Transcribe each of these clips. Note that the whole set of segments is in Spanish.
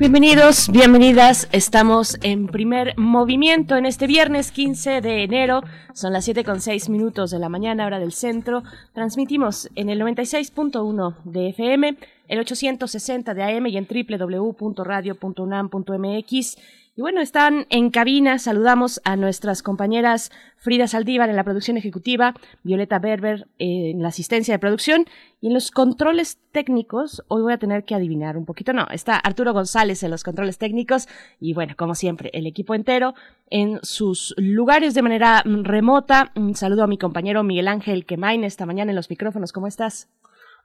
Bienvenidos, bienvenidas. Estamos en primer movimiento en este viernes 15 de enero. Son las 7 con 6 minutos de la mañana, hora del centro. Transmitimos en el 96.1 de FM, el 860 de AM y en www.radio.unam.mx y bueno, están en cabina. Saludamos a nuestras compañeras Frida Saldívar en la producción ejecutiva, Violeta Berber en la asistencia de producción y en los controles técnicos. Hoy voy a tener que adivinar un poquito. No, está Arturo González en los controles técnicos y bueno, como siempre, el equipo entero en sus lugares de manera remota. Un saludo a mi compañero Miguel Ángel Quemain esta mañana en los micrófonos. ¿Cómo estás?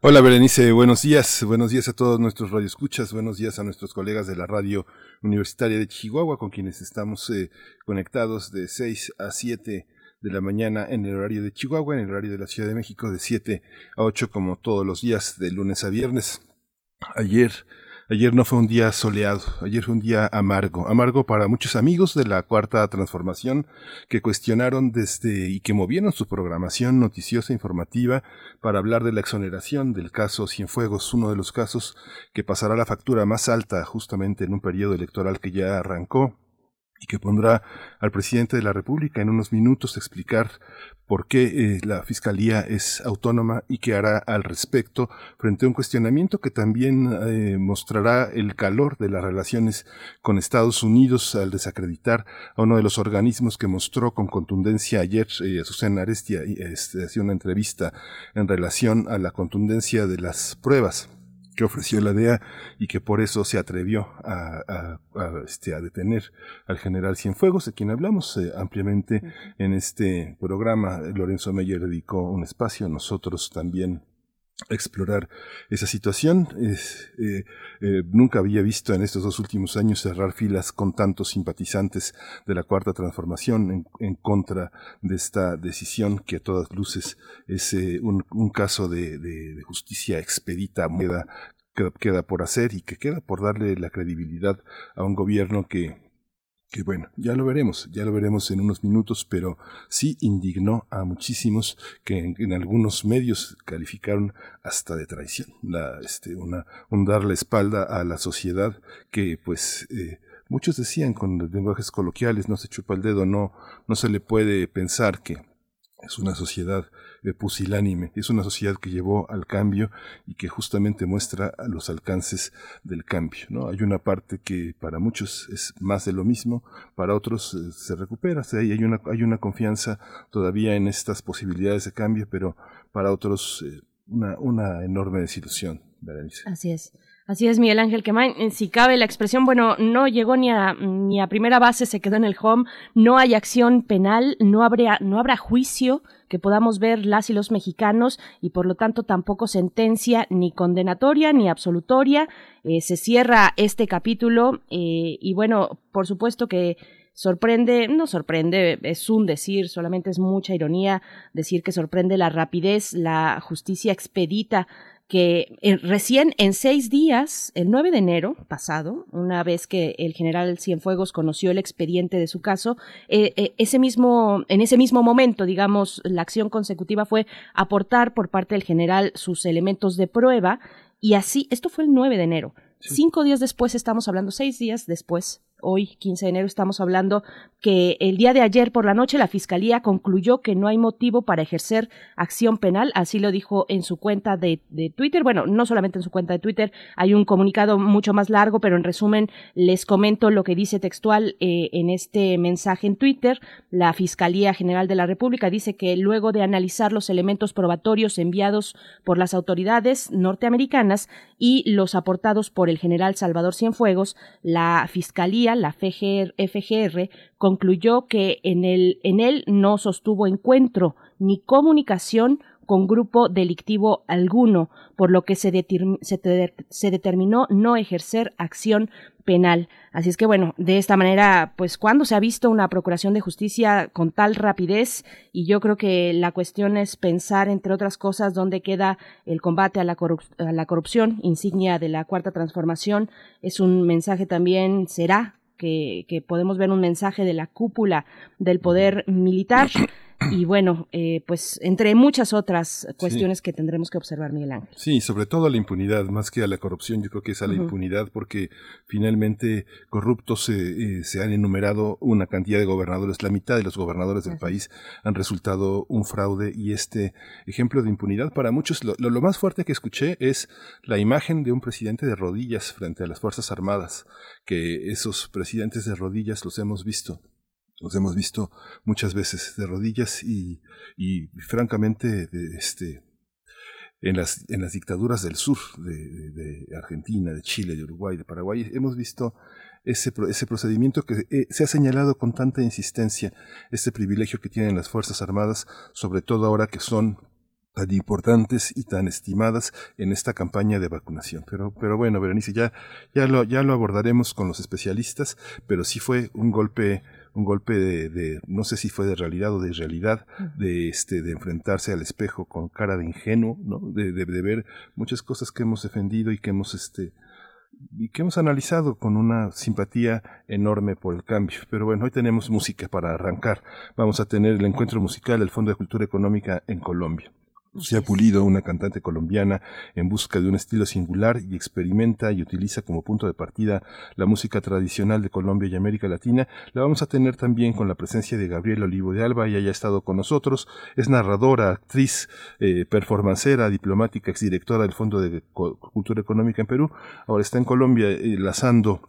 Hola Berenice, buenos días, buenos días a todos nuestros radioescuchas, buenos días a nuestros colegas de la radio universitaria de Chihuahua con quienes estamos eh, conectados de 6 a 7 de la mañana en el horario de Chihuahua, en el horario de la Ciudad de México de 7 a 8 como todos los días de lunes a viernes. Ayer Ayer no fue un día soleado, ayer fue un día amargo, amargo para muchos amigos de la Cuarta Transformación que cuestionaron desde y que movieron su programación noticiosa informativa para hablar de la exoneración del caso Cienfuegos, uno de los casos que pasará la factura más alta justamente en un periodo electoral que ya arrancó y que pondrá al presidente de la República en unos minutos explicar por qué eh, la Fiscalía es autónoma y qué hará al respecto frente a un cuestionamiento que también eh, mostrará el calor de las relaciones con Estados Unidos al desacreditar a uno de los organismos que mostró con contundencia ayer eh, Susana Arestia este, hacía una entrevista en relación a la contundencia de las pruebas que ofreció la DEA y que por eso se atrevió a, este, a detener al general Cienfuegos, de quien hablamos eh, ampliamente en este programa. Lorenzo Meyer dedicó un espacio, nosotros también explorar esa situación. Es, eh, eh, nunca había visto en estos dos últimos años cerrar filas con tantos simpatizantes de la Cuarta Transformación en, contra de esta decisión que a todas luces es eh, un, caso de, justicia expedita, queda, queda por hacer y que queda por darle la credibilidad a un gobierno que que bueno, ya lo veremos, ya lo veremos en unos minutos, pero sí indignó a muchísimos que en, algunos medios calificaron hasta de traición, la, este, una, un dar la espalda a la sociedad que pues eh, muchos decían con lenguajes coloquiales, no se chupa el dedo, no, no se le puede pensar que es una sociedad eh, pusilánime, es una sociedad que llevó al cambio y que justamente muestra los alcances del cambio. ¿no? Hay una parte que para muchos es más de lo mismo, para otros eh, se recupera, hay, una, hay una confianza todavía en estas posibilidades de cambio, pero para otros eh, una, una enorme desilusión. Así es. Así es, Miguel Ángel que si cabe la expresión, bueno, no llegó ni a, ni a primera base, se quedó en el home, no hay acción penal, no habrá, no habrá juicio que podamos ver las y los mexicanos y por lo tanto tampoco sentencia ni condenatoria ni absolutoria. Eh, se cierra este capítulo eh, y bueno, por supuesto que sorprende, no sorprende, es un decir, solamente es mucha ironía decir que sorprende la rapidez, la justicia expedita que eh, recién en seis días, el 9 de enero pasado, una vez que el general Cienfuegos conoció el expediente de su caso, eh, eh, ese mismo, en ese mismo momento, digamos, la acción consecutiva fue aportar por parte del general sus elementos de prueba y así, esto fue el 9 de enero. Cinco días después, estamos hablando, seis días después, hoy, 15 de enero, estamos hablando que el día de ayer por la noche la Fiscalía concluyó que no hay motivo para ejercer acción penal, así lo dijo en su cuenta de, Twitter. Bueno, no solamente en su cuenta de Twitter, hay un comunicado mucho más largo, pero en resumen les comento lo que dice textual eh, en este mensaje en Twitter. La Fiscalía General de la República dice que luego de analizar los elementos probatorios enviados por las autoridades norteamericanas y los aportados por el general Salvador Cienfuegos, la Fiscalía la FGR, concluyó que en, el, en él no sostuvo encuentro ni comunicación con grupo delictivo alguno, por lo que se, se determinó no ejercer acción penal. Así es que bueno, de esta manera, pues cuando se ha visto una procuración de justicia con tal rapidez y yo creo que la cuestión es pensar, entre otras cosas, dónde queda el combate a la corrupción, insignia de la cuarta transformación. Es un mensaje también, será que, que podemos ver un mensaje de la cúpula del poder militar y bueno, eh, pues entre muchas otras cuestiones que tendremos que observar, Miguel Ángel. Sí, sobre todo a la impunidad, más que a la corrupción, yo creo que es a la impunidad porque finalmente corruptos eh, se han enumerado una cantidad de gobernadores, la mitad de los gobernadores del país han resultado un fraude y este ejemplo de impunidad para muchos, lo, lo más fuerte que escuché es la imagen de un presidente de rodillas frente a las Fuerzas Armadas, que esos presidentes de rodillas los hemos visto los hemos visto muchas veces de rodillas y, y francamente este, en las, en las dictaduras del sur, de, Argentina, de Chile, de Uruguay, de Paraguay, hemos visto ese, ese procedimiento que eh, se ha señalado con tanta insistencia, ese privilegio que tienen las Fuerzas Armadas, sobre todo ahora que son tan importantes y tan estimadas en esta campaña de vacunación. Pero, pero bueno, Berenice, ya, ya, lo, ya lo abordaremos con los especialistas, pero sí fue un golpe un golpe de, no sé si fue de realidad o de irrealidad, de este, de enfrentarse al espejo con cara de ingenuo, ¿no? De, de, ver muchas cosas que hemos defendido y que hemos este y que hemos analizado con una simpatía enorme por el cambio. Pero bueno, hoy tenemos música para arrancar. Vamos a tener el encuentro musical del Fondo de Cultura Económica en Colombia. Se ha pulido una cantante colombiana en busca de un estilo singular y experimenta y utiliza como punto de partida la música tradicional de Colombia y América Latina. La vamos a tener también con la presencia de Gabriela Olivo de Alba, y haya estado con nosotros. Es narradora, actriz, eh, performancera, diplomática, exdirectora del Fondo de Cultura Económica en Perú. Ahora está en Colombia eh, enlazando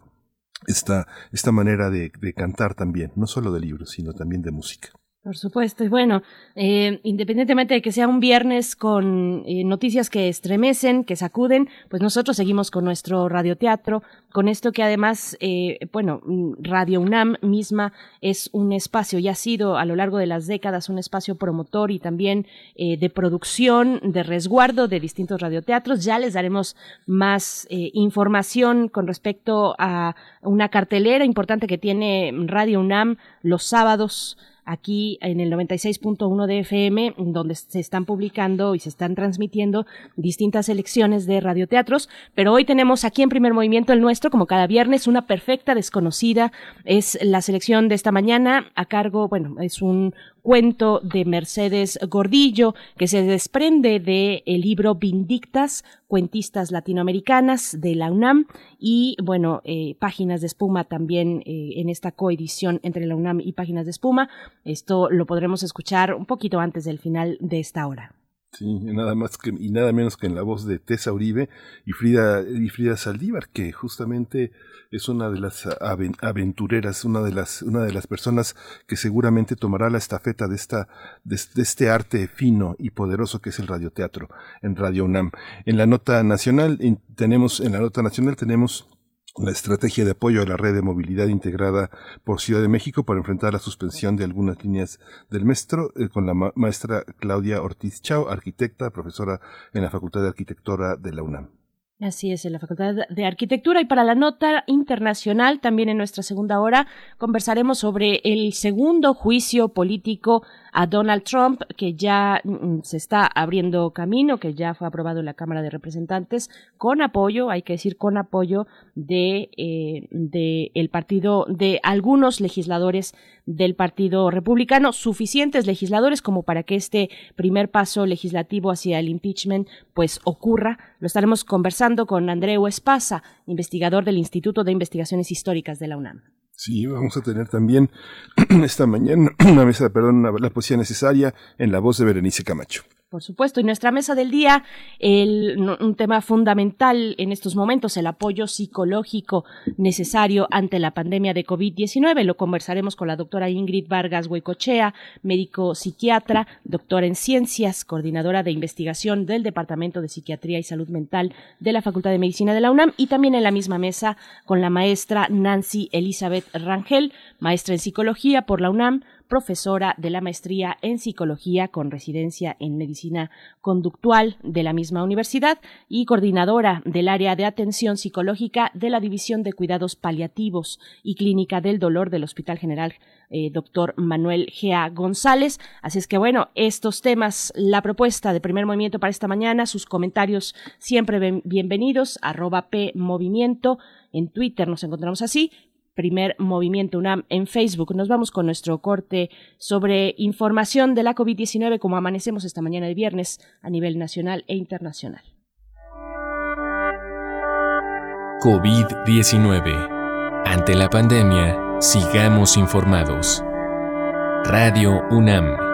esta, esta manera de cantar también, no solo de libros, sino también de música. Por supuesto. Y bueno, eh, independientemente de que sea un viernes con eh, noticias que estremecen, que sacuden, pues nosotros seguimos con nuestro radioteatro, con esto que además, eh, bueno, Radio UNAM misma es un espacio y ha sido a lo largo de las décadas un espacio promotor y también de producción, de resguardo de distintos radioteatros. Ya les daremos más información con respecto a una cartelera importante que tiene Radio UNAM los sábados aquí en el 96.1 de FM, donde se están publicando y se están transmitiendo distintas selecciones de radioteatros, pero hoy tenemos aquí en primer movimiento el nuestro, como cada viernes, una perfecta desconocida, es la selección de esta mañana a cargo, bueno, es un cuento de Mercedes Gordillo que se desprende del el libro Vindictas, cuentistas latinoamericanas de la UNAM y bueno, eh, Páginas de Espuma también eh, en esta coedición entre la UNAM y Páginas de Espuma. Esto lo podremos escuchar un poquito antes del final de esta hora. Sí, nada más que, y nada menos que en la voz de Tessa Uribe y Frida, y Frida Saldívar, que justamente es una de las aventureras, una de las, una de las personas que seguramente tomará la estafeta de esta, de, este arte fino y poderoso que es el radioteatro en Radio UNAM. En la nota nacional tenemos, en la nota nacional tenemos la estrategia de apoyo a la red de movilidad integrada por Ciudad de México para enfrentar la suspensión de algunas líneas del maestro eh, con la maestra Claudia Ortiz Chao, arquitecta, profesora en la Facultad de Arquitectura de la UNAM. Así es, en la Facultad de Arquitectura. Y para la nota internacional, también en nuestra segunda hora, conversaremos sobre el segundo juicio político a Donald Trump, que ya mm, se está abriendo camino, que ya fue aprobado en la Cámara de Representantes, con apoyo, hay que decir, con apoyo de, eh, de el partido, de algunos legisladores del Partido Republicano, suficientes legisladores como para que este primer paso legislativo hacia el impeachment pues ocurra. Lo estaremos conversando con Andreu Espasa, investigador del Instituto de Investigaciones Históricas de la UNAM. Sí, vamos a tener también esta mañana una mesa, perdón, la poesía necesaria en la voz de Berenice Camacho. Por supuesto, y nuestra mesa del día, un tema fundamental en estos momentos, el apoyo psicológico necesario ante la pandemia de COVID-19. Lo conversaremos con la doctora Ingrid Vargas Huecochea, médico psiquiatra, doctora en ciencias, coordinadora de investigación del Departamento de Psiquiatría y Salud Mental de la Facultad de Medicina de la UNAM, y también en la misma mesa con la maestra Nancy Elizabeth Rangel, maestra en psicología por la UNAM, profesora de la maestría en psicología con residencia en medicina conductual de la misma universidad y coordinadora del área de atención psicológica de la División de Cuidados Paliativos y Clínica del Dolor del Hospital General eh, doctor Manuel Gea González. Así es que bueno, estos temas, la propuesta de primer movimiento para esta mañana, sus comentarios siempre bienvenidos, arroba P Movimiento, en Twitter nos encontramos así, primer movimiento UNAM en Facebook. Nos vamos con nuestro corte sobre información de la COVID-19 como amanecemos esta mañana de viernes a nivel nacional e internacional. COVID-19. Ante la pandemia, sigamos informados. Radio UNAM.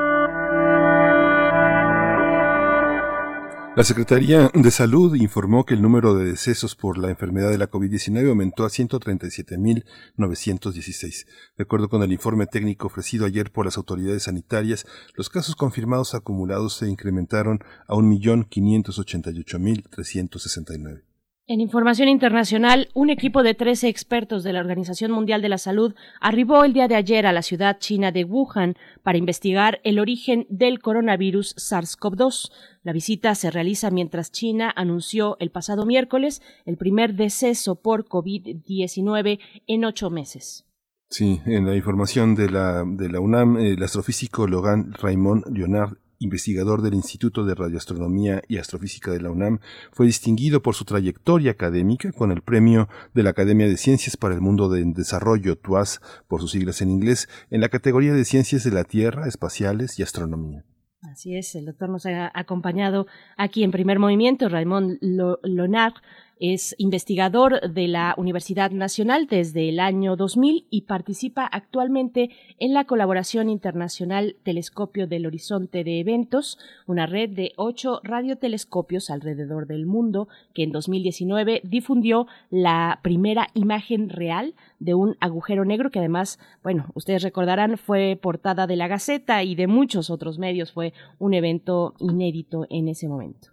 La Secretaría de Salud informó que el número de decesos por la enfermedad de la COVID-19 aumentó a 137.916. De acuerdo con el informe técnico ofrecido ayer por las autoridades sanitarias, los casos confirmados acumulados se incrementaron a 1.588.369. En información internacional, un equipo de 13 expertos de la Organización Mundial de la Salud arribó el día de ayer a la ciudad china de Wuhan para investigar el origen del coronavirus SARS-CoV-2. La visita se realiza mientras China anunció el pasado miércoles el primer deceso por COVID-19 en ocho meses. Sí, en la información de la, de la UNAM, el astrofísico Logan Raymond Leonard investigador del Instituto de Radioastronomía y Astrofísica de la UNAM, fue distinguido por su trayectoria académica con el premio de la Academia de Ciencias para el Mundo de Desarrollo, TUAS, por sus siglas en inglés, en la categoría de Ciencias de la Tierra, Espaciales y Astronomía. Así es, el doctor nos ha acompañado aquí en primer movimiento, Raymond Lonard, es investigador de la Universidad Nacional desde el año 2000 y participa actualmente en la colaboración internacional Telescopio del Horizonte de Eventos, una red de ocho radiotelescopios alrededor del mundo que en 2019 difundió la primera imagen real de un agujero negro que además, bueno, ustedes recordarán, fue portada de la Gaceta y de muchos otros medios. Fue un evento inédito en ese momento.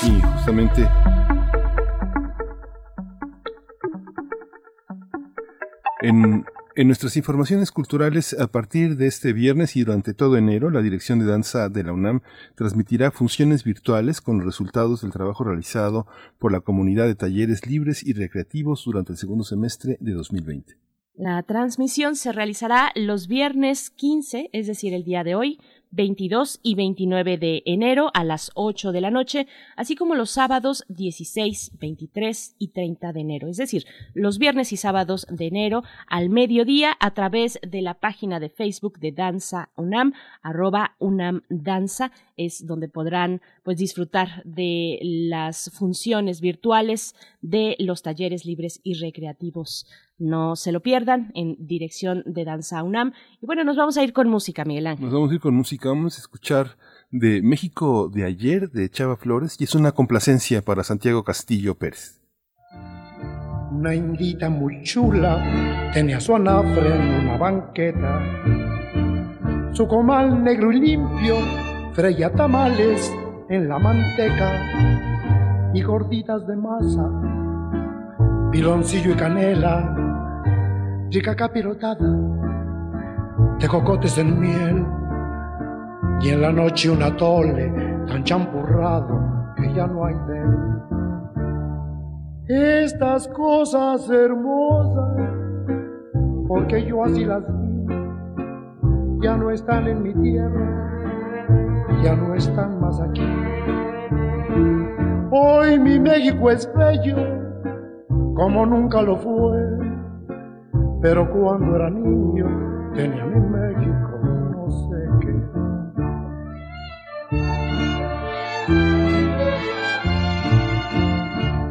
Sí, justamente En, nuestras informaciones culturales, a partir de este viernes y durante todo enero, la Dirección de Danza de la UNAM transmitirá funciones virtuales con los resultados del trabajo realizado por la comunidad de talleres libres y recreativos durante el segundo semestre de 2020. La transmisión se realizará los viernes 15, es decir, el día de hoy, 22 y 29 de enero a las 8 de la noche, así como los sábados 16, 23 y 30 de enero, es decir, los viernes y sábados de enero al mediodía a través de la página de Facebook de Danza UNAM, arroba UNAM Danza, es donde podrán pues disfrutar de las funciones virtuales de los talleres libres y recreativos no se lo pierdan en dirección de Danza UNAM. Y bueno, nos vamos a ir con música, Miguel Ángel. Nos vamos a ir con música. Vamos a escuchar de México de ayer, de Chava Flores, y es una complacencia para Santiago Castillo Pérez. Una indita muy chula tenía su anafre en una banqueta. Su comal negro y limpio freía tamales en la manteca y gorditas de masa, piloncillo y canela rica capirotada de cocotes en miel. Y en la noche un atole tan champurrado que ya no hay de Estas cosas hermosas, porque yo así las vi, ya no están en mi tierra, ya no están más aquí. Hoy mi México es bello, como nunca lo fue pero cuando era niño tenía mi México, no sé qué.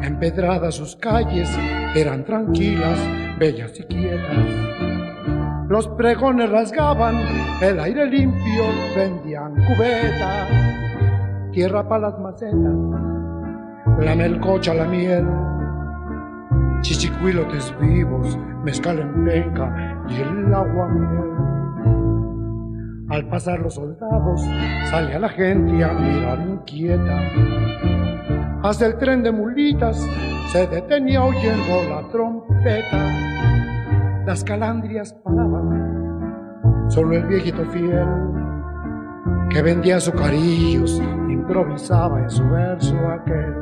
Empedradas sus calles eran tranquilas, bellas y quietas. Los pregones rasgaban el aire limpio, vendían cubetas, tierra para las macetas, la melcocha, la miel chichicuilotes vivos, mezcal en penca y el agua miel. Al pasar los soldados, salía la gente a mirar inquieta. Hasta el tren de mulitas se detenía oyendo la trompeta. Las calandrias paraban, solo el viejito fiel que vendía azucarillos improvisaba en su verso aquel.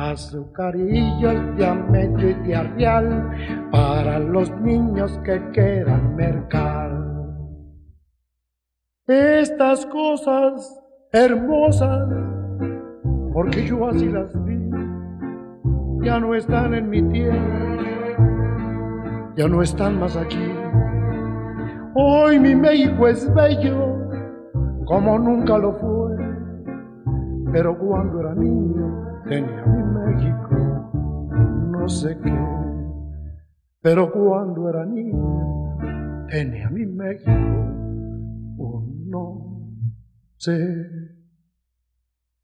Azucarillos de a medio y de arrial para los niños que quieran mercar. Estas cosas hermosas, porque yo así las vi, ya no están en mi tierra, ya no están más aquí. Hoy mi México es bello, como nunca lo fue, pero cuando era niño tenía mi México, no sé qué, pero cuando era niño tenía mi México, oh, no sé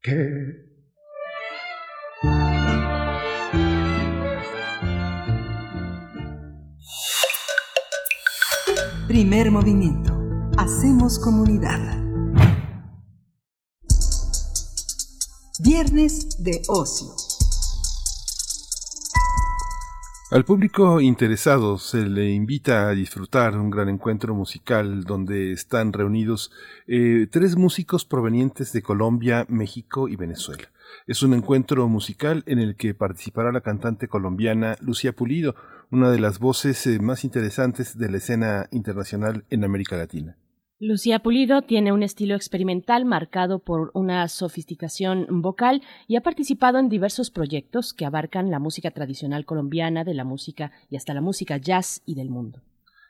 qué. Primer movimiento. Hacemos comunidad. Viernes de ocio. Al público interesado se le invita a disfrutar un gran encuentro musical donde están reunidos eh, tres músicos provenientes de Colombia, México y Venezuela. Es un encuentro musical en el que participará la cantante colombiana Lucía Pulido, una de las voces eh, más interesantes de la escena internacional en América Latina. Lucía Pulido tiene un estilo experimental marcado por una sofisticación vocal y ha participado en diversos proyectos que abarcan la música tradicional colombiana, de la música y hasta la música jazz y del mundo.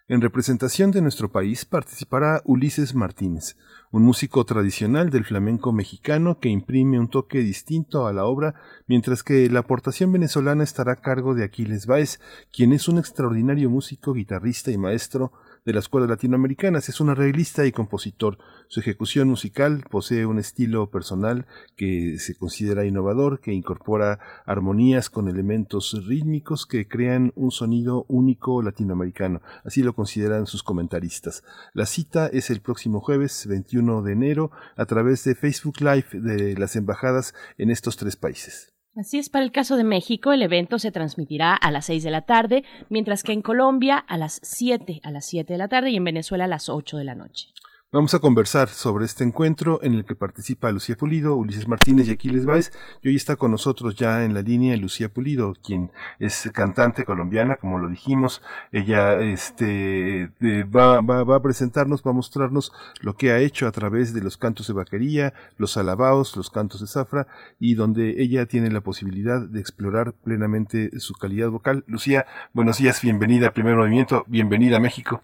En representación de nuestro país participará Ulises Martínez, un músico tradicional del flamenco mexicano que imprime un toque distinto a la obra, mientras que la aportación venezolana estará a cargo de Aquiles Báez, quien es un extraordinario músico, guitarrista y maestro de la Escuela Latinoamericana. Es un arreglista y compositor. Su ejecución musical posee un estilo personal que se considera innovador, que incorpora armonías con elementos rítmicos que crean un sonido único latinoamericano. Así lo consideran sus comentaristas. La cita es el próximo jueves 21 de enero a través de Facebook Live de las embajadas en estos tres países. Así es, para el caso de México, el evento se transmitirá a las 6 de la tarde, mientras que en Colombia a las 7, a las 7 de la tarde y en Venezuela a las 8 de la noche. Vamos a conversar sobre este encuentro en el que participa Lucía Pulido, Ulises Martínez y Aquiles Báez. Y hoy está con nosotros ya en la línea Lucía Pulido, quien es cantante colombiana, como lo dijimos. Ella este, va, va, va a presentarnos, va a mostrarnos lo que ha hecho a través de los cantos de vaquería, los alabaos, los cantos de zafra, y donde ella tiene la posibilidad de explorar plenamente su calidad vocal. Lucía, buenos días, bienvenida a Primer Movimiento, bienvenida a México.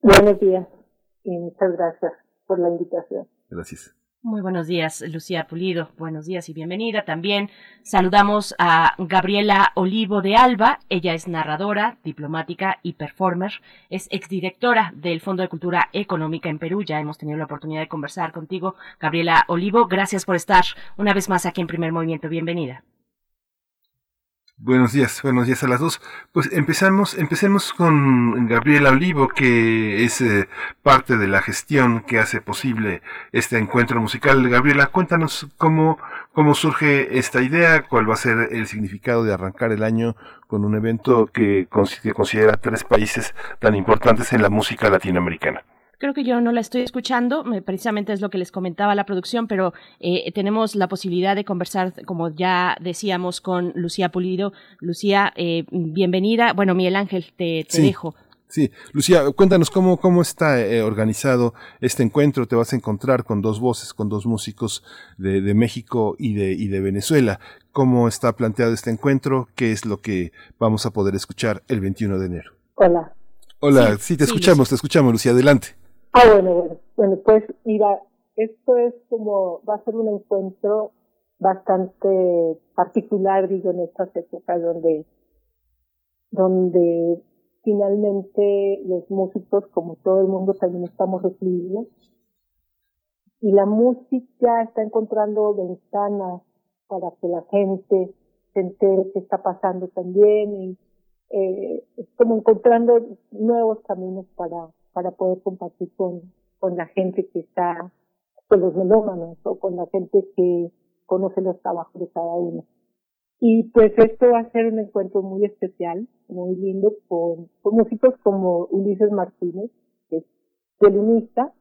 Buenos días y muchas gracias por la invitación. Gracias. Muy buenos días, Lucía Pulido. Buenos días y bienvenida. También saludamos a Gabriela Olivo de Alba. Ella es narradora, diplomática y performer. Es exdirectora del Fondo de Cultura Económica en Perú. Ya hemos tenido la oportunidad de conversar contigo. Gabriela Olivo, gracias por estar una vez más aquí en Primer Movimiento. Bienvenida. Buenos días, buenos días a las dos. Pues empezamos, empecemos con Gabriela Olivo, que es eh, parte de la gestión que hace posible este encuentro musical. Gabriela, cuéntanos cómo, cómo surge esta idea, cuál va a ser el significado de arrancar el año con un evento que, que considera tres países tan importantes en la música latinoamericana. Creo que yo no la estoy escuchando, precisamente es lo que les comentaba la producción, pero eh, tenemos la posibilidad de conversar, como ya decíamos, con Lucía Pulido. Lucía, eh, bienvenida. Bueno, Miguel Ángel, te, dejo. Sí, Lucía, cuéntanos cómo, cómo está eh, organizado este encuentro. Te vas a encontrar con dos voces, con dos músicos de, de México y de, y de Venezuela. ¿Cómo está planteado este encuentro? ¿Qué es lo que vamos a poder escuchar el 21 de enero? Hola. Hola, sí, te escuchamos, te escuchamos, Lucía, adelante. Ah, bueno, bueno. Bueno, pues mira, esto es como, va a ser un encuentro bastante particular, digo, en estas épocas donde, donde finalmente los músicos, como todo el mundo, también estamos recluidos. Y la música está encontrando ventanas para que la gente se entere qué está pasando también y eh, es como encontrando nuevos caminos para para poder compartir con, con la gente que está, con los melómanos o con la gente que conoce los trabajos de cada uno. Y pues esto va a ser un encuentro muy especial, muy lindo, con, músicos como Ulises Martínez, violinista,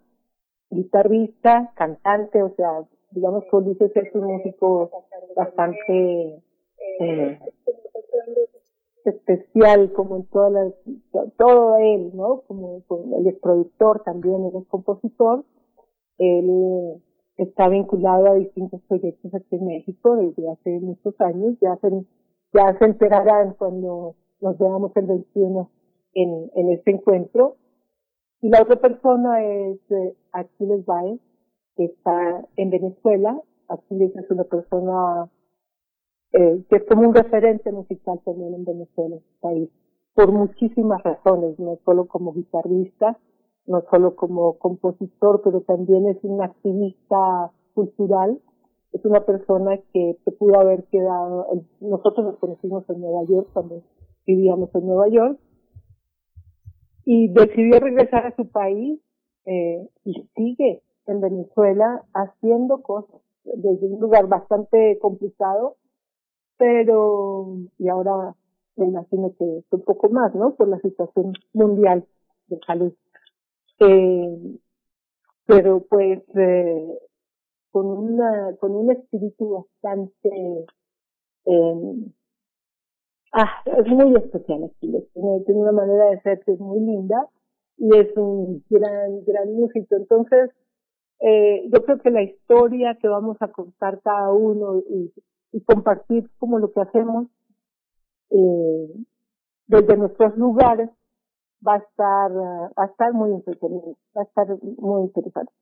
guitarrista, cantante, o sea, digamos que Ulises es un músico bastante eh, especial, como en todas las, todo él, ¿no? Como, él es productor también, él es compositor, él está vinculado a distintos proyectos aquí en México desde hace muchos años, ya se, ya se enterarán cuando nos veamos el 21 en, en este encuentro. Y la otra persona es eh, Aquiles Baez, que está en Venezuela. Aquiles es una persona eh, que es como un referente musical también en Venezuela, en este país, por muchísimas razones, no solo como guitarrista, no solo como compositor, pero también es un activista cultural. Es una persona que se pudo haber quedado, nosotros nos conocimos en Nueva York cuando vivíamos en Nueva York, y decidió regresar a su país eh, y sigue en Venezuela haciendo cosas desde un lugar bastante complicado, pero y ahora me imagino que un poco más, ¿no? Por la situación mundial de salud. Eh, pero pues eh, con una con un espíritu bastante eh, ah es muy especial tiene, tiene una manera de ser que es muy linda y es un gran gran músico entonces eh, yo creo que la historia que vamos a contar cada uno y, y compartir como lo que hacemos eh, desde nuestros lugares va a estar, va a estar muy entretenido, va a estar muy interesante.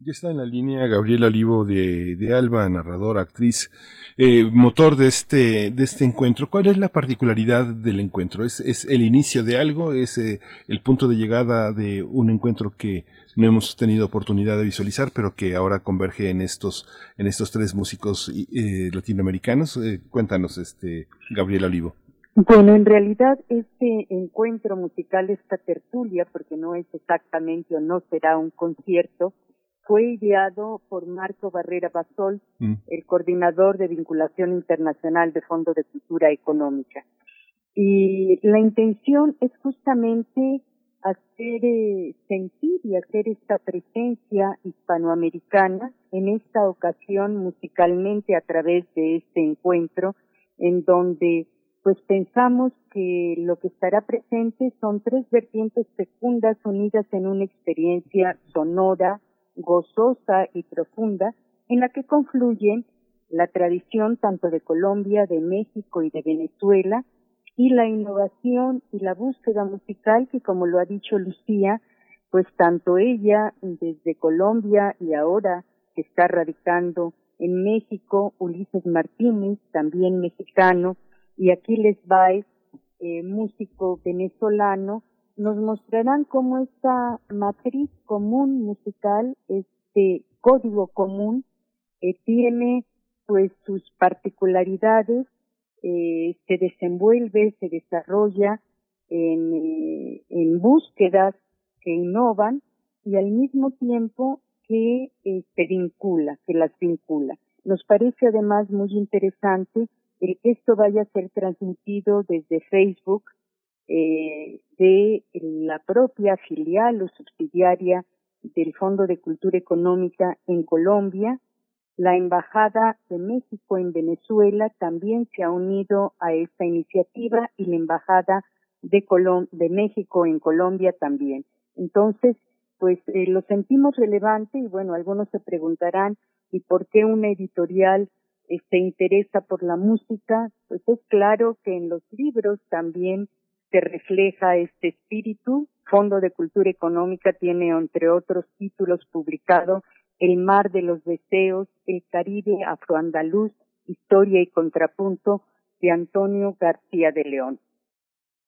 Ya está en la línea Gabriela Olivo de, de Alba, narradora, actriz, eh, motor de este, de este encuentro. ¿Cuál es la particularidad del encuentro? ¿Es, es el inicio de algo? ¿Es eh, el punto de llegada de un encuentro que no hemos tenido oportunidad de visualizar, pero que ahora converge en estos, en estos tres músicos eh, latinoamericanos? Eh, cuéntanos, este, Gabriela Olivo. Bueno, en realidad este encuentro musical, esta tertulia, porque no es exactamente o no será un concierto, fue ideado por Marco Barrera Basol, mm. el coordinador de vinculación internacional de Fondo de Cultura Económica. Y la intención es justamente hacer eh, sentir y hacer esta presencia hispanoamericana, en esta ocasión musicalmente a través de este encuentro, en donde pues pensamos que lo que estará presente son tres vertientes fecundas unidas en una experiencia sonora, gozosa y profunda, en la que confluyen la tradición tanto de Colombia, de México y de Venezuela, y la innovación y la búsqueda musical que, como lo ha dicho Lucía, pues tanto ella desde Colombia y ahora que está radicando en México, Ulises Martínez, también mexicano, y Aquiles Baez, eh, músico venezolano, nos mostrarán cómo esta matriz común musical, este código común, eh, tiene pues sus particularidades, eh, se desenvuelve, se desarrolla en, eh, en búsquedas que innovan y al mismo tiempo que se vincula, que las vincula. Nos parece además muy interesante el que esto vaya a ser transmitido desde Facebook eh, de la propia filial o subsidiaria del Fondo de Cultura Económica en Colombia. La Embajada de México en Venezuela también se ha unido a esta iniciativa y la Embajada de, de México en Colombia también. Entonces, pues eh, lo sentimos relevante y bueno, algunos se preguntarán, ¿y por qué una editorial se interesa por la música, pues es claro que en los libros también se refleja este espíritu. Fondo de Cultura Económica tiene, entre otros títulos, publicado El mar de los deseos, El Caribe afroandaluz, Historia y Contrapunto de Antonio García de León.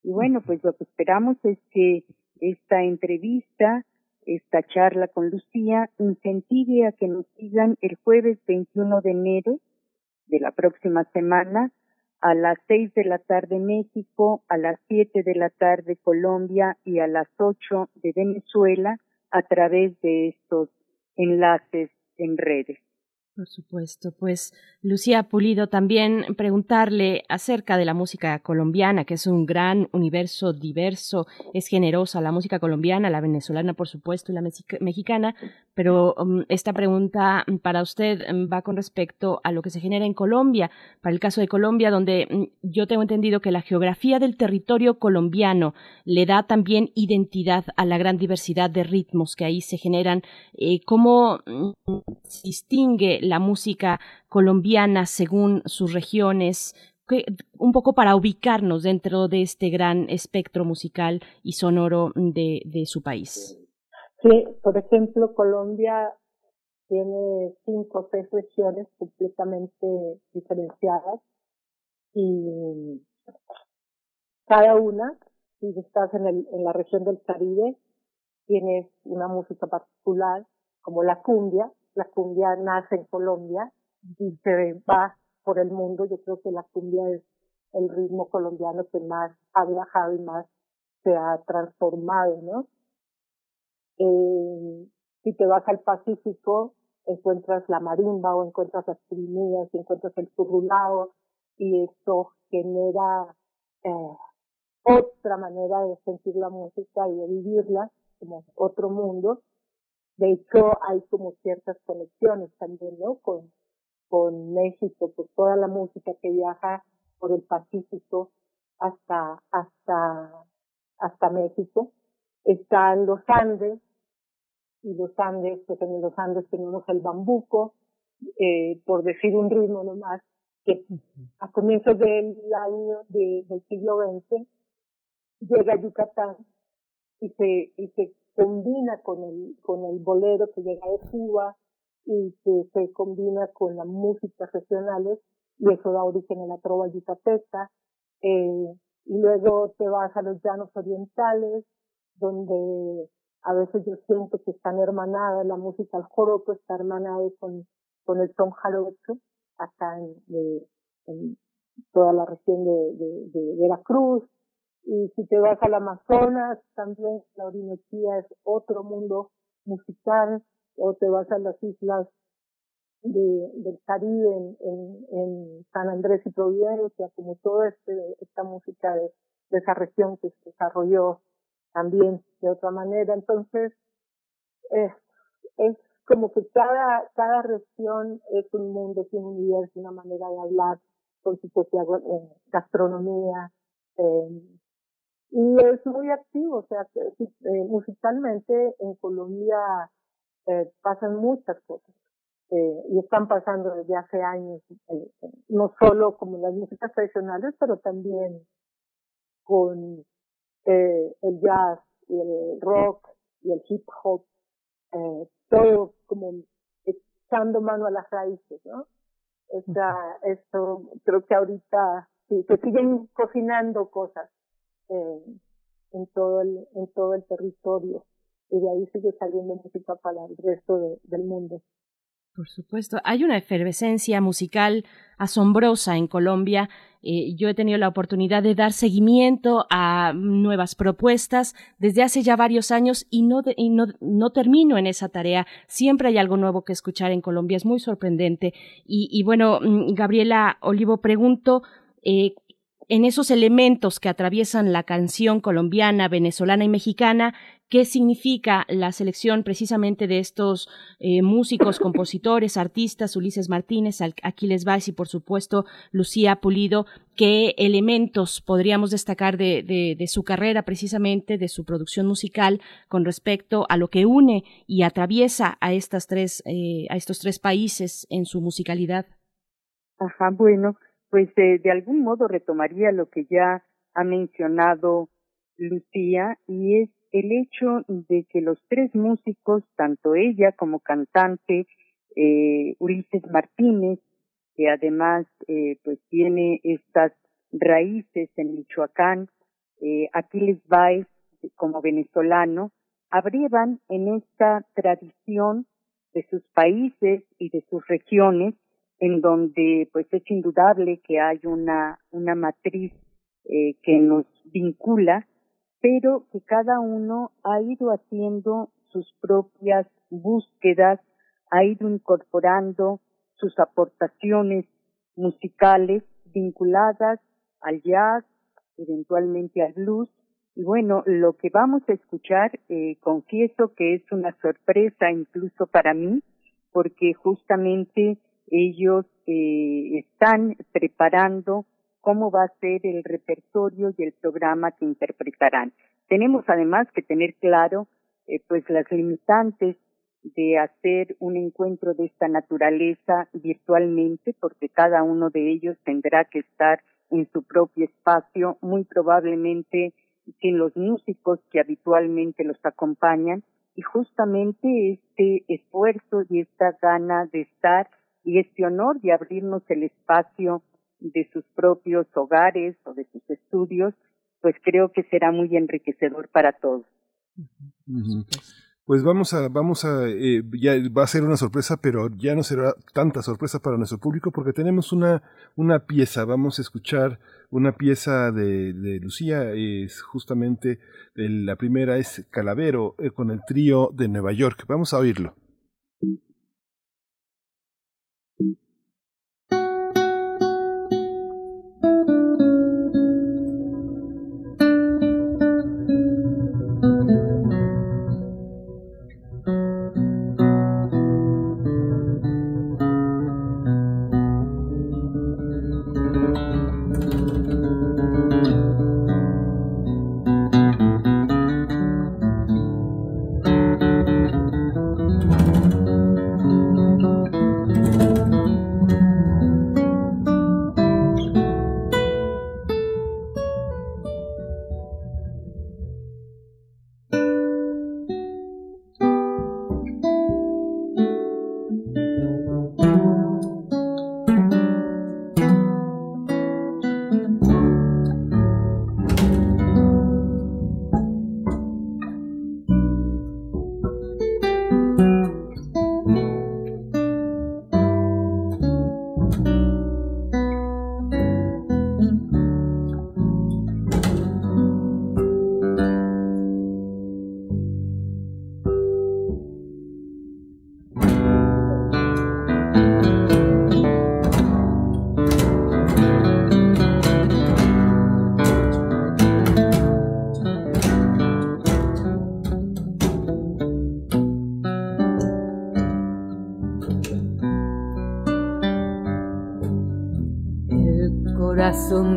Y bueno, pues lo que esperamos es que esta entrevista, esta charla con Lucía, incentive a que nos sigan el jueves 21 de enero de la próxima semana a las seis de la tarde México, a las siete de la tarde Colombia y a las ocho de Venezuela a través de estos enlaces en redes. Por supuesto, pues Lucía Pulido también preguntarle acerca de la música colombiana, que es un gran universo diverso, es generosa la música colombiana, la venezolana por supuesto y la mexicana, pero um, esta pregunta para usted um, va con respecto a lo que se genera en Colombia, para el caso de Colombia, donde um, yo tengo entendido que la geografía del territorio colombiano le da también identidad a la gran diversidad de ritmos que ahí se generan, eh, cómo distingue la música colombiana según sus regiones, un poco para ubicarnos dentro de este gran espectro musical y sonoro de su país. Por ejemplo, Colombia tiene cinco o seis regiones completamente diferenciadas y cada una, si estás en, el, en la región del Caribe, tienes una música particular, como la cumbia, la cumbia nace en Colombia y se va por el mundo. Yo creo que la cumbia es el ritmo colombiano que más ha viajado y más se ha transformado, ¿no? Eh, si te vas al Pacífico, encuentras la marimba o encuentras las trinidades, encuentras el currulado y eso genera eh, otra manera de sentir la música y de vivirla como otro mundo de hecho, hay como ciertas conexiones también, ¿no? Con, con México, por toda la música que viaja por el Pacífico hasta, hasta, hasta México. Están los Andes, y los Andes, pues en los Andes tenemos el bambuco, eh, por decir un ritmo nomás, que a comienzos del año de, del siglo XX llega a Yucatán y se, y se combina con el, con el bolero que llega de Cuba y que se combina con las músicas regionales y eso da origen a la trova yucateca. Eh, y luego te vas a los llanos orientales, donde a veces yo siento que están hermanadas, la música al joropo está hermanada con, con el son jarocho, acá en, en toda la región de, de, Veracruz, y si te vas al Amazonas, también la Orinoquía es otro mundo musical, o te vas a las islas de, del Caribe, en, en, San Andrés y Providencia, como toda este, esta música de esa región que se desarrolló también de otra manera. Entonces, es, es como que cada, cada región es un mundo, tiene un universo, una manera de hablar con su propia eh, gastronomía, eh, y es muy activo, o sea, eh, musicalmente en Colombia eh, pasan muchas cosas eh, y están pasando desde hace años, no solo como las músicas tradicionales, pero también con eh, el jazz y el rock y el hip hop, eh, todo como echando mano a las raíces, ¿no? Esa, esto creo que ahorita sí, se siguen cocinando cosas en todo el, en todo el territorio y de ahí sigue saliendo música para el resto del mundo. Por supuesto, hay una efervescencia musical asombrosa en Colombia. Eh, yo he tenido la oportunidad de dar seguimiento a nuevas propuestas desde hace ya varios años y no, no, no, termino en esa tarea. Siempre hay algo nuevo que escuchar en Colombia. Es muy sorprendente. Y, y bueno, mm, Gabriela Olivo, pregunto, eh, en esos elementos que atraviesan la canción colombiana, venezolana y mexicana, qué significa la selección precisamente de estos eh, músicos, compositores, artistas, Ulises Martínez, Aquiles Valls y por supuesto Lucía Pulido, qué elementos podríamos destacar de, de, su carrera precisamente, de su producción musical con respecto a lo que une y atraviesa a estas tres, eh, estos tres países en su musicalidad. Ajá, bueno, pues de, de algún modo retomaría lo que ya ha mencionado Lucía y es el hecho de que los tres músicos, tanto ella como cantante, eh, Ulises Martínez, que además eh, pues tiene estas raíces en Michoacán, eh, Aquiles Baez como venezolano, abrievan en esta tradición de sus países y de sus regiones en donde pues es indudable que hay una, una matriz eh, que nos vincula, pero que cada uno ha ido haciendo sus propias búsquedas, ha ido incorporando sus aportaciones musicales vinculadas al jazz, eventualmente al blues. Y bueno, lo que vamos a escuchar, eh, confieso que es una sorpresa incluso para mí, porque justamente ellos eh, están preparando cómo va a ser el repertorio y el programa que interpretarán. Tenemos además que tener claro eh, pues las limitantes de hacer un encuentro de esta naturaleza virtualmente, porque cada uno de ellos tendrá que estar en su propio espacio, muy probablemente sin los músicos que habitualmente los acompañan, y justamente este esfuerzo y esta gana de estar y este honor de abrirnos el espacio de sus propios hogares o de sus estudios, pues creo que será muy enriquecedor para todos. Pues vamos a, vamos a, eh, ya va a ser una sorpresa, pero ya no será tanta sorpresa para nuestro público porque tenemos una, una pieza, vamos a escuchar una pieza de, Lucía, es justamente, la primera es Calavero, eh, con el trío de Nueva York, vamos a oírlo.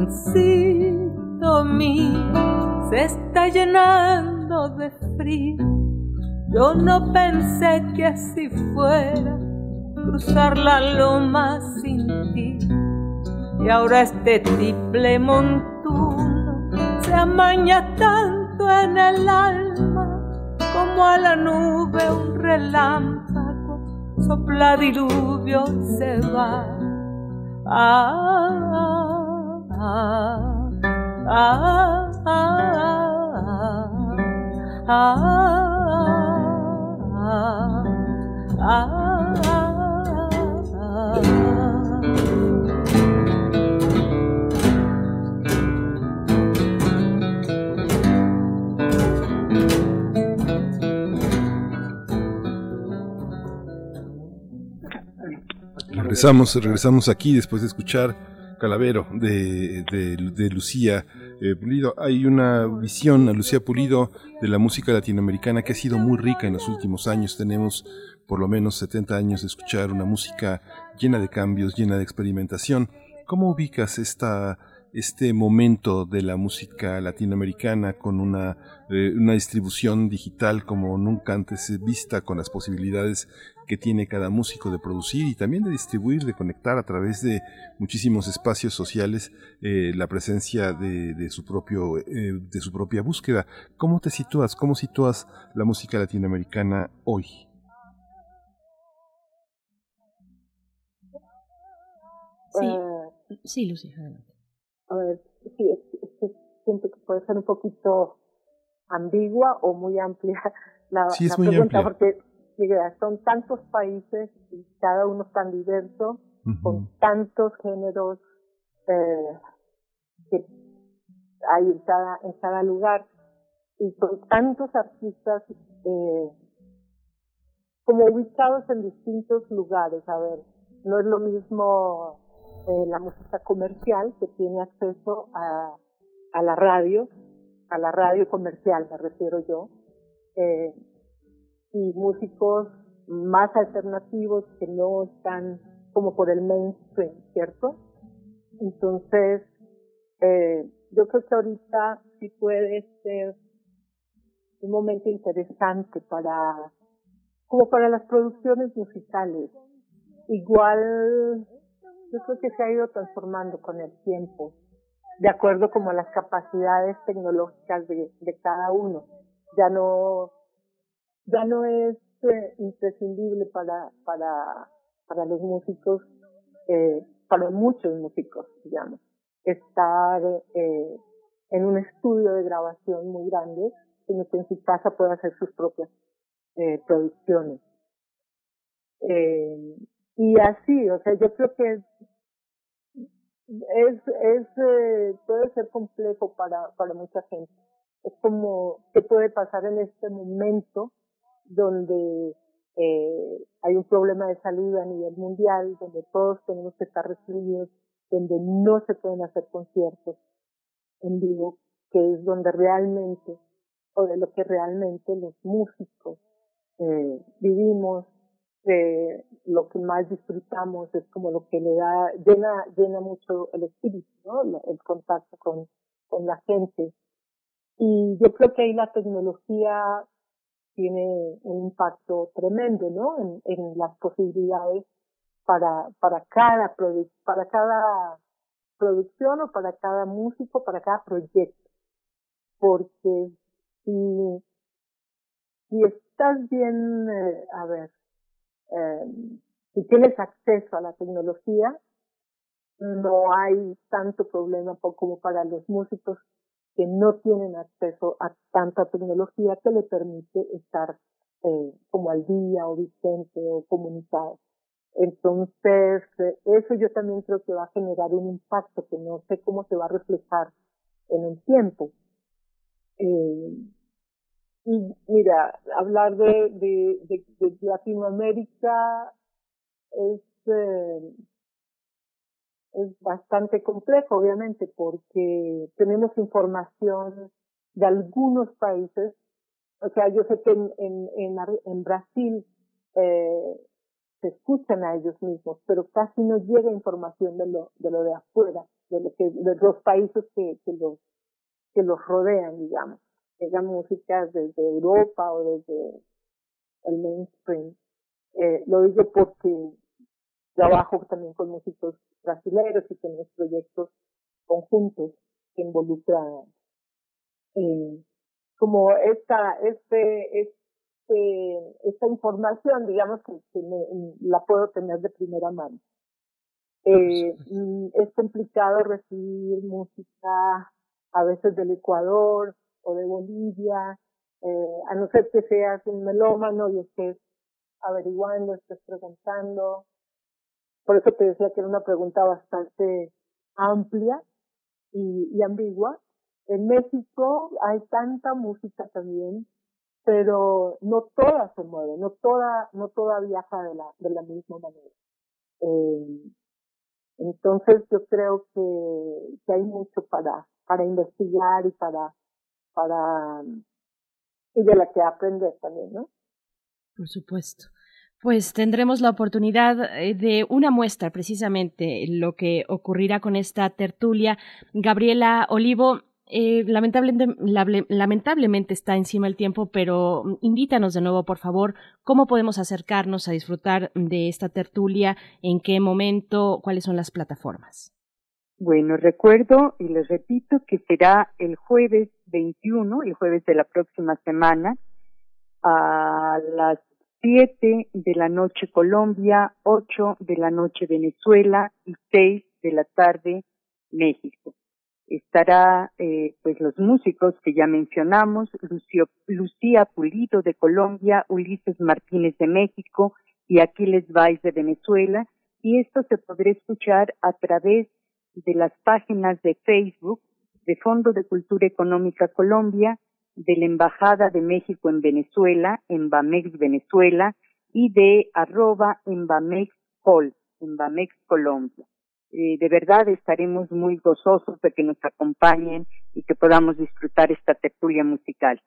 Corazoncito mío se está llenando de frío. Yo no pensé que así fuera cruzar la loma sin ti. Y ahora este triple montuno se amaña tanto en el alma como a la nube un relámpago sopla diluvio se va. Ah, Regresamos, regresamos aquí después de escuchar Calavero de, de, Lucía eh, Pulido. Hay una visión a Lucía Pulido de la música latinoamericana que ha sido muy rica en los últimos años. Tenemos por lo menos 70 años de escuchar una música llena de cambios, llena de experimentación. ¿Cómo ubicas este momento de la música latinoamericana con una, eh, una distribución digital como nunca antes vista, con las posibilidades que tiene cada músico de producir y también de distribuir, de conectar a través de muchísimos espacios sociales eh, la presencia de, de su propio, eh, de su propia búsqueda. ¿Cómo te sitúas? ¿Cómo sitúas la música latinoamericana hoy? Sí, sí Lucía, A ver, sí, siento que puede ser un poquito ambigua o muy amplia la, la pregunta, porque son tantos países y cada uno tan diverso, con tantos géneros eh, que hay en cada, en cada lugar y con tantos artistas eh, como ubicados en distintos lugares. A ver, No es lo mismo eh, la música comercial que tiene acceso a, a la radio, a la radio comercial me refiero yo, eh, y músicos más alternativos que no están como por el mainstream, ¿cierto? Entonces, eh, yo creo que ahorita sí puede ser un momento interesante para, como para las producciones musicales. Igual, yo creo que se ha ido transformando con el tiempo, de acuerdo como a las capacidades tecnológicas de, de cada uno. Ya no, ya no es eh, imprescindible para, para, para los músicos, eh, para muchos músicos, digamos, estar eh, en un estudio de grabación muy grande, sino que en su casa puede hacer sus propias eh, producciones. Eh, y así, o sea, yo creo que es, es eh, puede ser complejo para, para mucha gente. Es como qué puede pasar en este momento donde eh, hay un problema de salud a nivel mundial, donde todos tenemos que estar restringidos, donde no se pueden hacer conciertos en vivo, que es donde realmente, o de lo que realmente los músicos eh, vivimos, eh, lo que más disfrutamos es como lo que le da, llena, llena mucho el espíritu, ¿no? El contacto con, con la gente. Y yo creo que ahí la tecnología tiene un impacto tremendo, ¿no? En, en las posibilidades para, para cada para cada producción o para cada músico, para cada proyecto. Porque si, si estás bien, eh, a ver, eh, si tienes acceso a la tecnología, no hay tanto problema como para los músicos que no tienen acceso a tanta tecnología que le permite estar eh, como al día o vigente o comunicado. Entonces, eh, eso yo también creo que va a generar un impacto que no sé cómo se va a reflejar en el tiempo. Eh, y mira, hablar de, de, de, de Latinoamérica es, eh, es bastante complejo, obviamente, porque tenemos información de algunos países. O sea, yo sé que en, en, en, Brasil eh, se escuchan a ellos mismos, pero casi no llega información de lo de, lo de afuera, de, lo que, de los países que, que, los, que los rodean, digamos. Llegan músicas desde Europa o desde el mainstream. Eh, lo digo porque trabajo también con músicos brasileños y tenemos proyectos conjuntos que involucran eh, como esta, este, este, esta información, digamos que, la puedo tener de primera mano. Eh, mm, es complicado recibir música a veces del Ecuador o de Bolivia, eh, a no ser que seas un melómano y estés averiguando, estés preguntando, por eso te decía que era una pregunta bastante amplia y, ambigua. En México hay tanta música también, pero no toda se mueve, no toda, no toda viaja de la, de la misma manera. Eh, entonces yo creo que, que hay mucho para, para investigar y para, para, y de la que aprender también, ¿no? Por supuesto. Pues tendremos la oportunidad eh, de una muestra precisamente lo que ocurrirá con esta tertulia. Gabriela Olivo, eh, lamentablemente, lamentablemente está encima el tiempo, pero invítanos de nuevo, por favor, cómo podemos acercarnos a disfrutar de esta tertulia, en qué momento, cuáles son las plataformas. Bueno, recuerdo y les repito que será el jueves 21, el jueves de la próxima semana, a las siete de la noche Colombia, ocho de la noche Venezuela y seis de la tarde México. Estará eh, pues los músicos que ya mencionamos, Lucio, Lucía Pulido de Colombia, Ulises Martínez de México y Aquiles Valls de Venezuela y esto se podrá escuchar a través de las páginas de Facebook de Fondo de Cultura Económica Colombia, de la Embajada de México en Venezuela, Embamex Venezuela, y de arroba Embamex Hall. en Bamex, Colombia. Eh, de verdad estaremos muy gozosos de que nos acompañen y que podamos disfrutar esta tertulia musical.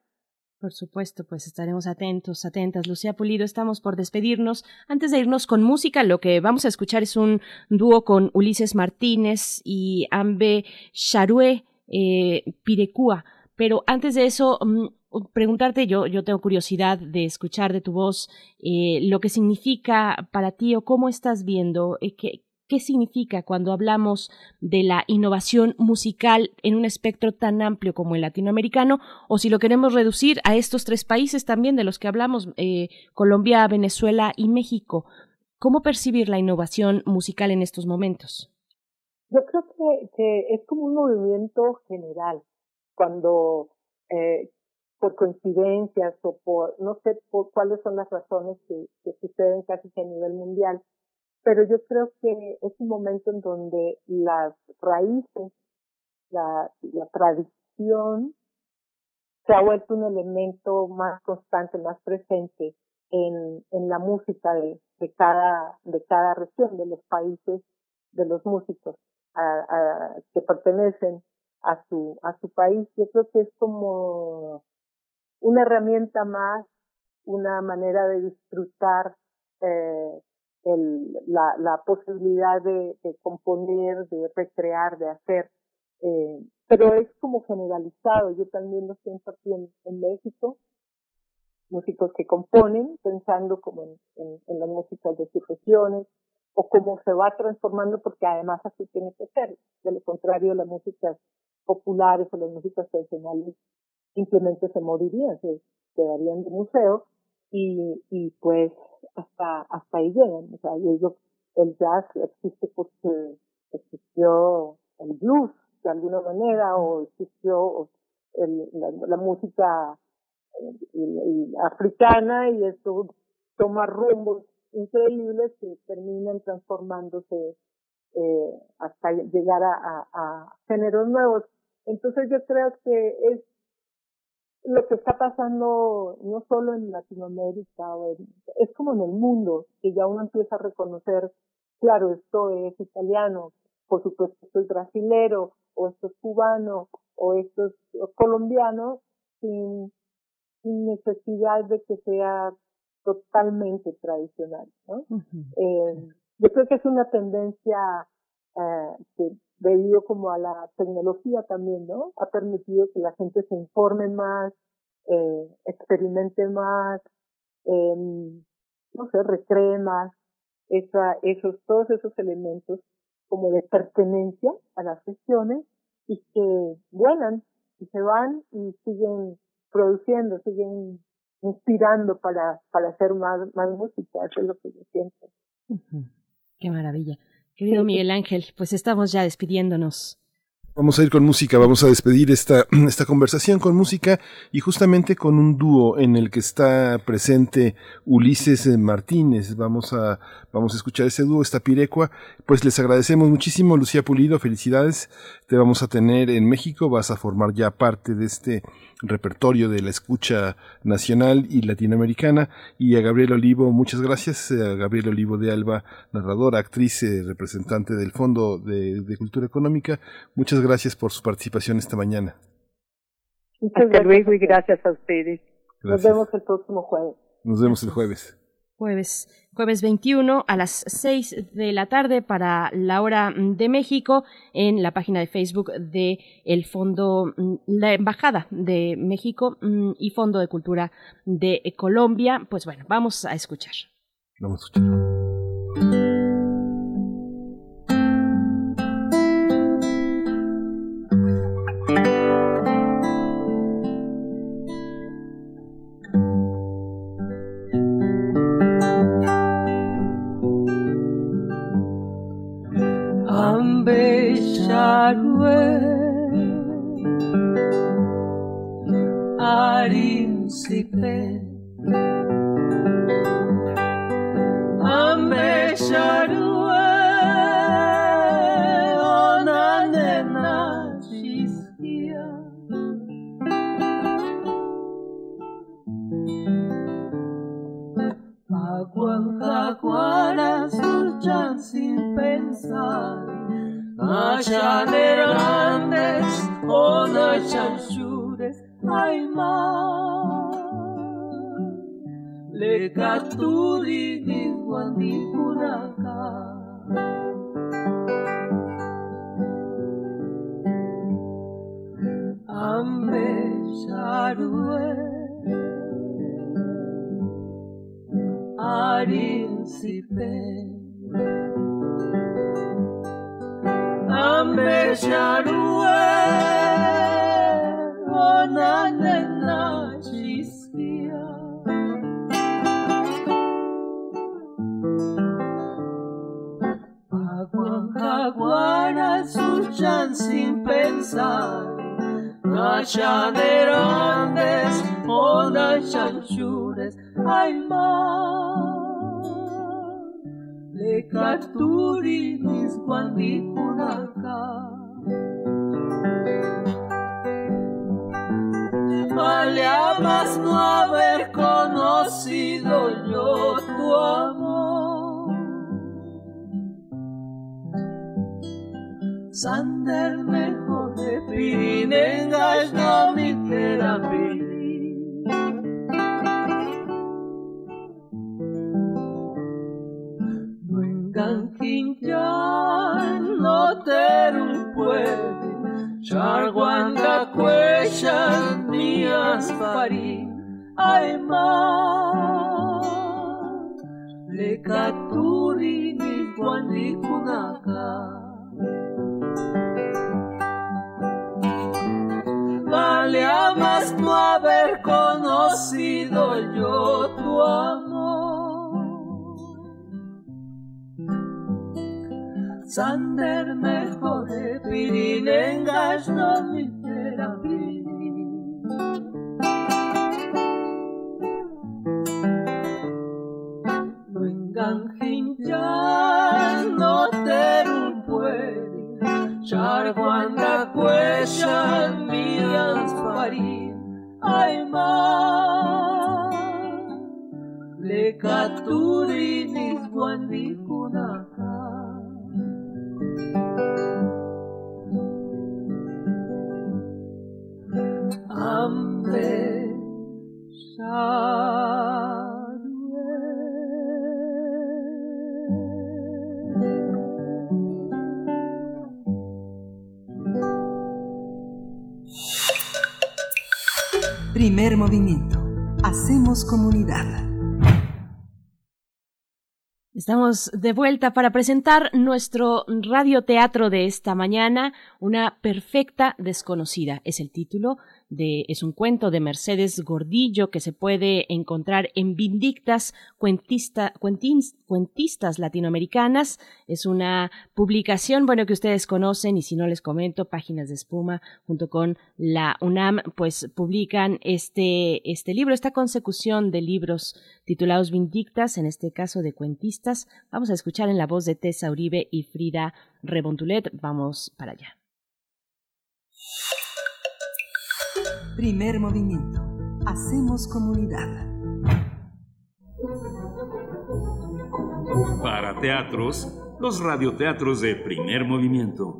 Por supuesto, pues estaremos atentos, atentas. Lucía Pulido, estamos por despedirnos. Antes de irnos con música, lo que vamos a escuchar es un dúo con Ulises Martínez y Ambe Charue eh, Pirecúa. Pero antes de eso, mm, preguntarte, yo, yo tengo curiosidad de escuchar de tu voz eh, lo que significa para ti o cómo estás viendo, eh, qué, qué significa cuando hablamos de la innovación musical en un espectro tan amplio como el latinoamericano, o si lo queremos reducir a estos tres países también de los que hablamos, eh, Colombia, Venezuela y México. ¿Cómo percibir la innovación musical en estos momentos? Yo creo que, es como un movimiento general, cuando eh, por coincidencias o por, no sé por cuáles son las razones que, suceden casi a nivel mundial, pero yo creo que es un momento en donde las raíces, la, la tradición se ha vuelto un elemento más constante, más presente en, en la música de, de cada, de cada región, de los países, de los músicos a, que pertenecen a su, a su país. Yo creo que es como una herramienta más, una manera de disfrutar eh, el, la, la posibilidad de, de, componer, de recrear, de hacer. Eh, pero es como generalizado. Yo también lo siento aquí en, en México. Músicos que componen pensando como en, en, en las músicas de sus regiones o cómo se va transformando porque además así tiene que ser. De lo contrario, las músicas populares o las músicas tradicionales simplemente se morirían, se quedarían de museo y, y pues hasta, hasta ahí llegan. O sea, yo digo, el jazz existe porque existió el blues de alguna manera o existió el, la, música eh, africana y esto toma rumbos increíbles que terminan transformándose eh, hasta llegar a, a géneros nuevos. Entonces yo creo que es lo que está pasando no solo en Latinoamérica, es como en el mundo, que ya uno empieza a reconocer, claro, esto es italiano, por supuesto esto es brasilero, o esto es cubano, o esto es colombiano, sin, sin necesidad de que sea totalmente tradicional. ¿no? eh, yo creo que es una tendencia eh, que debido como a la tecnología también, ¿no? Ha permitido que la gente se informe más, eh, experimente más, eh, no sé, recree más, esa, esos, todos esos elementos como de pertenencia a las sesiones y que vuelan y se van y siguen produciendo, siguen inspirando para, para hacer más, más música, eso es lo que yo siento. Qué maravilla. Querido Miguel Ángel, pues estamos ya despidiéndonos. Vamos a ir con música, vamos a despedir esta, esta conversación con música y justamente con un dúo en el que está presente Ulises Martínez. Vamos a, vamos a escuchar ese dúo, esta pirecua. Pues les agradecemos muchísimo, Lucía Pulido, felicidades. Te vamos a tener en México, vas a formar ya parte de este repertorio de la escucha nacional y latinoamericana. Y a Gabriel Olivo, muchas gracias. A Gabriel Olivo de Alba, narradora, actriz, eh, representante del Fondo de, Cultura Económica. Muchas gracias por su participación esta mañana. Hasta luego y gracias a ustedes. Nos vemos el próximo jueves. Nos vemos el jueves jueves, jueves 21 a las 6 de la tarde para la hora de México en la página de Facebook de el Fondo, mm, la Embajada de México mm, y Fondo de Cultura de Colombia. Pues bueno, vamos a escuchar. Vamos a escuchar. Sander mejor de pirinengas no mi Estamos de vuelta para presentar nuestro radioteatro de esta mañana, Una perfecta desconocida. Es el título es un cuento de Mercedes Gordillo que se puede encontrar en Vindictas cuentistas latinoamericanas. Es una publicación, bueno, que ustedes conocen y si no les comento, Páginas de Espuma junto con la UNAM, pues publican este, este libro, esta consecución de libros titulados Vindictas, en este caso de cuentistas. Vamos a escuchar en la voz de Tessa Uribe y Frida Rebontulet. Vamos para allá. Primer movimiento. Hacemos comunidad. Para teatros, los radioteatros de primer movimiento.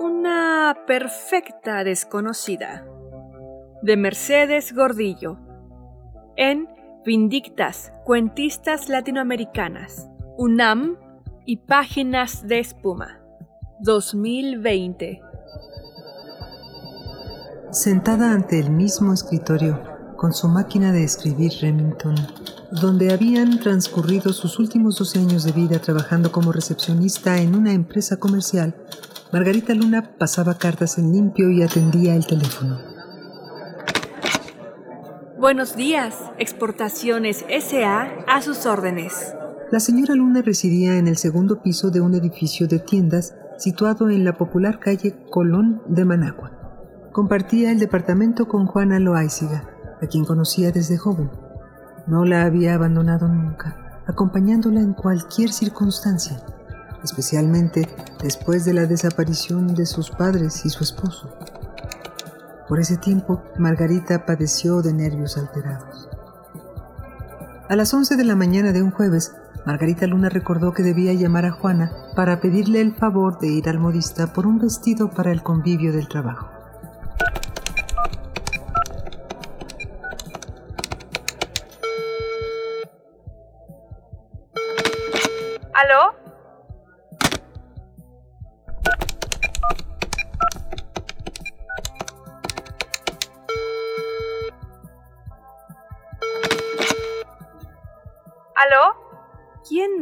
Una perfecta desconocida. De Mercedes Gordillo. En Vindictas, Cuentistas Latinoamericanas. UNAM y Páginas de Espuma. 2020. Sentada ante el mismo escritorio, con su máquina de escribir Remington, donde habían transcurrido sus últimos 12 años de vida trabajando como recepcionista en una empresa comercial, Margarita Luna pasaba cartas en limpio y atendía el teléfono. Buenos días, Exportaciones SA a sus órdenes. La señora Luna residía en el segundo piso de un edificio de tiendas situado en la popular calle Colón de Managua. Compartía el departamento con Juana Loaiziga, a quien conocía desde joven. No la había abandonado nunca, acompañándola en cualquier circunstancia, especialmente después de la desaparición de sus padres y su esposo. Por ese tiempo, Margarita padeció de nervios alterados. A las 11 de la mañana de un jueves, Margarita Luna recordó que debía llamar a Juana para pedirle el favor de ir al modista por un vestido para el convivio del trabajo.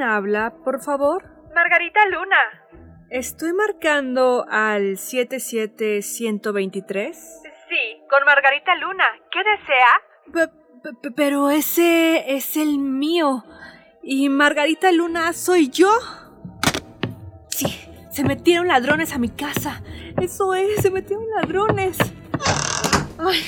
¿Quién habla, por favor? Margarita Luna. Estoy marcando al 77123. Sí, con Margarita Luna. ¿Qué desea? pero ese es el mío. ¿Y Margarita Luna soy yo? Sí, se metieron ladrones a mi casa. Eso es, se metieron ladrones. Ay.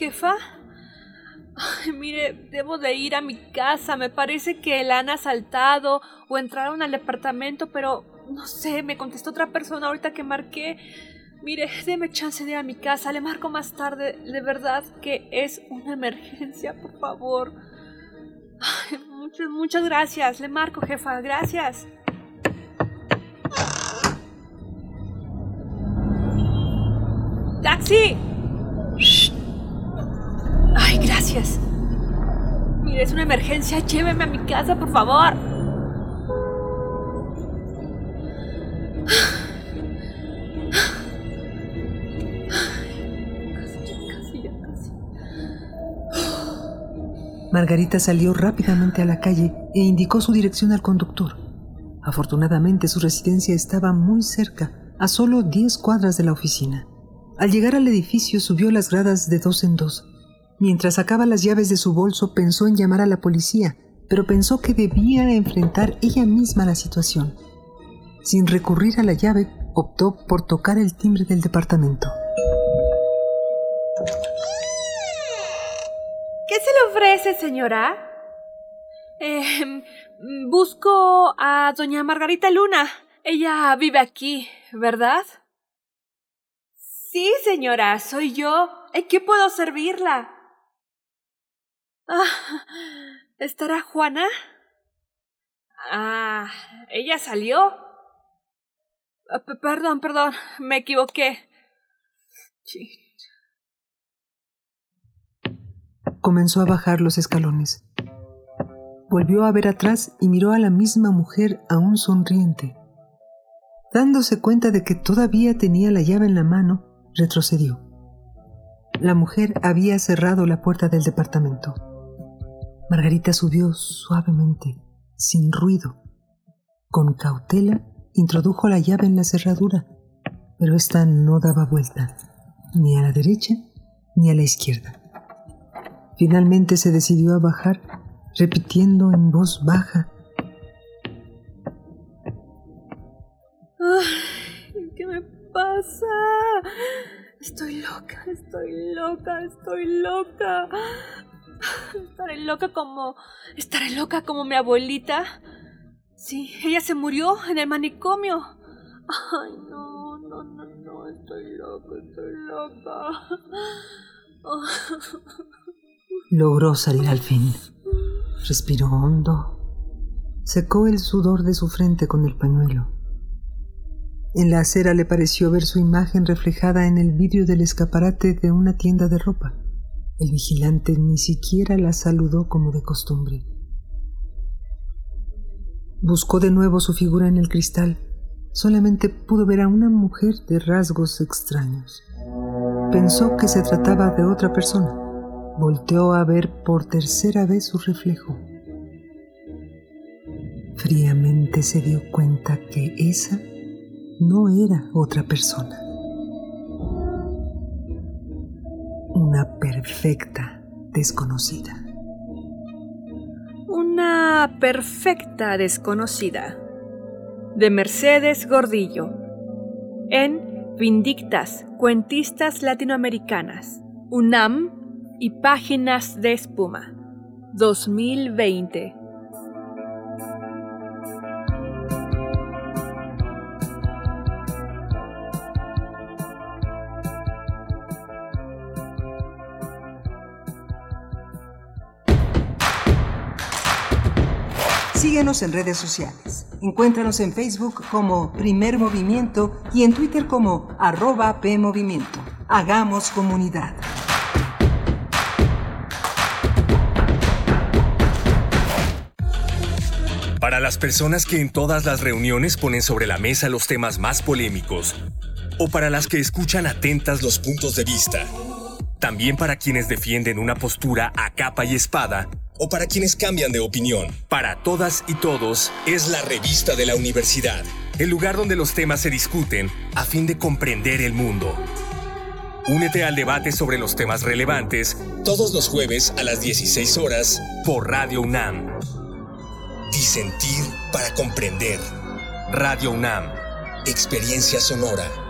Jefa, mire, debo de ir a mi casa. Me parece que la han asaltado o entraron al departamento, pero no sé, me contestó otra persona ahorita que marqué. Mire, déme chance de ir a mi casa. Le marco más tarde. De verdad que es una emergencia, por favor. Muchas, muchas gracias. Le marco, jefa. Gracias. ¡Taxi! Ay, gracias. Mire, es una emergencia. Lléveme a mi casa, por favor. Margarita salió rápidamente a la calle e indicó su dirección al conductor. Afortunadamente su residencia estaba muy cerca, a solo 10 cuadras de la oficina. Al llegar al edificio subió las gradas de dos en dos. Mientras sacaba las llaves de su bolso pensó en llamar a la policía, pero pensó que debía enfrentar ella misma la situación. Sin recurrir a la llave, optó por tocar el timbre del departamento. ¿Qué se le ofrece, señora? Eh, busco a doña Margarita Luna. Ella vive aquí, ¿verdad? Sí, señora, soy yo. ¿En qué puedo servirla? ¿Estará Juana? Ah, ¿ella salió? Ah, perdón, perdón, me equivoqué. Comenzó a bajar los escalones. Volvió a ver atrás y miró a la misma mujer aún sonriente. Dándose cuenta de que todavía tenía la llave en la mano, retrocedió. La mujer había cerrado la puerta del departamento. Margarita subió suavemente, sin ruido. Con cautela, introdujo la llave en la cerradura, pero ésta no daba vuelta, ni a la derecha ni a la izquierda. Finalmente se decidió a bajar, repitiendo en voz baja. Ay, ¿Qué me pasa? Estoy loca, estoy loca, estoy loca. Estaré loca como... Estaré loca como mi abuelita. Sí, ella se murió en el manicomio. Ay, no, no, no, no, estoy loca, estoy loca. Logró salir al fin. Respiró hondo. Secó el sudor de su frente con el pañuelo. En la acera le pareció ver su imagen reflejada en el vidrio del escaparate de una tienda de ropa. El vigilante ni siquiera la saludó como de costumbre. Buscó de nuevo su figura en el cristal. Solamente pudo ver a una mujer de rasgos extraños. Pensó que se trataba de otra persona volteó a ver por tercera vez su reflejo. Fríamente se dio cuenta que esa no era otra persona. Una perfecta desconocida. Una perfecta desconocida. De Mercedes Gordillo. En Vindictas, Cuentistas Latinoamericanas. UNAM y Páginas de Espuma 2020. Síguenos en redes sociales. Encuéntranos en Facebook como Primer Movimiento y en Twitter como arroba PMovimiento. Hagamos comunidad. Para las personas que en todas las reuniones ponen sobre la mesa los temas más polémicos, o para las que escuchan atentas los puntos de vista, también para quienes defienden una postura a capa y espada, o para quienes cambian de opinión. Para todas y todos es la revista de la universidad, el lugar donde los temas se discuten a fin de comprender el mundo. Únete al debate sobre los temas relevantes todos los jueves a las 16 horas por Radio UNAM. Disentir para comprender. Radio UNAM. Experiencia sonora.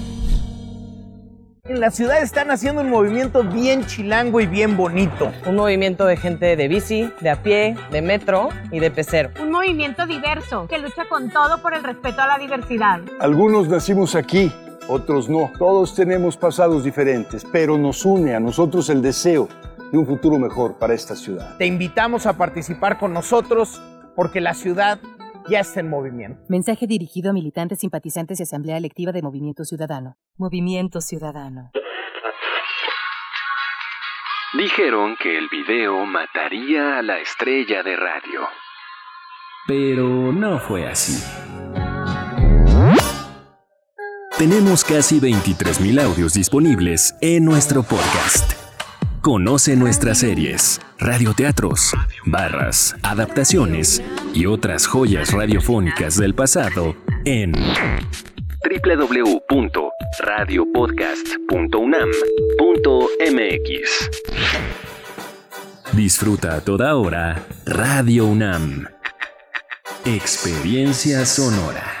en la ciudad están haciendo un movimiento bien chilango y bien bonito. Un movimiento de gente de bici, de a pie, de metro y de pecero. Un movimiento diverso que lucha con todo por el respeto a la diversidad. Algunos nacimos aquí, otros no. Todos tenemos pasados diferentes, pero nos une a nosotros el deseo de un futuro mejor para esta ciudad. Te invitamos a participar con nosotros porque la ciudad ya está en movimiento. Mensaje dirigido a militantes, simpatizantes y asamblea electiva de Movimiento Ciudadano. Movimiento Ciudadano. Dijeron que el video mataría a la estrella de radio. Pero no fue así. Tenemos casi 23.000 audios disponibles en nuestro podcast. Conoce nuestras series, radioteatros, barras, adaptaciones y otras joyas radiofónicas del pasado en www.radiopodcast.unam.mx. Disfruta a toda hora Radio UNAM. Experiencia sonora.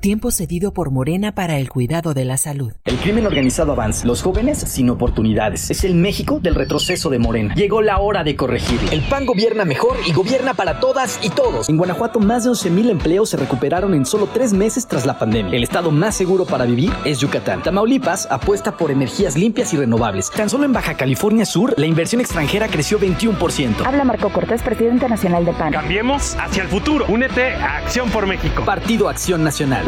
Tiempo cedido por Morena para el cuidado de la salud. El crimen organizado avanza, los jóvenes sin oportunidades. Es el México del retroceso de Morena. Llegó la hora de corregirlo. El PAN gobierna mejor y gobierna para todas y todos. En Guanajuato, más de 11.000 empleos se recuperaron en solo tres meses tras la pandemia. El estado más seguro para vivir es Yucatán. Tamaulipas apuesta por energías limpias y renovables. Tan solo en Baja California Sur, la inversión extranjera creció 21%. Habla Marco Cortés, presidente nacional del PAN. Cambiemos hacia el futuro. Únete a Acción por México. Partido Acción Nacional.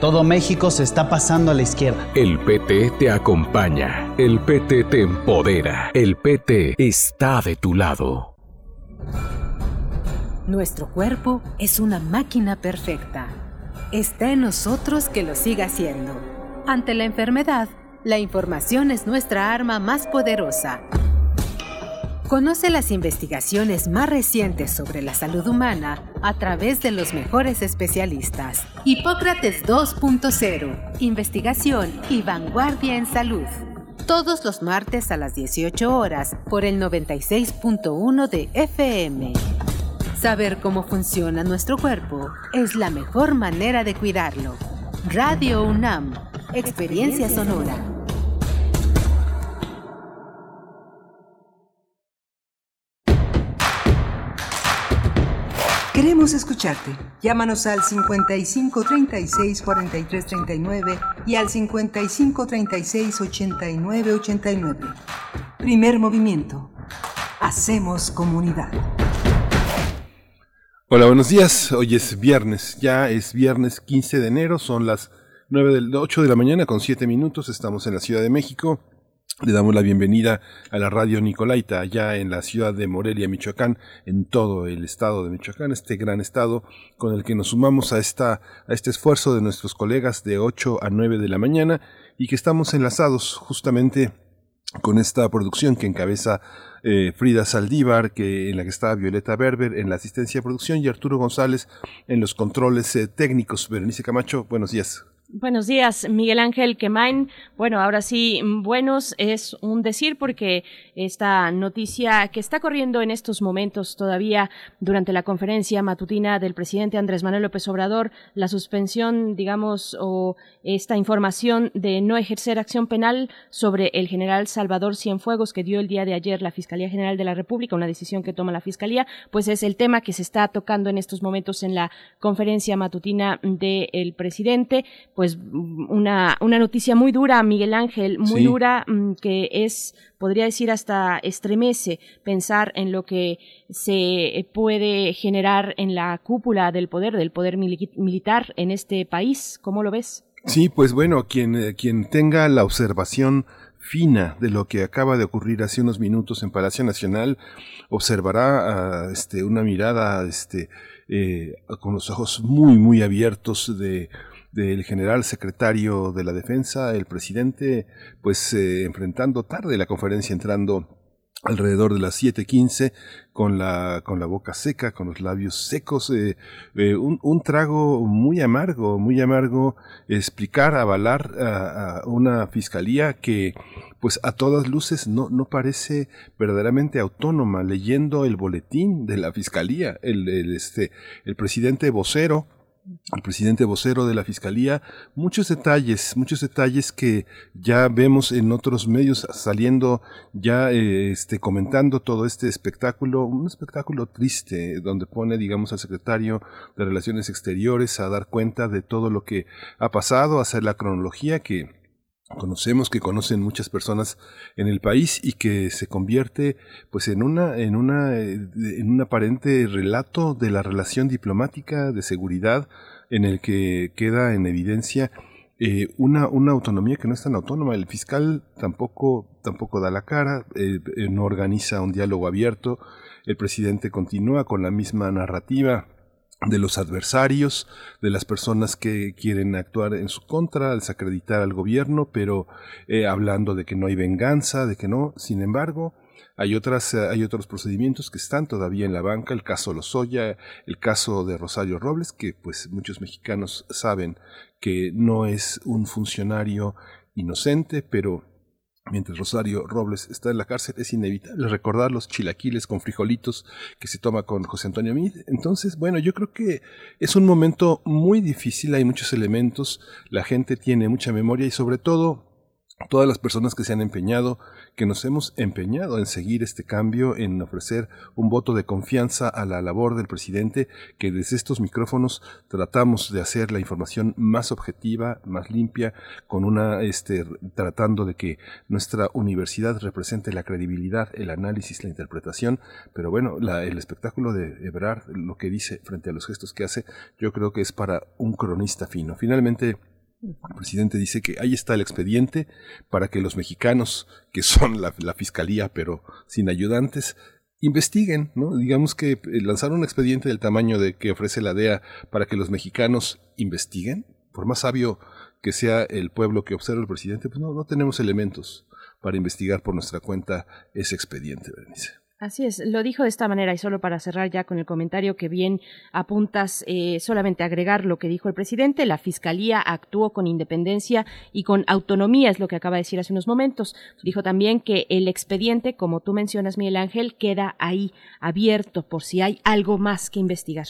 Todo México se está pasando a la izquierda. El PT te acompaña. El PT te empodera. El PT está de tu lado. Nuestro cuerpo es una máquina perfecta. Está en nosotros que lo siga siendo. Ante la enfermedad, la información es nuestra arma más poderosa. Conoce las investigaciones más recientes sobre la salud humana a través de los mejores especialistas. Hipócrates 2.0. Investigación y vanguardia en salud. Todos los martes a las 18 horas por el 96.1 de FM. Saber cómo funciona nuestro cuerpo es la mejor manera de cuidarlo. Radio UNAM. Experiencia sonora. Queremos escucharte. Llámanos al 55 36 43 39 y al 55 36 89 89. Primer movimiento. Hacemos comunidad. Hola, buenos días. Hoy es viernes. Ya es viernes 15 de enero. Son las 9 del 8 de la mañana con 7 minutos. Estamos en la Ciudad de México. Le damos la bienvenida a la radio Nicolaita, allá en la ciudad de Morelia, Michoacán, en todo el estado de Michoacán, este gran estado con el que nos sumamos a, esta, a este esfuerzo de nuestros colegas de 8 a 9 de la mañana y que estamos enlazados justamente con esta producción que encabeza eh, Frida Saldívar, que, en la que está Violeta Berber en la asistencia de producción y Arturo González en los controles eh, técnicos. Berenice Camacho, buenos días. Buenos días, Miguel Ángel Quemain. Bueno, ahora sí, buenos es un decir porque esta noticia que está corriendo en estos momentos todavía durante la conferencia matutina del presidente Andrés Manuel López Obrador, la suspensión, digamos, o esta información de no ejercer acción penal sobre el general Salvador Cienfuegos que dio el día de ayer la Fiscalía General de la República, una decisión que toma la Fiscalía, pues es el tema que se está tocando en estos momentos en la conferencia matutina del presidente pues una, una noticia muy dura, Miguel Ángel, muy dura, mm, que es, podría decir, hasta estremece pensar en lo que se puede generar en la cúpula del poder, del poder militar en este país. ¿Cómo lo ves? Sí, pues bueno, quien, eh, quien tenga la observación fina de lo que acaba de ocurrir hace unos minutos en Palacio Nacional observará ah, este, una mirada este, eh, con los ojos muy, muy abiertos de del general secretario de la defensa, el presidente, pues eh, enfrentando tarde la conferencia, entrando alrededor de las 7.15 con la, con la boca seca, con los labios secos, eh, eh, un, un, trago muy amargo, muy amargo, explicar, avalar a, una fiscalía que pues a todas luces no, no parece verdaderamente autónoma, leyendo el boletín de la fiscalía, el, el este, el presidente vocero, al presidente vocero de la Fiscalía, muchos detalles, muchos detalles que ya vemos en otros medios saliendo, ya eh, este, comentando todo este espectáculo, un espectáculo triste, donde pone, digamos, al secretario de Relaciones Exteriores a dar cuenta de todo lo que ha pasado, hacer la cronología que conocemos que conocen muchas personas en el país y que se convierte pues en una en una en un aparente relato de la relación diplomática de seguridad en el que queda en evidencia eh, una, una autonomía que no es tan autónoma. El fiscal tampoco, tampoco da la cara, eh, eh, no organiza un diálogo abierto, el presidente continúa con la misma narrativa de los adversarios, de las personas que quieren actuar en su contra, desacreditar al gobierno, pero eh, hablando de que no hay venganza, de que no. Sin embargo, hay otras, hay otros procedimientos que están todavía en la banca, el caso Lozoya, el caso de Rosario Robles, que pues muchos mexicanos saben que no es un funcionario inocente, pero Mientras Rosario Robles está en la cárcel, es inevitable recordar los chilaquiles con frijolitos que se toma con José Antonio Mid. Entonces, bueno, yo creo que es un momento muy difícil, hay muchos elementos, la gente tiene mucha memoria y sobre todo todas las personas que se han empeñado, que nos hemos empeñado en seguir este cambio, en ofrecer un voto de confianza a la labor del presidente, que desde estos micrófonos tratamos de hacer la información más objetiva, más limpia, con una, este, tratando de que nuestra universidad represente la credibilidad, el análisis, la interpretación, pero bueno, el espectáculo de Ebrard, lo que dice frente a los gestos que hace, yo creo que es para un cronista fino. Finalmente, el presidente dice que ahí está el expediente para que los mexicanos, que son la, fiscalía pero sin ayudantes, investiguen, ¿no? Digamos que eh, lanzar un expediente del tamaño de que ofrece la DEA para que los mexicanos investiguen, por más sabio que sea el pueblo que observa el presidente, pues no, no tenemos elementos para investigar por nuestra cuenta ese expediente, Berenice. Así es, lo dijo de esta manera y solo para cerrar ya con el comentario que bien apuntas, eh, solamente agregar lo que dijo el presidente, la Fiscalía actuó con independencia y con autonomía, es lo que acaba de decir hace unos momentos. Dijo también que el expediente, como tú mencionas, Miguel Ángel, queda ahí abierto por si hay algo más que investigar.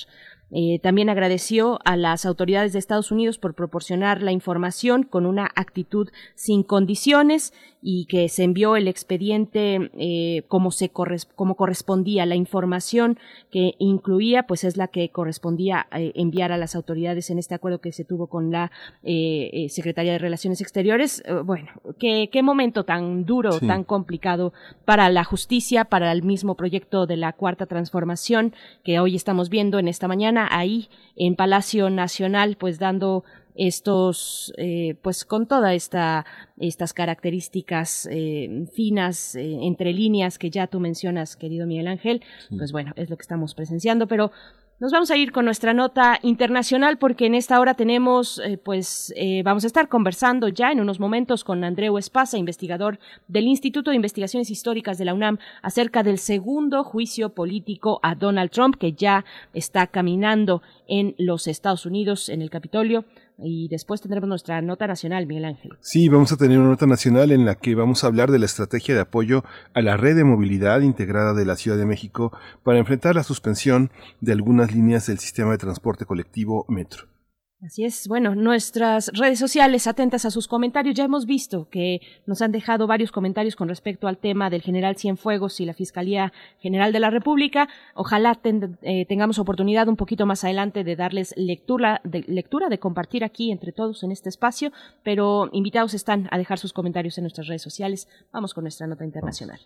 Eh, también agradeció a las autoridades de Estados Unidos por proporcionar la información con una actitud sin condiciones y que se envió el expediente eh, como se como correspondía. La información que incluía pues es la que correspondía eh, enviar a las autoridades en este acuerdo que se tuvo con la Secretaría de Relaciones Exteriores. Bueno qué, qué momento tan duro tan complicado para la justicia para el mismo proyecto de la cuarta transformación que hoy estamos viendo en esta mañana ahí en Palacio Nacional, pues dando estos, eh, pues con toda esta, estas características eh, finas, eh, entre líneas que ya tú mencionas, querido Miguel Ángel, pues bueno, es lo que estamos presenciando, pero nos vamos a ir con nuestra nota internacional porque en esta hora tenemos, eh, pues, eh, vamos a estar conversando ya en unos momentos con Andreu Espasa, investigador del Instituto de Investigaciones Históricas de la UNAM, acerca del segundo juicio político a Donald Trump que ya está caminando en los Estados Unidos, en el Capitolio y después tendremos nuestra nota nacional, Miguel Ángel. Sí, vamos a tener una nota nacional en la que vamos a hablar de la estrategia de apoyo a la red de movilidad integrada de la Ciudad de México para enfrentar la suspensión de algunas líneas del sistema de transporte colectivo Metro. Así es, bueno, nuestras redes sociales atentas a sus comentarios. Ya hemos visto que nos han dejado varios comentarios con respecto al tema del general Cienfuegos y la Fiscalía General de la República. Ojalá eh, tengamos oportunidad un poquito más adelante de darles lectura de, lectura, de compartir aquí entre todos en este espacio, pero invitados están a dejar sus comentarios en nuestras redes sociales. Vamos con nuestra nota internacional.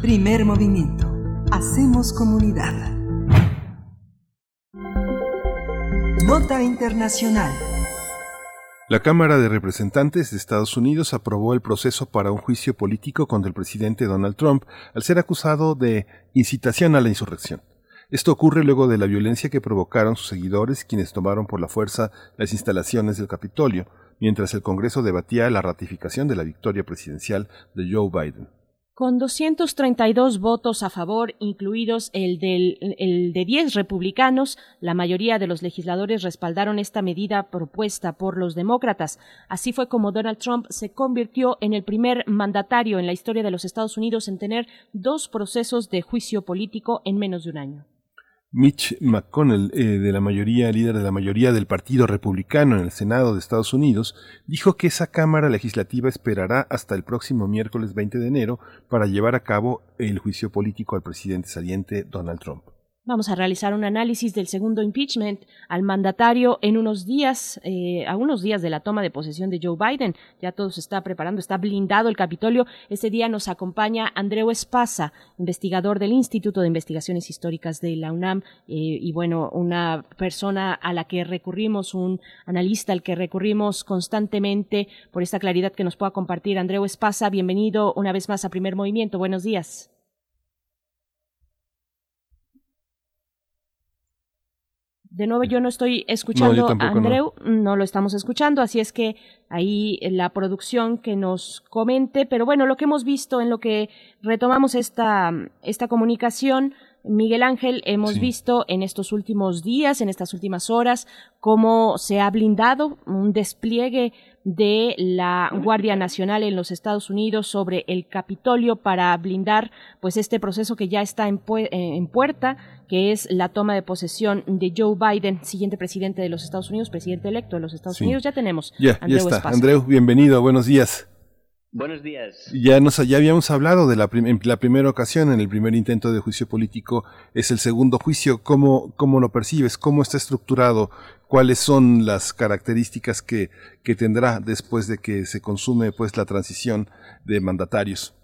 Primer movimiento. Hacemos comunidad. Nota Internacional. La Cámara de Representantes de Estados Unidos aprobó el proceso para un juicio político contra el presidente Donald Trump al ser acusado de incitación a la insurrección. Esto ocurre luego de la violencia que provocaron sus seguidores quienes tomaron por la fuerza las instalaciones del Capitolio, mientras el Congreso debatía la ratificación de la victoria presidencial de Joe Biden. Con 232 votos a favor, incluidos el, del, el de 10 republicanos, la mayoría de los legisladores respaldaron esta medida propuesta por los demócratas. Así fue como Donald Trump se convirtió en el primer mandatario en la historia de los Estados Unidos en tener dos procesos de juicio político en menos de un año. Mitch McConnell, eh, de la mayoría, líder de la mayoría del Partido Republicano en el Senado de Estados Unidos, dijo que esa Cámara Legislativa esperará hasta el próximo miércoles 20 de enero para llevar a cabo el juicio político al presidente saliente Donald Trump. Vamos a realizar un análisis del segundo impeachment al mandatario en unos días, eh, a unos días de la toma de posesión de Joe Biden. Ya todo se está preparando, está blindado el Capitolio. Este día nos acompaña Andreu Espasa, investigador del Instituto de Investigaciones Históricas de la UNAM eh, y bueno, una persona a la que recurrimos, un analista al que recurrimos constantemente por esta claridad que nos pueda compartir. Andreu Espasa, bienvenido una vez más a Primer Movimiento. Buenos días. De nuevo, yo no estoy escuchando a Andreu, no. lo estamos escuchando, así es que ahí la producción que nos comente, pero bueno, lo que hemos visto en lo que retomamos esta, esta comunicación, Miguel Ángel, hemos visto en estos últimos días, en estas últimas horas, cómo se ha blindado un despliegue de la Guardia Nacional en los Estados Unidos sobre el Capitolio para blindar pues este proceso que ya está en, en puerta que es la toma de posesión de Joe Biden, siguiente presidente de los Estados Unidos, presidente electo de los Estados Unidos. Ya tenemos. Ya, ya está. Andreu, bienvenido, buenos días. Buenos días. Ya nos ya habíamos hablado de la, en la primera ocasión, en el primer intento de juicio político, es el segundo juicio. ¿Cómo, cómo lo percibes? ¿Cómo está estructurado? ¿Cuáles son las características que, que tendrá después de que se consume pues la transición de mandatarios?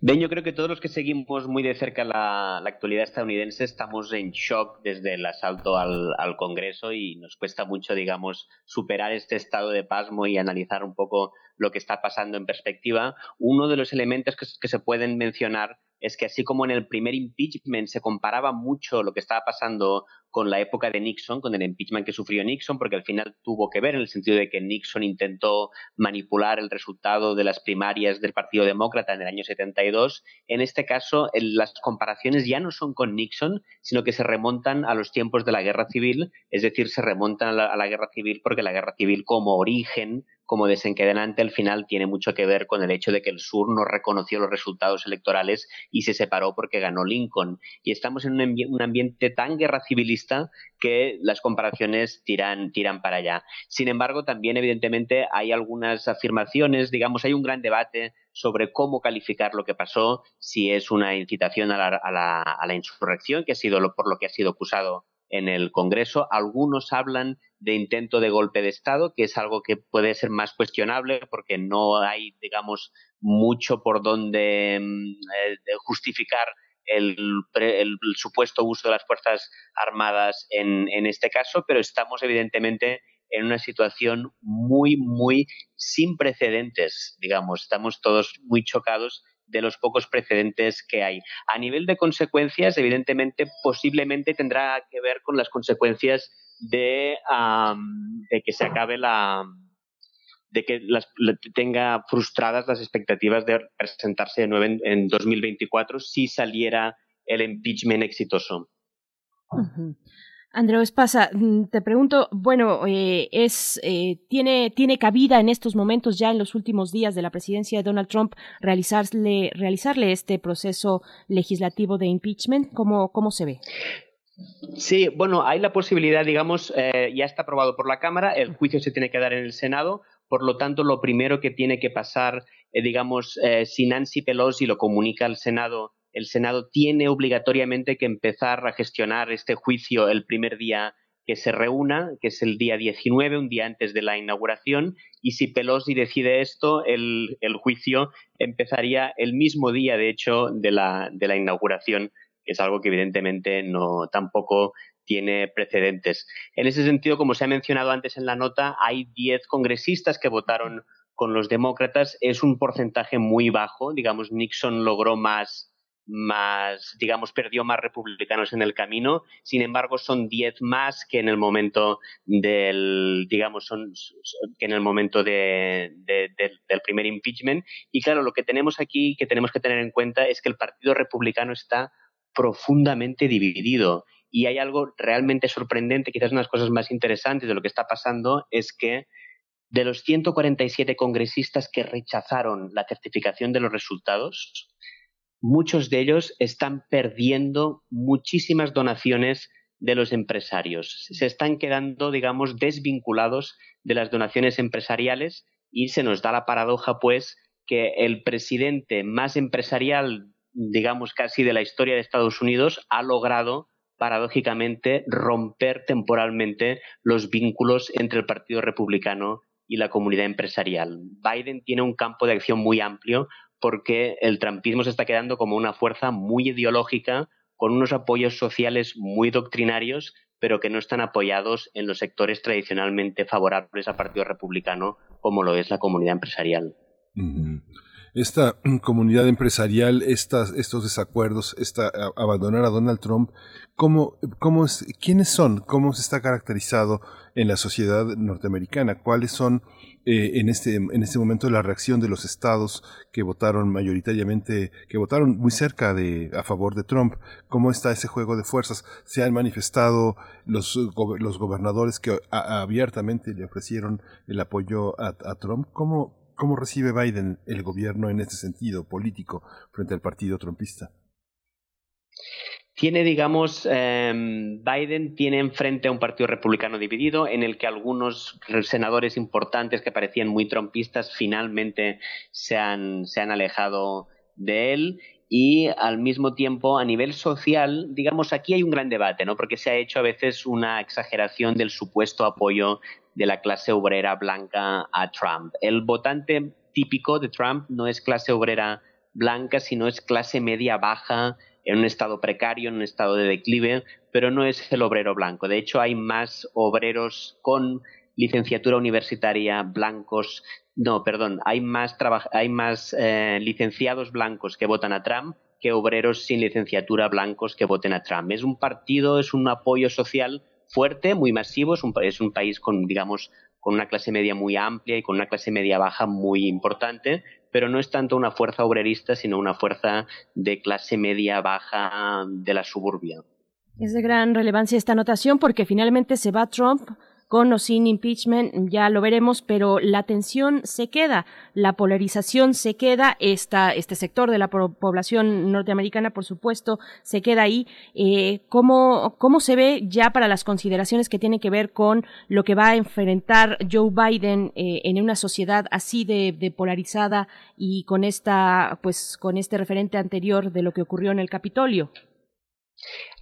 Bien, yo creo que todos los que seguimos muy de cerca la, actualidad estadounidense estamos en shock desde el asalto al, Congreso y nos cuesta mucho, digamos, superar este estado de pasmo y analizar un poco lo que está pasando en perspectiva. Uno de los elementos que, se pueden mencionar es que así como en el primer impeachment se comparaba mucho lo que estaba pasando con la época de Nixon, con el impeachment que sufrió Nixon, porque al final tuvo que ver en el sentido de que Nixon intentó manipular el resultado de las primarias del Partido Demócrata en el año 72. En este caso, las comparaciones ya no son con Nixon, sino que se remontan a los tiempos de la Guerra Civil, es decir, se remontan a la, a la Guerra Civil porque la Guerra Civil como origen como desencadenante al final tiene mucho que ver con el hecho de que el sur no reconoció los resultados electorales y se separó porque ganó Lincoln. Y estamos en un, ambiente tan guerra civilista que las comparaciones tiran, tiran para allá. Sin embargo, también evidentemente hay algunas afirmaciones, digamos, hay un gran debate sobre cómo calificar lo que pasó, si es una incitación a la, a la, a la insurrección, que ha sido lo, por lo que ha sido acusado en el Congreso. Algunos hablan de intento de golpe de Estado, que es algo que puede ser más cuestionable porque no hay, digamos, mucho por donde mm, eh, justificar el, el, supuesto uso de las Fuerzas Armadas en, en este caso, pero estamos evidentemente en una situación muy, muy sin precedentes, digamos. Estamos todos muy chocados de los pocos precedentes que hay. A nivel de consecuencias, evidentemente, posiblemente tendrá que ver con las consecuencias de, de que se acabe la de que tenga frustradas las expectativas de presentarse de nuevo en 2024 si saliera el impeachment exitoso. Andreu Espasa, mm, te pregunto, bueno, eh, es eh, tiene tiene cabida en estos momentos ya en los últimos días de la presidencia de Donald Trump realizarle realizarle este proceso legislativo de impeachment, ¿cómo cómo se ve? Sí, bueno, hay la posibilidad, digamos, eh, ya está aprobado por la Cámara, el juicio se tiene que dar en el Senado, por lo tanto, lo primero que tiene que pasar, eh, digamos, si Nancy Pelosi lo comunica al Senado el Senado tiene obligatoriamente que empezar a gestionar este juicio el primer día que se reúna, que es el día 19, un día antes de la inauguración, y si Pelosi decide esto, el, juicio empezaría el mismo día, de hecho, de la, de la inauguración, que es algo que evidentemente no tampoco tiene precedentes. En ese sentido, como se ha mencionado antes en la nota, hay 10 congresistas que votaron con los demócratas. Es un porcentaje muy bajo. Digamos, Nixon logró más más, digamos, perdió más republicanos en el camino. Sin embargo, son 10 más que en el momento del, digamos, son, que en el momento de, de, de, del primer impeachment. Y claro, lo que tenemos aquí, que tenemos que tener en cuenta, es que el Partido Republicano está profundamente dividido. Y hay algo realmente sorprendente, quizás una de las cosas más interesantes de lo que está pasando, es que de los 147 congresistas que rechazaron la certificación de los resultados, muchos de ellos están perdiendo muchísimas donaciones de los empresarios. Se están quedando, digamos, desvinculados de las donaciones empresariales y se nos da la paradoja, pues, que el presidente más empresarial, digamos, casi de la historia de Estados Unidos, ha logrado paradójicamente romper temporalmente los vínculos entre el Partido Republicano y la comunidad empresarial. Biden tiene un campo de acción muy amplio porque el trumpismo se está quedando como una fuerza muy ideológica, con unos apoyos sociales muy doctrinarios, pero que no están apoyados en los sectores tradicionalmente favorables al Partido Republicano, como lo es la comunidad empresarial. Esta comunidad empresarial, estos desacuerdos, esta, abandonar a Donald Trump, ¿cómo, cómo es, ¿quiénes son? ¿Cómo se está caracterizado en la sociedad norteamericana? ¿Cuáles son eh, en, este, en este momento la reacción de los estados que votaron mayoritariamente, que votaron muy cerca de, a favor de Trump. ¿Cómo está ese juego de fuerzas? ¿Se han manifestado los, los gobernadores que abiertamente le ofrecieron el apoyo a, Trump? ¿Cómo, ¿Cómo recibe Biden el gobierno en este sentido político frente al partido trumpista? Tiene, digamos, eh, Biden tiene enfrente a un partido republicano dividido en el que algunos senadores importantes que parecían muy trompistas finalmente se han, se han alejado de él y al mismo tiempo a nivel social, digamos, aquí hay un gran debate, ¿no? Porque se ha hecho a veces una exageración del supuesto apoyo de la clase obrera blanca a Trump. El votante típico de Trump no es clase obrera blanca, sino es clase media baja en un estado precario, en un estado de declive, pero no es el obrero blanco. De hecho, hay más obreros con licenciatura universitaria blancos, no, perdón, hay más, hay más eh, licenciados blancos que votan a Trump que obreros sin licenciatura blancos que voten a Trump. Es un partido, es un apoyo social fuerte, muy masivo, es un, es un país con, digamos, con una clase media muy amplia y con una clase media baja muy importante, pero no es tanto una fuerza obrerista, sino una fuerza de clase media baja de la suburbia. Es de gran relevancia esta anotación porque finalmente se va Trump con o sin impeachment, ya lo veremos, pero la tensión se queda, la polarización se queda, esta, este sector de la población norteamericana, por supuesto, se queda ahí. Eh, ¿cómo, ¿Cómo se ve ya para las consideraciones que tienen que ver con lo que va a enfrentar Joe Biden eh, en una sociedad así de, de polarizada y con esta, pues, con este referente anterior de lo que ocurrió en el Capitolio?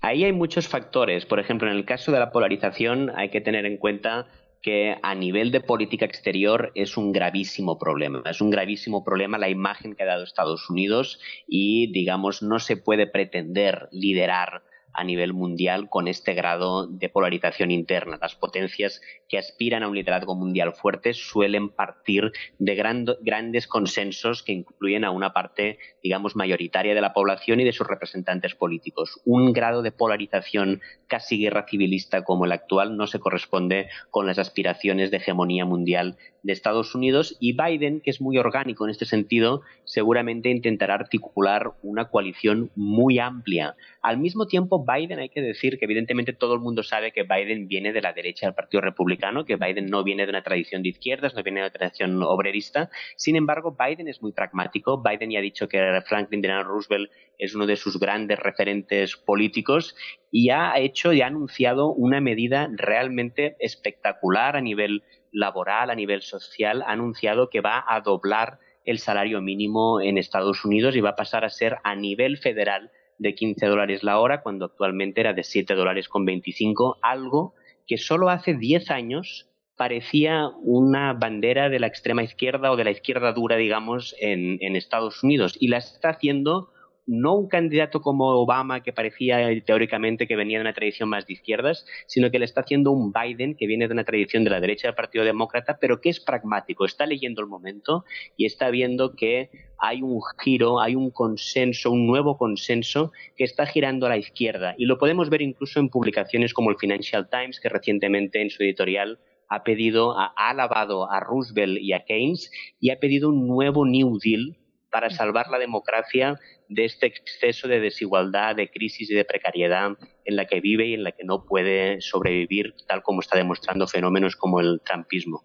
Ahí hay muchos factores. Por ejemplo, en el caso de la polarización hay que tener en cuenta que a nivel de política exterior es un gravísimo problema. Es un gravísimo problema la imagen que ha dado Estados Unidos y, digamos, no se puede pretender liderar a nivel mundial con este grado de polarización interna. Las potencias que aspiran a un liderazgo mundial fuerte suelen partir de grandes consensos que incluyen a una parte, digamos, mayoritaria de la población y de sus representantes políticos. Un grado de polarización casi guerra civilista como el actual no se corresponde con las aspiraciones de hegemonía mundial de Estados Unidos y Biden, que es muy orgánico en este sentido, seguramente intentará articular una coalición muy amplia. Al mismo tiempo, Biden, hay que decir que evidentemente todo el mundo sabe que Biden viene de la derecha del Partido Republicano, que Biden no viene de una tradición de izquierdas, no viene de una tradición obrerista. Sin embargo, Biden es muy pragmático. Biden ya ha dicho que Franklin Delano Roosevelt es uno de sus grandes referentes políticos y ha hecho y ha anunciado una medida realmente espectacular a nivel laboral, a nivel social, ha anunciado que va a doblar el salario mínimo en Estados Unidos y va a pasar a ser a nivel federal de 15 dólares la hora, cuando actualmente era de 7 dólares con 25, algo que solo hace 10 años parecía una bandera de la extrema izquierda o de la izquierda dura, digamos, en, en Estados Unidos. Y la está haciendo no un candidato como Obama que parecía teóricamente que venía de una tradición más de izquierdas, sino que le está haciendo un Biden que viene de una tradición de la derecha del Partido Demócrata, pero que es pragmático, está leyendo el momento y está viendo que hay un giro, hay un consenso, un nuevo consenso que está girando a la izquierda. Y lo podemos ver incluso en publicaciones como el Financial Times, que recientemente en su editorial ha pedido, ha alabado a Roosevelt y a Keynes y ha pedido un nuevo New Deal para salvar la democracia de este exceso de desigualdad, de crisis y de precariedad en la que vive y en la que no puede sobrevivir, tal como está demostrando fenómenos como el trumpismo.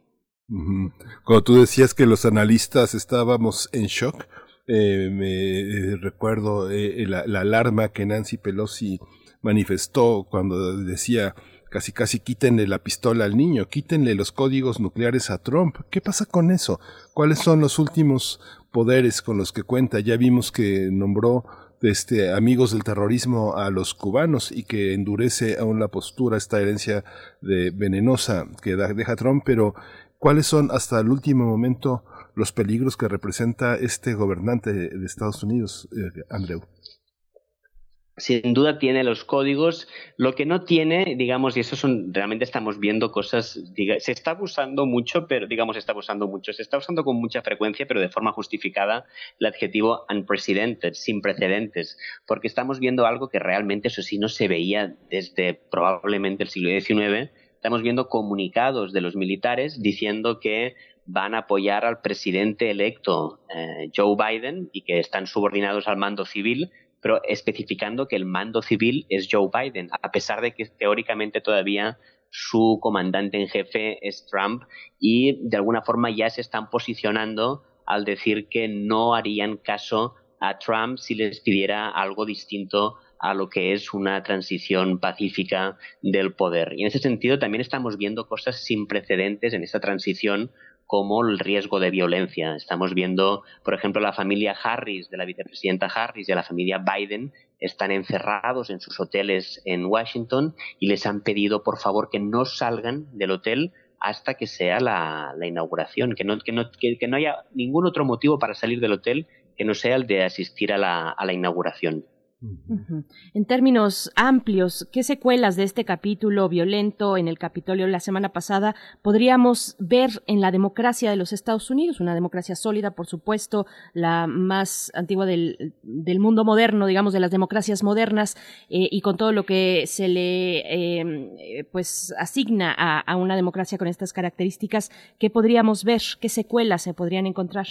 Cuando tú decías que los analistas estábamos en shock, eh, me eh, recuerdo eh, la, la, alarma que Nancy Pelosi manifestó cuando decía casi casi quítenle la pistola al niño, quítenle los códigos nucleares a Trump. ¿Qué pasa con eso? ¿Cuáles son los últimos poderes con los que cuenta. Ya vimos que nombró este, amigos del terrorismo a los cubanos y que endurece aún la postura, esta herencia de venenosa que deja Trump, pero ¿cuáles son hasta el último momento los peligros que representa este gobernante de Estados Unidos, eh, Andreu? Sin duda tiene los códigos. Lo que no tiene, digamos, y eso son, realmente estamos viendo cosas, se está abusando mucho, pero digamos, se está abusando mucho, se está usando con mucha frecuencia, pero de forma justificada, el adjetivo unprecedented, sin precedentes, porque estamos viendo algo que realmente, eso sí, no se veía desde probablemente el siglo XIX. Estamos viendo comunicados de los militares diciendo que van a apoyar al presidente electo eh, Joe Biden y que están subordinados al mando civil pero especificando que el mando civil es Joe Biden, a pesar de que teóricamente todavía su comandante en jefe es Trump y de alguna forma ya se están posicionando al decir que no harían caso a Trump si les pidiera algo distinto a lo que es una transición pacífica del poder. Y en ese sentido también estamos viendo cosas sin precedentes en esta transición como el riesgo de violencia. Estamos viendo, por ejemplo, la familia Harris, de la vicepresidenta Harris y de la familia Biden, están encerrados en sus hoteles en Washington y les han pedido, por favor, que no salgan del hotel hasta que sea la, inauguración, que no, que, no, que, no, haya ningún otro motivo para salir del hotel que no sea el de asistir a la, a la inauguración. En términos amplios, ¿qué secuelas de este capítulo violento en el Capitolio la semana pasada podríamos ver en la democracia de los Estados Unidos? Una democracia sólida, por supuesto, la más antigua del, mundo moderno, digamos, de las democracias modernas, eh, y con todo lo que se le em, eh, pues asigna a, a una democracia con estas características, ¿qué podríamos ver? ¿Qué secuelas se podrían encontrar?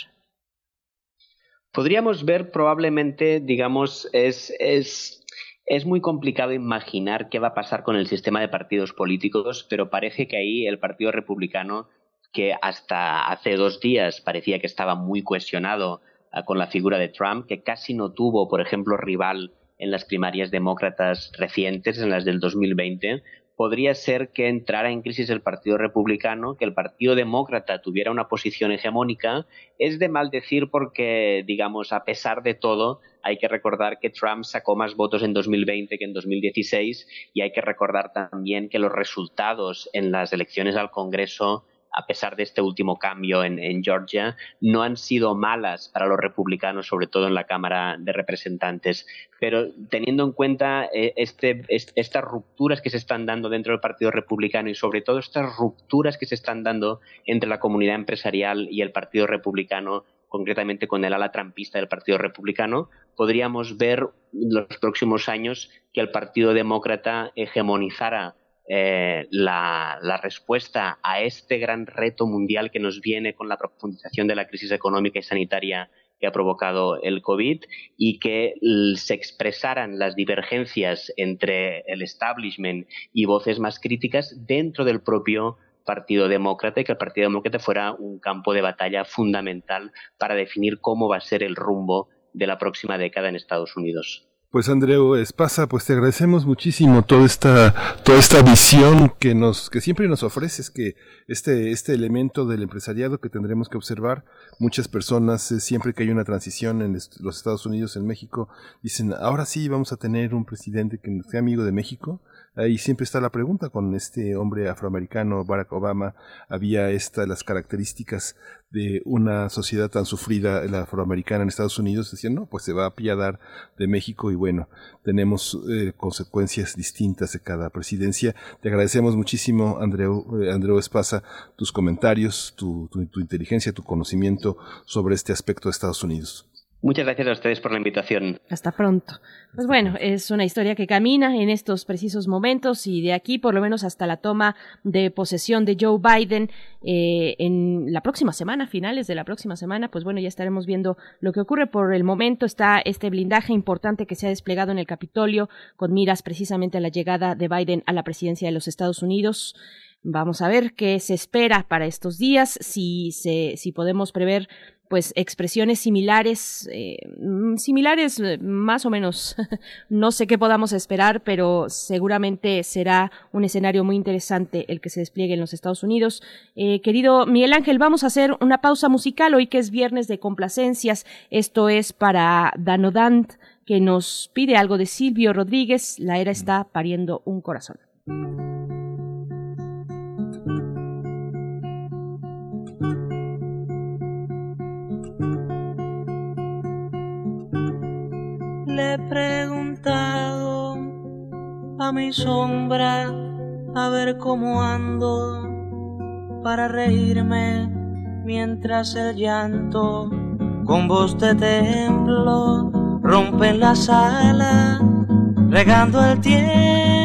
Podríamos ver probablemente, digamos, es, es, es muy complicado imaginar qué va a pasar con el sistema de partidos políticos, pero parece que ahí el Partido Republicano, que hasta hace dos días parecía que estaba muy cuestionado ah, con la figura de Trump, que casi no tuvo, por ejemplo, rival en las primarias demócratas recientes, en las del 2020, podría ser que entrara en crisis el Partido Republicano, que el Partido Demócrata tuviera una posición hegemónica, es de maldecir porque, digamos, a pesar de todo, hay que recordar que Trump sacó más votos en 2020 que en 2016 y hay que recordar también que los resultados en las elecciones al Congreso a pesar de este último cambio en, Georgia, no han sido malas para los republicanos, sobre todo en la Cámara de Representantes. Pero teniendo en cuenta eh, este, estas rupturas que se están dando dentro del Partido Republicano y sobre todo estas rupturas que se están dando entre la comunidad empresarial y el Partido Republicano, concretamente con el ala trampista del Partido Republicano, podríamos ver en los próximos años que el Partido Demócrata hegemonizara eh, la, respuesta a este gran reto mundial que nos viene con la profundización de la crisis económica y sanitaria que ha provocado el COVID y que se expresaran las divergencias entre el establishment y voces más críticas dentro del propio Partido Demócrata y que el Partido Demócrata fuera un campo de batalla fundamental para definir cómo va a ser el rumbo de la próxima década en Estados Unidos. Pues Andreu Espasa, pues te agradecemos muchísimo toda esta, toda esta visión que nos, que siempre nos ofreces, que este, este elemento del empresariado que tendremos que observar, muchas personas, eh, siempre que hay una transición en los Estados Unidos, en México, dicen, ahora sí vamos a tener un presidente que sea amigo de México, Ahí siempre está la pregunta con este hombre afroamericano, Barack Obama, había estas las características de una sociedad tan sufrida, la afroamericana en Estados Unidos, decían, no, pues se va a apiadar de México y bueno, tenemos eh, consecuencias distintas de cada presidencia. Te agradecemos muchísimo, Andreu, eh, Andreu Espasa, tus comentarios, tu, tu inteligencia, tu conocimiento sobre este aspecto de Estados Unidos. Muchas gracias a ustedes por la invitación. Hasta pronto. Pues bueno, es una historia que camina en estos precisos momentos y de aquí por lo menos hasta la toma de posesión de Joe Biden eh, en la próxima semana, finales de la próxima semana, pues bueno, ya estaremos viendo lo que ocurre. Por el momento está este blindaje importante que se ha desplegado en el Capitolio con miras precisamente a la llegada de Biden a la presidencia de los Estados Unidos. Vamos a ver qué se espera para estos días, si, se, si podemos prever pues expresiones similares, eh, mm, similares eh, más o menos. no sé qué podamos esperar, pero seguramente será un escenario muy interesante el que se despliegue en los Estados Unidos. Eh, querido Miguel Ángel, vamos a hacer una pausa musical hoy que es viernes de complacencias. Esto es para Danodant que nos pide algo de Silvio Rodríguez. La era está pariendo un corazón. Le he preguntado a mi sombra a ver cómo ando para reírme mientras el llanto con voz de templo rompe la sala regando el tiempo.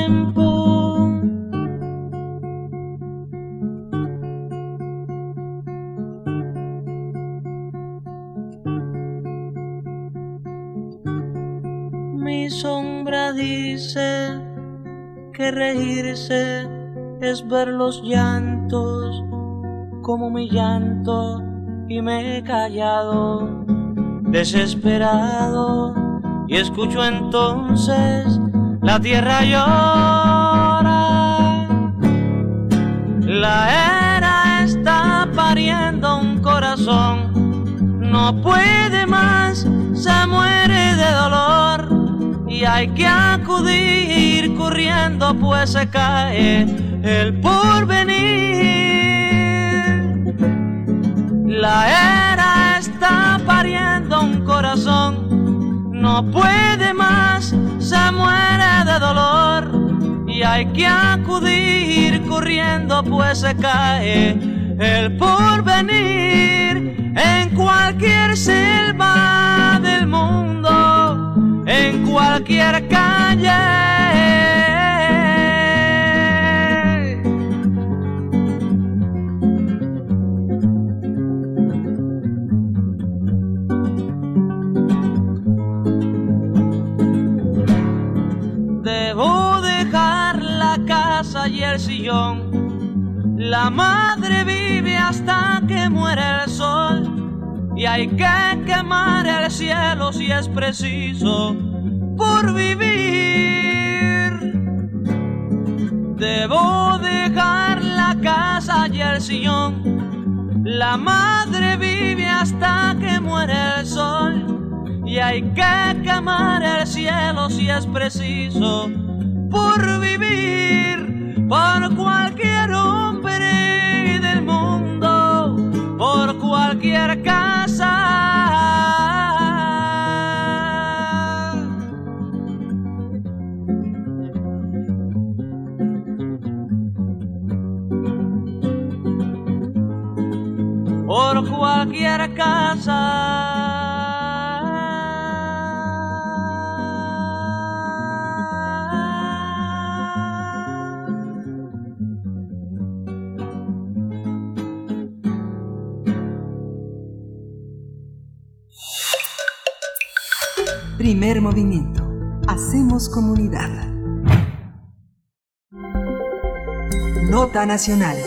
Dice que reírse es ver los llantos como mi llanto y me he callado desesperado y escucho entonces la tierra llora. La era está pariendo un corazón no puede más se muere de dolor y hay que acudir corriendo pues se cae el porvenir. La era está pariendo un corazón, no puede más, se muere de dolor y hay que acudir corriendo pues se cae el porvenir en cualquier selva del mundo, en cualquier calle. Debo dejar la casa y el sillón. La madre vive hasta que muere el sol. Y hay que quemar el cielo si es preciso por vivir. Debo dejar la casa y el sillón. La madre vive hasta que muere el sol y hay que quemar el cielo si es preciso por vivir por cualquier hombre del mundo, por cualquier casa. Por cualquier casa. Primer movimiento. Hacemos comunidad. Nota nacional.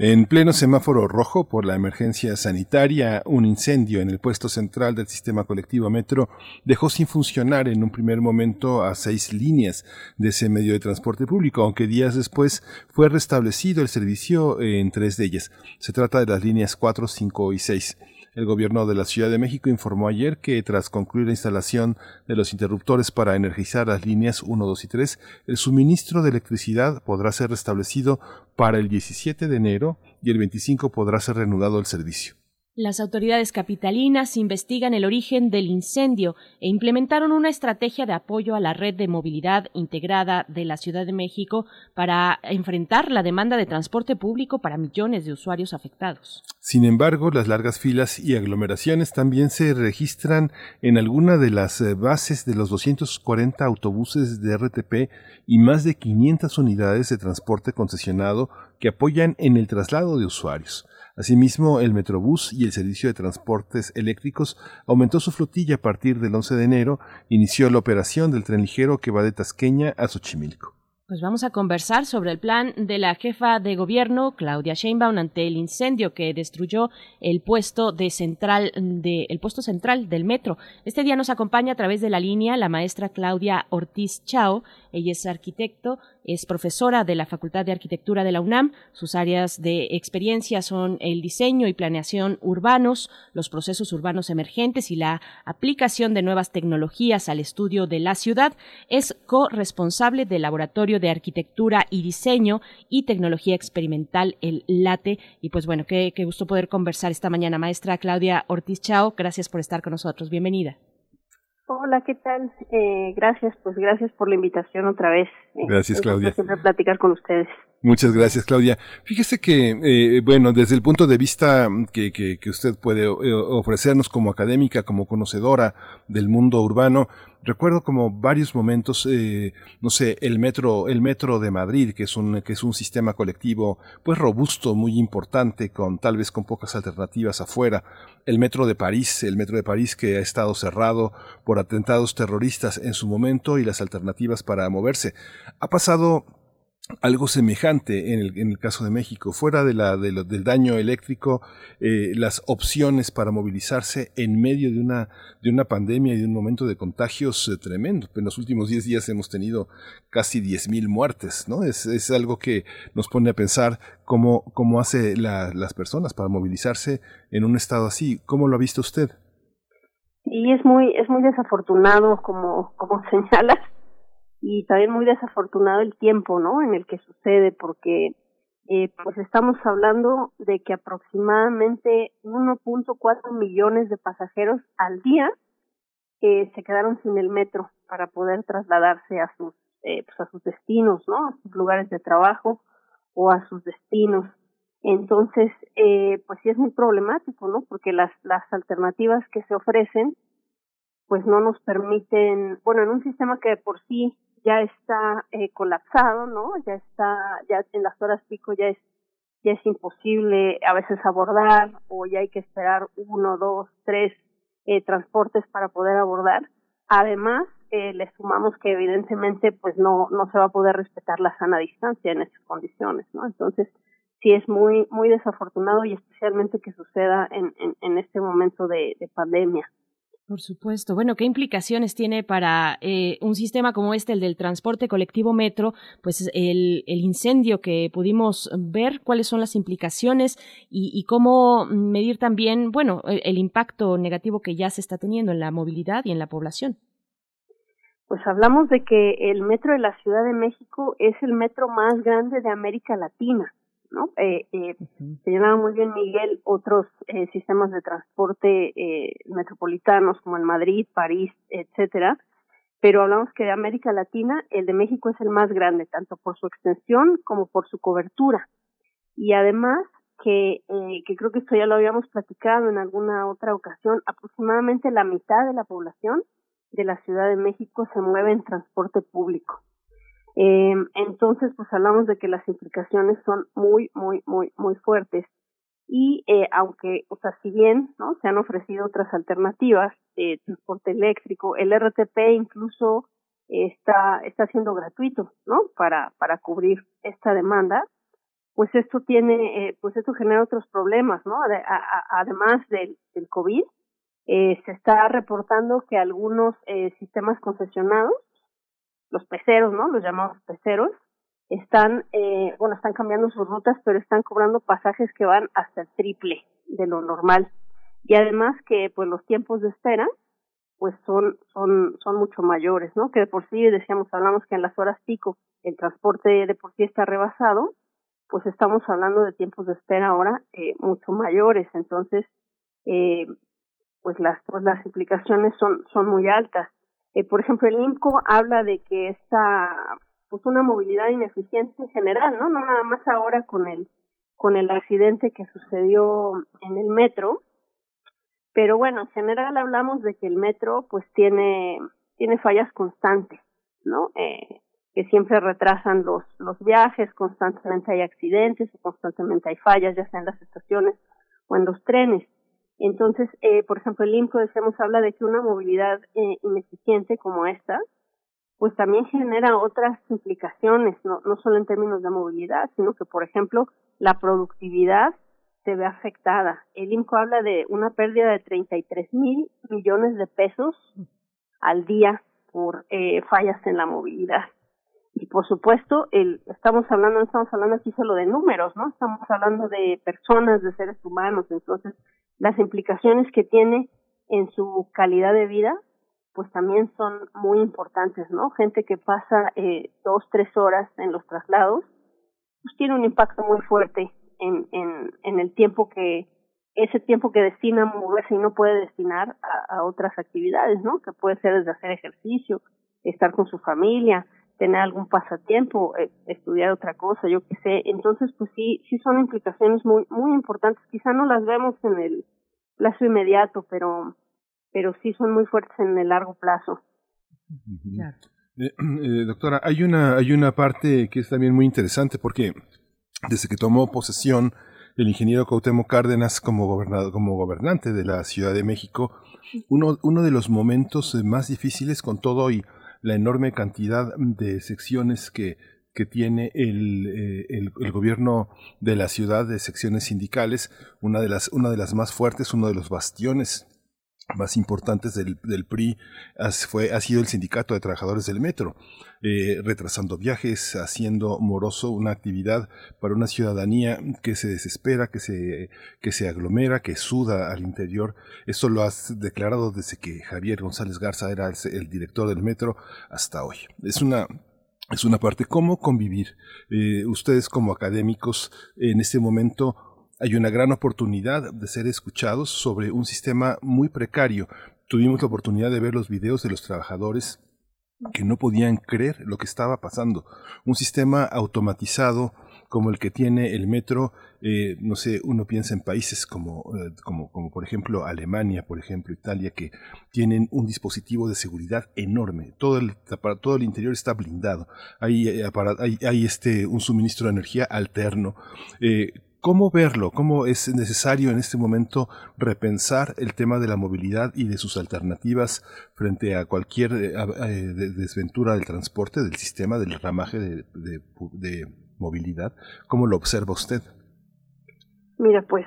En pleno semáforo rojo por la emergencia sanitaria, un incendio en el puesto central del sistema colectivo Metro dejó sin funcionar en un primer momento a seis líneas de ese medio de transporte público, aunque días después fue restablecido el servicio en tres de ellas. Se trata de las líneas 4, 5 y 6. El gobierno de la Ciudad de México informó ayer que tras concluir la instalación de los interruptores para energizar las líneas 1, 2 y 3, el suministro de electricidad podrá ser restablecido para el 17 de enero y el 25 podrá ser reanudado el servicio. Las autoridades capitalinas investigan el origen del incendio e implementaron una estrategia de apoyo a la red de movilidad integrada de la Ciudad de México para enfrentar la demanda de transporte público para millones de usuarios afectados. Sin embargo, las largas filas y aglomeraciones también se registran en alguna de las eh, bases de los 240 autobuses de RTP y más de 500 unidades de transporte concesionado que apoyan en el traslado de usuarios. Asimismo, el Metrobús y el servicio de transportes eléctricos aumentó su flotilla a partir del 11 de enero, inició la operación del tren ligero que va de Tasqueña a Xochimilco. Pues vamos a conversar sobre el plan de la jefa de gobierno Claudia Sheinbaum ante el incendio que destruyó el puesto central el puesto central del metro. Este día nos acompaña a través de la línea la maestra Claudia Ortiz Chao. Ella es arquitecto, es profesora de la Facultad de Arquitectura de la UNAM. Sus áreas de experiencia son el diseño y planeación urbanos, los procesos urbanos emergentes y la aplicación de nuevas tecnologías al estudio de la ciudad. Es corresponsable del Laboratorio de Arquitectura y Diseño y Tecnología Experimental, el LATE. Y pues bueno, qué, qué gusto poder conversar esta mañana. Maestra Claudia Ortiz Chao, gracias por estar con nosotros. Bienvenida. Hola, ¿qué tal? Eh, gracias, pues gracias por la invitación otra vez. Eh, Gracias, Claudia. Siempre platicar con ustedes. Muchas gracias, Claudia. Fíjese que, eh, bueno, desde el punto de vista que, que, que usted puede eh, ofrecernos como académica, como conocedora del mundo urbano, recuerdo como varios momentos, eh, no sé, el metro, el metro de Madrid, que es un, que es un sistema colectivo, pues robusto, muy importante, con tal vez con pocas alternativas afuera. El metro de París, el metro de París que ha estado cerrado por atentados terroristas en su momento y las alternativas para moverse. Ha pasado algo semejante en el, en el caso de México. Fuera de la, de lo- del daño eléctrico, eh, las opciones para movilizarse en medio de una, de una pandemia y de un momento de contagios eh, tremendo. En los últimos 10 días hemos tenido casi 10.000 muertes, ¿no? Es, es algo que nos pone a pensar cómo, cómo hace la- las personas para movilizarse en un estado así. ¿Cómo lo ha visto usted? Y es muy, es muy desafortunado, como, como señalas, y también muy desafortunado el tiempo, ¿no? En el que sucede, porque eh, pues estamos hablando de que aproximadamente 1.4 millones de pasajeros al día eh, se quedaron sin el metro para poder trasladarse a sus eh, pues a sus destinos, ¿no? A sus lugares de trabajo o a sus destinos. Entonces, eh, pues sí es muy problemático, ¿no? Porque las las alternativas que se ofrecen, pues no nos permiten, bueno, en un sistema que de por sí ya está eh, colapsado, ¿no? Ya está, ya en las horas pico ya es ya es imposible a veces abordar o ya hay que esperar uno, dos, tres eh, transportes para poder abordar. Además, eh, le sumamos que evidentemente pues no no se va a poder respetar la sana distancia en esas condiciones, ¿no? Entonces sí es muy muy desafortunado y especialmente que suceda en en, en este momento de, de pandemia. Por supuesto. Bueno, ¿qué implicaciones tiene para eh, un sistema como este, el del transporte colectivo metro? Pues el, el incendio que pudimos ver, cuáles son las implicaciones y, cómo medir también, bueno, el, el, impacto negativo que ya se está teniendo en la movilidad y en la población. Pues hablamos de que el metro de la Ciudad de México es el metro más grande de América Latina. ¿No? Eh, eh, uh-huh. Señalaba muy bien Miguel otros eh, sistemas de transporte eh, metropolitanos como en Madrid, París, etcétera, pero hablamos que de América Latina el de México es el más grande, tanto por su extensión como por su cobertura. Y además que, eh, que creo que esto ya lo habíamos platicado en alguna otra ocasión, aproximadamente la mitad de la población de la Ciudad de México se mueve en transporte público. Eh, entonces, pues hablamos de que las implicaciones son muy, muy, muy, muy fuertes. Y eh, aunque, o sea, si bien no se han ofrecido otras alternativas, eh, transporte eléctrico, el RTP incluso está está siendo gratuito, ¿no? Para para cubrir esta demanda, pues esto tiene, eh, pues esto genera otros problemas, ¿no? Además del, del COVID, eh, se está reportando que algunos eh, sistemas concesionados los peceros, ¿no? Los llamados peceros, están, eh, bueno, están cambiando sus rutas, pero están cobrando pasajes que van hasta el triple de lo normal. Y además que, pues, los tiempos de espera, pues, son, son, son mucho mayores, ¿no? Que de por sí, decíamos, hablamos que en las horas pico el transporte de por sí está rebasado, pues estamos hablando de tiempos de espera ahora eh, mucho mayores. Entonces, eh, pues las, pues las implicaciones son, son muy altas. Eh, por ejemplo, el INCO habla de que está pues una movilidad ineficiente en general, ¿no? No nada más ahora con el con el accidente que sucedió en el metro, pero bueno, en general hablamos de que el metro pues tiene tiene fallas constantes, ¿no? Eh, que siempre retrasan los los viajes, constantemente hay accidentes constantemente hay fallas, ya sea en las estaciones o en los trenes. Entonces, eh, por ejemplo, el INCO, decíamos, habla de que una movilidad eh, ineficiente como esta, pues también genera otras implicaciones, no, no solo en términos de movilidad, sino que, por ejemplo, la productividad se ve afectada. El INCO habla de una pérdida de 33 mil millones de pesos al día por eh, fallas en la movilidad. Y por supuesto, el, estamos hablando, no estamos hablando aquí solo de números, ¿no? Estamos hablando de personas, de seres humanos. Entonces, las implicaciones que tiene en su calidad de vida, pues también son muy importantes, ¿no? Gente que pasa eh, dos, tres horas en los traslados, pues tiene un impacto muy fuerte en, en, el tiempo que, ese tiempo que destina a moverse y no puede destinar a otras actividades, ¿no? Que puede ser desde hacer ejercicio, estar con su familia, tener algún pasatiempo, eh, estudiar otra cosa, yo qué sé. Entonces, pues sí, sí son implicaciones muy, muy importantes. Quizá no las vemos en el plazo inmediato, pero, pero sí son muy fuertes en el largo plazo. Claro. Eh, eh, doctora, hay una, hay una parte que es también muy interesante porque desde que tomó posesión el ingeniero Cuauhtémoc Cárdenas como, gobernador, como gobernante de la Ciudad de México, uno, uno de los momentos más difíciles con todo y la enorme cantidad de secciones que, que tiene el, eh, el, el, gobierno de la ciudad de secciones sindicales, una de las, una de las más fuertes, uno de los bastiones más importantes del, del PRI fue, ha sido el sindicato de trabajadores del metro, eh, retrasando viajes, haciendo moroso una actividad para una ciudadanía que se desespera, que se, que se aglomera, que suda al interior. Eso lo has declarado desde que Javier González Garza era el, director del metro hasta hoy. Es una es una parte cómo convivir. Eh, ustedes como académicos en este momento hay una gran oportunidad de ser escuchados sobre un sistema muy precario, tuvimos la oportunidad de ver los videos de los trabajadores que no podían creer lo que estaba pasando. Un sistema automatizado como el que tiene el metro, eh, no sé, uno piensa en países como, eh, como, como por ejemplo Alemania, por ejemplo Italia, que tienen un dispositivo de seguridad enorme. Todo el, todo el interior está blindado. Hay, eh, hay, hay este, un suministro de energía alterno. ¿Cómo verlo? ¿Cómo es necesario en este momento repensar el tema de la movilidad y de sus alternativas frente a cualquier eh, eh, desventura del transporte, del sistema, del ramaje de, de, movilidad? ¿Cómo lo observa usted? Mira, pues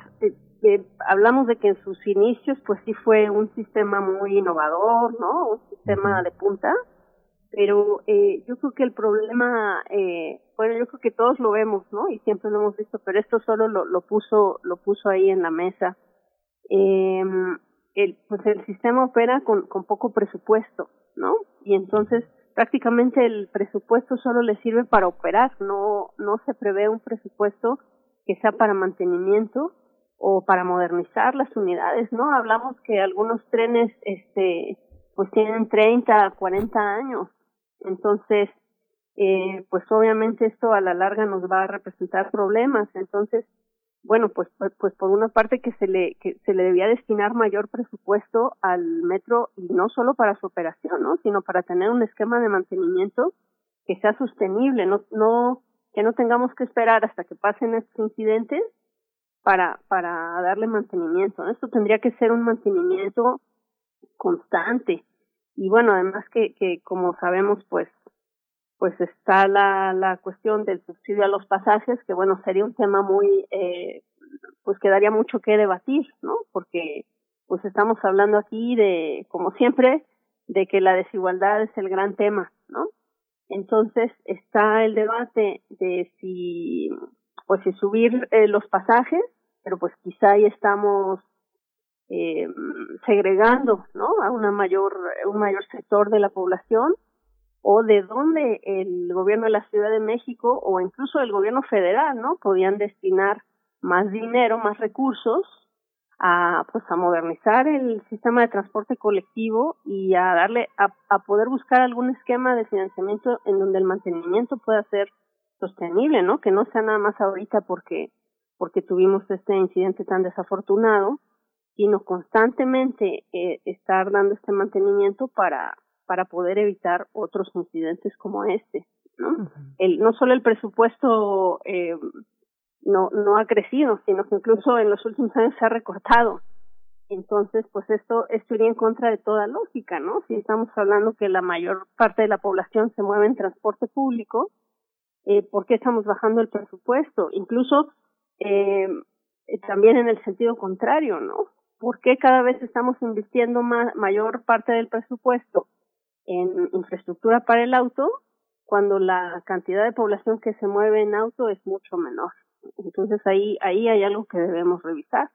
eh, hablamos de que en sus inicios, pues sí fue un sistema muy innovador, ¿no? Un sistema de punta, pero eh, yo creo que el problema, eh, bueno, yo creo que todos lo vemos, ¿no? Y siempre lo hemos visto, pero esto solo lo, lo puso, lo puso ahí en la mesa. Eh, el, pues el sistema opera con, con poco presupuesto, ¿no? Y entonces prácticamente el presupuesto solo le sirve para operar, no, no se prevé un presupuesto que sea para mantenimiento o para modernizar las unidades, ¿no? Hablamos que algunos trenes, este, pues tienen 30, 40 años entonces, eh, pues obviamente esto a la larga nos va a representar problemas. Entonces, bueno, pues, pues, pues por una parte que se le que se le debía destinar mayor presupuesto al metro y no solo para su operación, ¿no? Sino para tener un esquema de mantenimiento que sea sostenible, no no que no tengamos que esperar hasta que pasen estos incidentes para para darle mantenimiento. Esto tendría que ser un mantenimiento constante y bueno además que, que como sabemos pues pues está la, la cuestión del subsidio a los pasajes que bueno sería un tema muy eh, pues quedaría mucho que debatir no porque pues estamos hablando aquí de como siempre de que la desigualdad es el gran tema no entonces está el debate de si pues si subir eh, los pasajes pero pues quizá ahí estamos eh, segregando ¿no? a una mayor, un mayor sector de la población o de dónde el gobierno de la Ciudad de México o incluso el gobierno federal no podían destinar más dinero, más recursos a pues a modernizar el sistema de transporte colectivo y a darle a, a poder buscar algún esquema de financiamiento en donde el mantenimiento pueda ser sostenible, ¿no? Que no sea nada más ahorita porque porque tuvimos este incidente tan desafortunado, sino constantemente eh, estar dando este mantenimiento para para poder evitar otros incidentes como este no el no solo el presupuesto eh, no no ha crecido sino que incluso en los últimos años se ha recortado. Entonces pues esto esto iría en contra de toda lógica no si estamos hablando que la mayor parte de la población se mueve en transporte público eh, por qué estamos bajando el presupuesto incluso eh, también en el sentido contrario no ¿por qué cada vez estamos invirtiendo mayor parte del presupuesto en infraestructura para el auto cuando la cantidad de población que se mueve en auto es mucho menor? Entonces ahí, ahí hay algo que debemos revisar.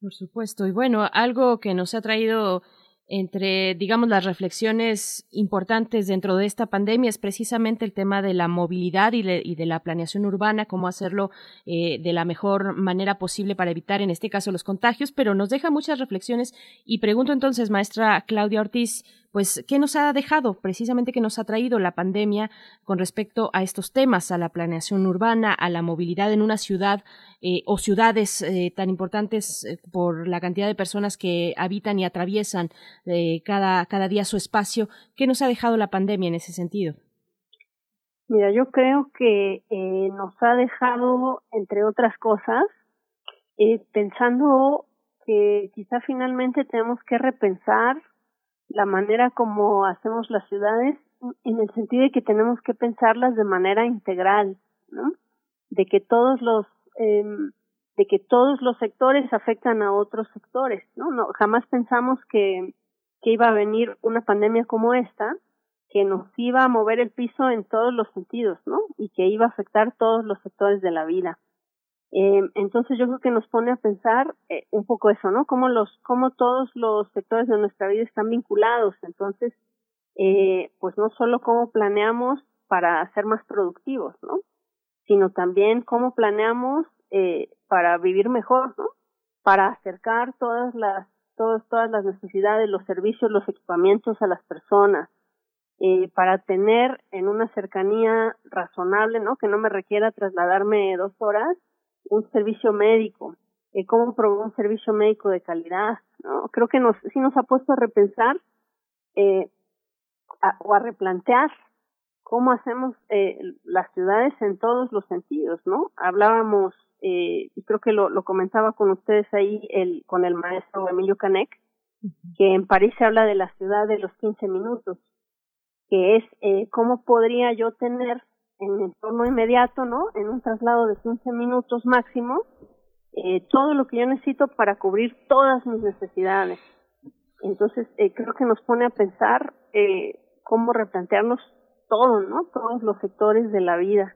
Por supuesto. Y bueno, algo que nos ha traído entre, digamos, las reflexiones importantes dentro de esta pandemia es precisamente el tema de la movilidad y de, la planeación urbana, cómo hacerlo eh, de la mejor manera posible para evitar, en este caso, los contagios, pero nos deja muchas reflexiones. Y pregunto entonces, maestra Claudia Ortiz, pues, ¿qué nos ha dejado? Precisamente que nos ha traído la pandemia con respecto a estos temas, a la planeación urbana, a la movilidad en una ciudad eh, o ciudades eh, tan importantes eh, por la cantidad de personas que habitan y atraviesan cada, cada día su espacio. ¿Qué nos ha dejado la pandemia en ese sentido? Mira, yo creo que nos ha dejado, entre otras cosas, pensando que quizá finalmente tenemos que repensar la manera como hacemos las ciudades en el sentido de que tenemos que pensarlas de manera integral, ¿no? De que todos los eh, de que todos los sectores afectan a otros sectores, ¿no? No jamás pensamos que que iba a venir una pandemia como esta que nos iba a mover el piso en todos los sentidos, ¿no? Y que iba a afectar todos los sectores de la vida. Eh, entonces yo creo que nos pone a pensar eh, un poco eso, ¿no? Cómo los, cómo todos los sectores de nuestra vida están vinculados. Entonces, eh, pues no solo cómo planeamos para ser más productivos, ¿no? Sino también cómo planeamos eh, para vivir mejor, ¿no? Para acercar todas las todos, todas las necesidades, los servicios, los equipamientos a las personas, eh, para tener en una cercanía razonable, ¿no? Que no me requiera trasladarme dos horas, un servicio médico, eh, cómo proveer un servicio médico de calidad, ¿no? Creo que nos, sí nos ha puesto a repensar eh, o a replantear cómo hacemos eh, las ciudades en todos los sentidos, ¿no? Hablábamos, eh, y creo que lo, lo comentaba con ustedes ahí el, con el maestro Emilio Canek, que en París se habla de la ciudad de los 15 minutos, que es eh, cómo podría yo tener en entorno inmediato, ¿no? En un traslado de 15 minutos máximo, eh, todo lo que yo necesito para cubrir todas mis necesidades. Entonces, eh, creo que nos pone a pensar eh, cómo replantearnos todo, ¿no? Todos los sectores de la vida.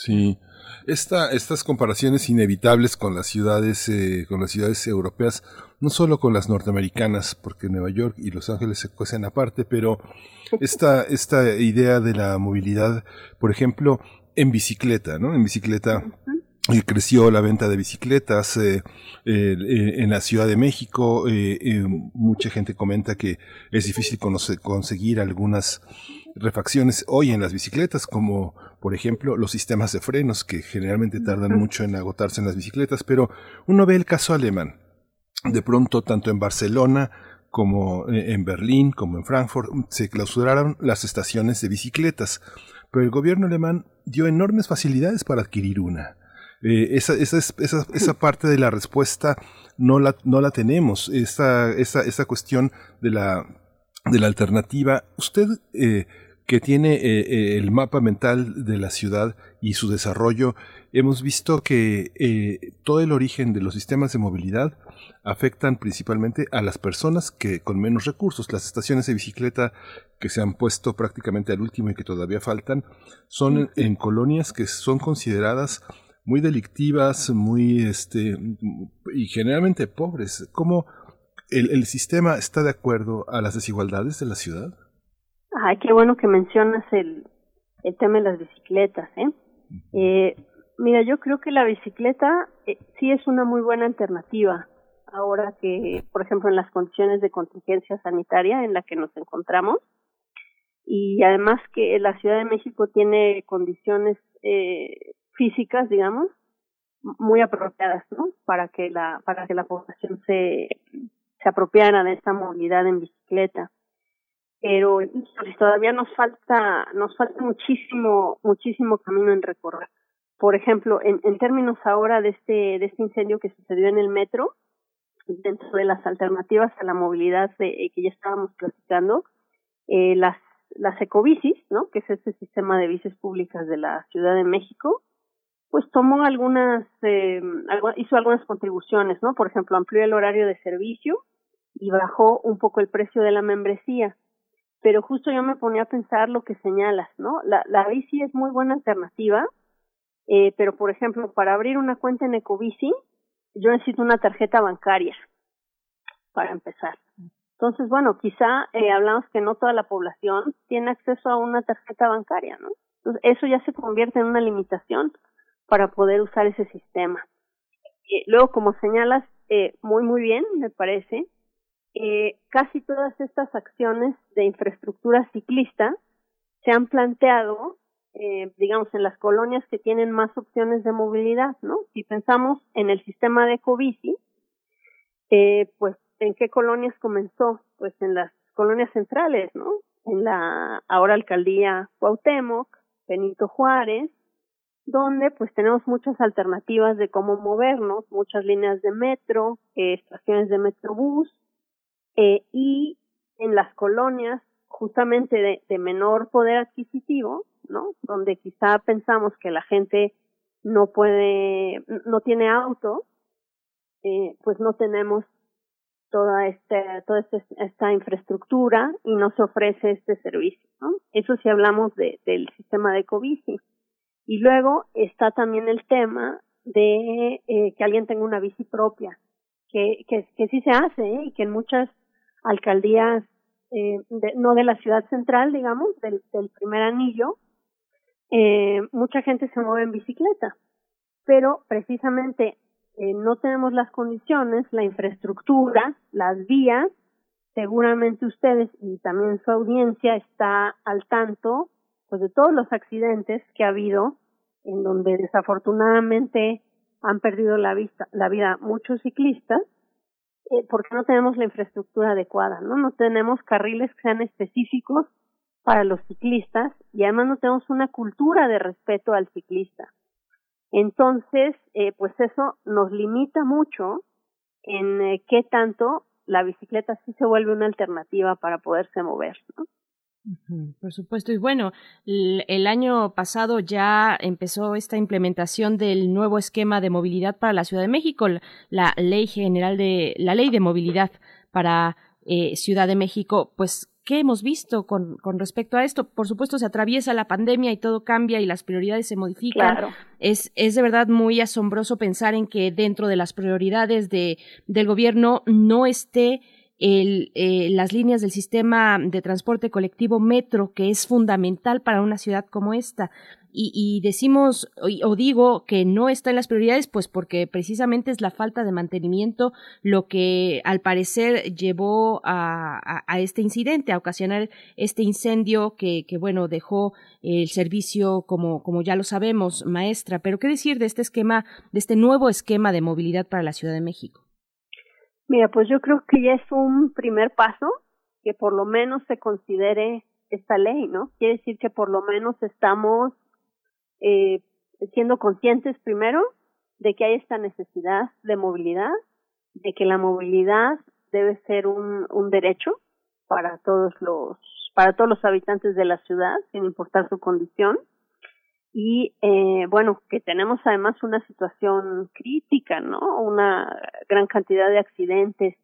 Sí, Esta, estas comparaciones inevitables con las ciudades, eh, con las ciudades europeas, no solo con las norteamericanas, porque Nueva York y Los Ángeles se cuecen aparte, pero esta, esta idea de la movilidad, por ejemplo, en bicicleta, ¿no? En bicicleta. eh, creció la venta de bicicletas eh, eh, en la Ciudad de México. eh, eh, mucha gente comenta que es difícil conseguir algunas refacciones hoy en las bicicletas, como por ejemplo los sistemas de frenos, que generalmente tardan mucho en agotarse en las bicicletas, pero uno ve el caso alemán. De pronto, tanto en Barcelona como eh, en Berlín, como en Frankfurt, se clausuraron las estaciones de bicicletas, pero el gobierno alemán dio enormes facilidades para adquirir una. Eh, esa, esa, es- esa, esa parte de la respuesta no la, no la tenemos. Esa cuestión de la, de la alternativa. Usted eh, que tiene eh, eh, el mapa mental de la ciudad y su desarrollo, hemos visto que eh, todo el origen de los sistemas de movilidad afectan principalmente a las personas que con menos recursos. Las estaciones de bicicleta que se han puesto prácticamente al último y que todavía faltan son en, en colonias que son consideradas muy delictivas, muy este y generalmente pobres. ¿Cómo el, el sistema está de acuerdo a las desigualdades de la ciudad? Ay, qué bueno que mencionas el, el tema de las bicicletas, ¿eh? eh mira, yo creo que la bicicleta eh, sí es una muy buena alternativa ahora que, por ejemplo, en las condiciones de contingencia sanitaria en la que nos encontramos y además que la Ciudad de México tiene condiciones eh, físicas, digamos, muy apropiadas, ¿no? Para que la para que la población se se apropiara de esta movilidad en bicicleta pero híjole, todavía nos falta nos falta muchísimo muchísimo camino en recorrer. Por ejemplo en, términos ahora de este de este incendio que sucedió en el metro dentro de las alternativas a la movilidad de, eh, que ya estábamos platicando eh, las las ecobicis no que es este sistema de bicis públicas de la Ciudad de México pues tomó algunas eh, hizo algunas contribuciones no por ejemplo amplió el horario de servicio y bajó un poco el precio de la membresía pero justo yo me ponía a pensar lo que señalas, ¿no? La, la bici es muy buena alternativa, eh, pero por ejemplo, para abrir una cuenta en Ecobici, yo necesito una tarjeta bancaria para empezar. Entonces, bueno, quizá eh, hablamos que no toda la población tiene acceso a una tarjeta bancaria, ¿no? Entonces, eso ya se convierte en una limitación para poder usar ese sistema. Eh, luego, como señalas, eh, muy, muy bien, me parece, eh, casi todas estas acciones de infraestructura ciclista se han planteado, eh, digamos, en las colonias que tienen más opciones de movilidad, ¿no? Si pensamos en el sistema de Ecobici, eh, pues, ¿en qué colonias comenzó? Pues en las colonias centrales, ¿no? En la ahora alcaldía Cuauhtémoc, Benito Juárez, donde pues tenemos muchas alternativas de cómo movernos, muchas líneas de metro, eh, estaciones de metrobús, eh, y en las colonias justamente de, menor poder adquisitivo, ¿no? Donde quizá pensamos que la gente no puede, no tiene auto, eh, pues no tenemos toda esta, toda esta, esta infraestructura y no se ofrece este servicio, ¿no? Eso si hablamos de, del sistema de Ecobici. Y luego está también el tema de eh, que alguien tenga una bici propia, que, que, que sí se hace ¿eh? y que en muchas alcaldías, eh, de, no de la ciudad central, digamos, del, del primer anillo, eh, mucha gente se mueve en bicicleta, pero precisamente eh, no tenemos las condiciones, la infraestructura, las vías, seguramente ustedes y también su audiencia está al tanto pues de todos los accidentes que ha habido en donde desafortunadamente han perdido la vista la vida muchos ciclistas eh, porque no tenemos la infraestructura adecuada, ¿no? No tenemos carriles que sean específicos para los ciclistas y además no tenemos una cultura de respeto al ciclista. Entonces, eh, pues eso nos limita mucho en eh, qué tanto la bicicleta sí se vuelve una alternativa para poderse mover, ¿no? Por supuesto. Y bueno, el año pasado ya empezó esta implementación del nuevo esquema de movilidad para la Ciudad de México, la ley general de la ley de movilidad para eh, Ciudad de México. Pues ¿Qué hemos visto con, con, respecto a esto? Por supuesto, se atraviesa la pandemia y todo cambia y las prioridades se modifican. Es, es de verdad muy asombroso pensar en que dentro de las prioridades de, del gobierno no esté el, eh, las líneas del sistema de transporte colectivo metro, que es fundamental para una ciudad como esta. Y, y decimos o, digo que no está en las prioridades, pues porque precisamente es la falta de mantenimiento lo que al parecer llevó a, a, este incidente, a ocasionar este incendio que, que, bueno, dejó el servicio como, como ya lo sabemos, maestra. Pero qué decir de este esquema, de este nuevo esquema de movilidad para la Ciudad de México. Mira, pues yo creo que ya es un primer paso que por lo menos se considere esta ley, ¿no? Quiere decir que por lo menos estamos eh, siendo conscientes primero de que hay esta necesidad de movilidad, de que la movilidad debe ser un, un derecho para todos los para todos los habitantes de la ciudad, sin importar su condición, y eh, bueno que tenemos además una situación crítica no una gran cantidad de accidentes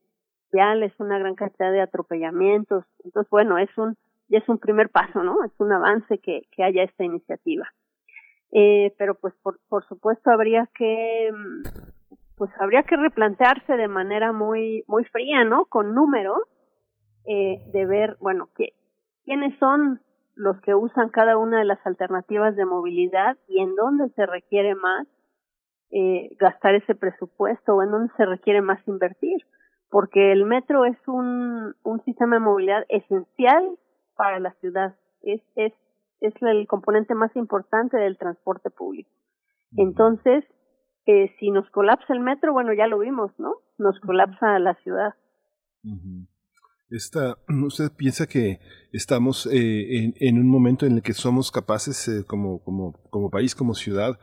viales una gran cantidad de atropellamientos. Entonces bueno es un ya es un primer paso no es un avance que que haya esta iniciativa. Eh, pero pues por por supuesto habría que pues habría que replantearse de manera muy muy fría no con números eh, de ver bueno que quiénes son los que usan cada una de las alternativas de movilidad y en dónde se requiere más eh, gastar ese presupuesto o en dónde se requiere más invertir, porque el metro es un, un sistema de movilidad esencial para la ciudad, es, es, es el componente más importante del transporte público. Entonces, eh, si nos colapsa el metro, bueno, ya lo vimos, ¿no? Nos colapsa la ciudad. Esta, ¿Usted piensa que estamos eh, en, un momento en el que somos capaces, eh, como, como, como país, como ciudad,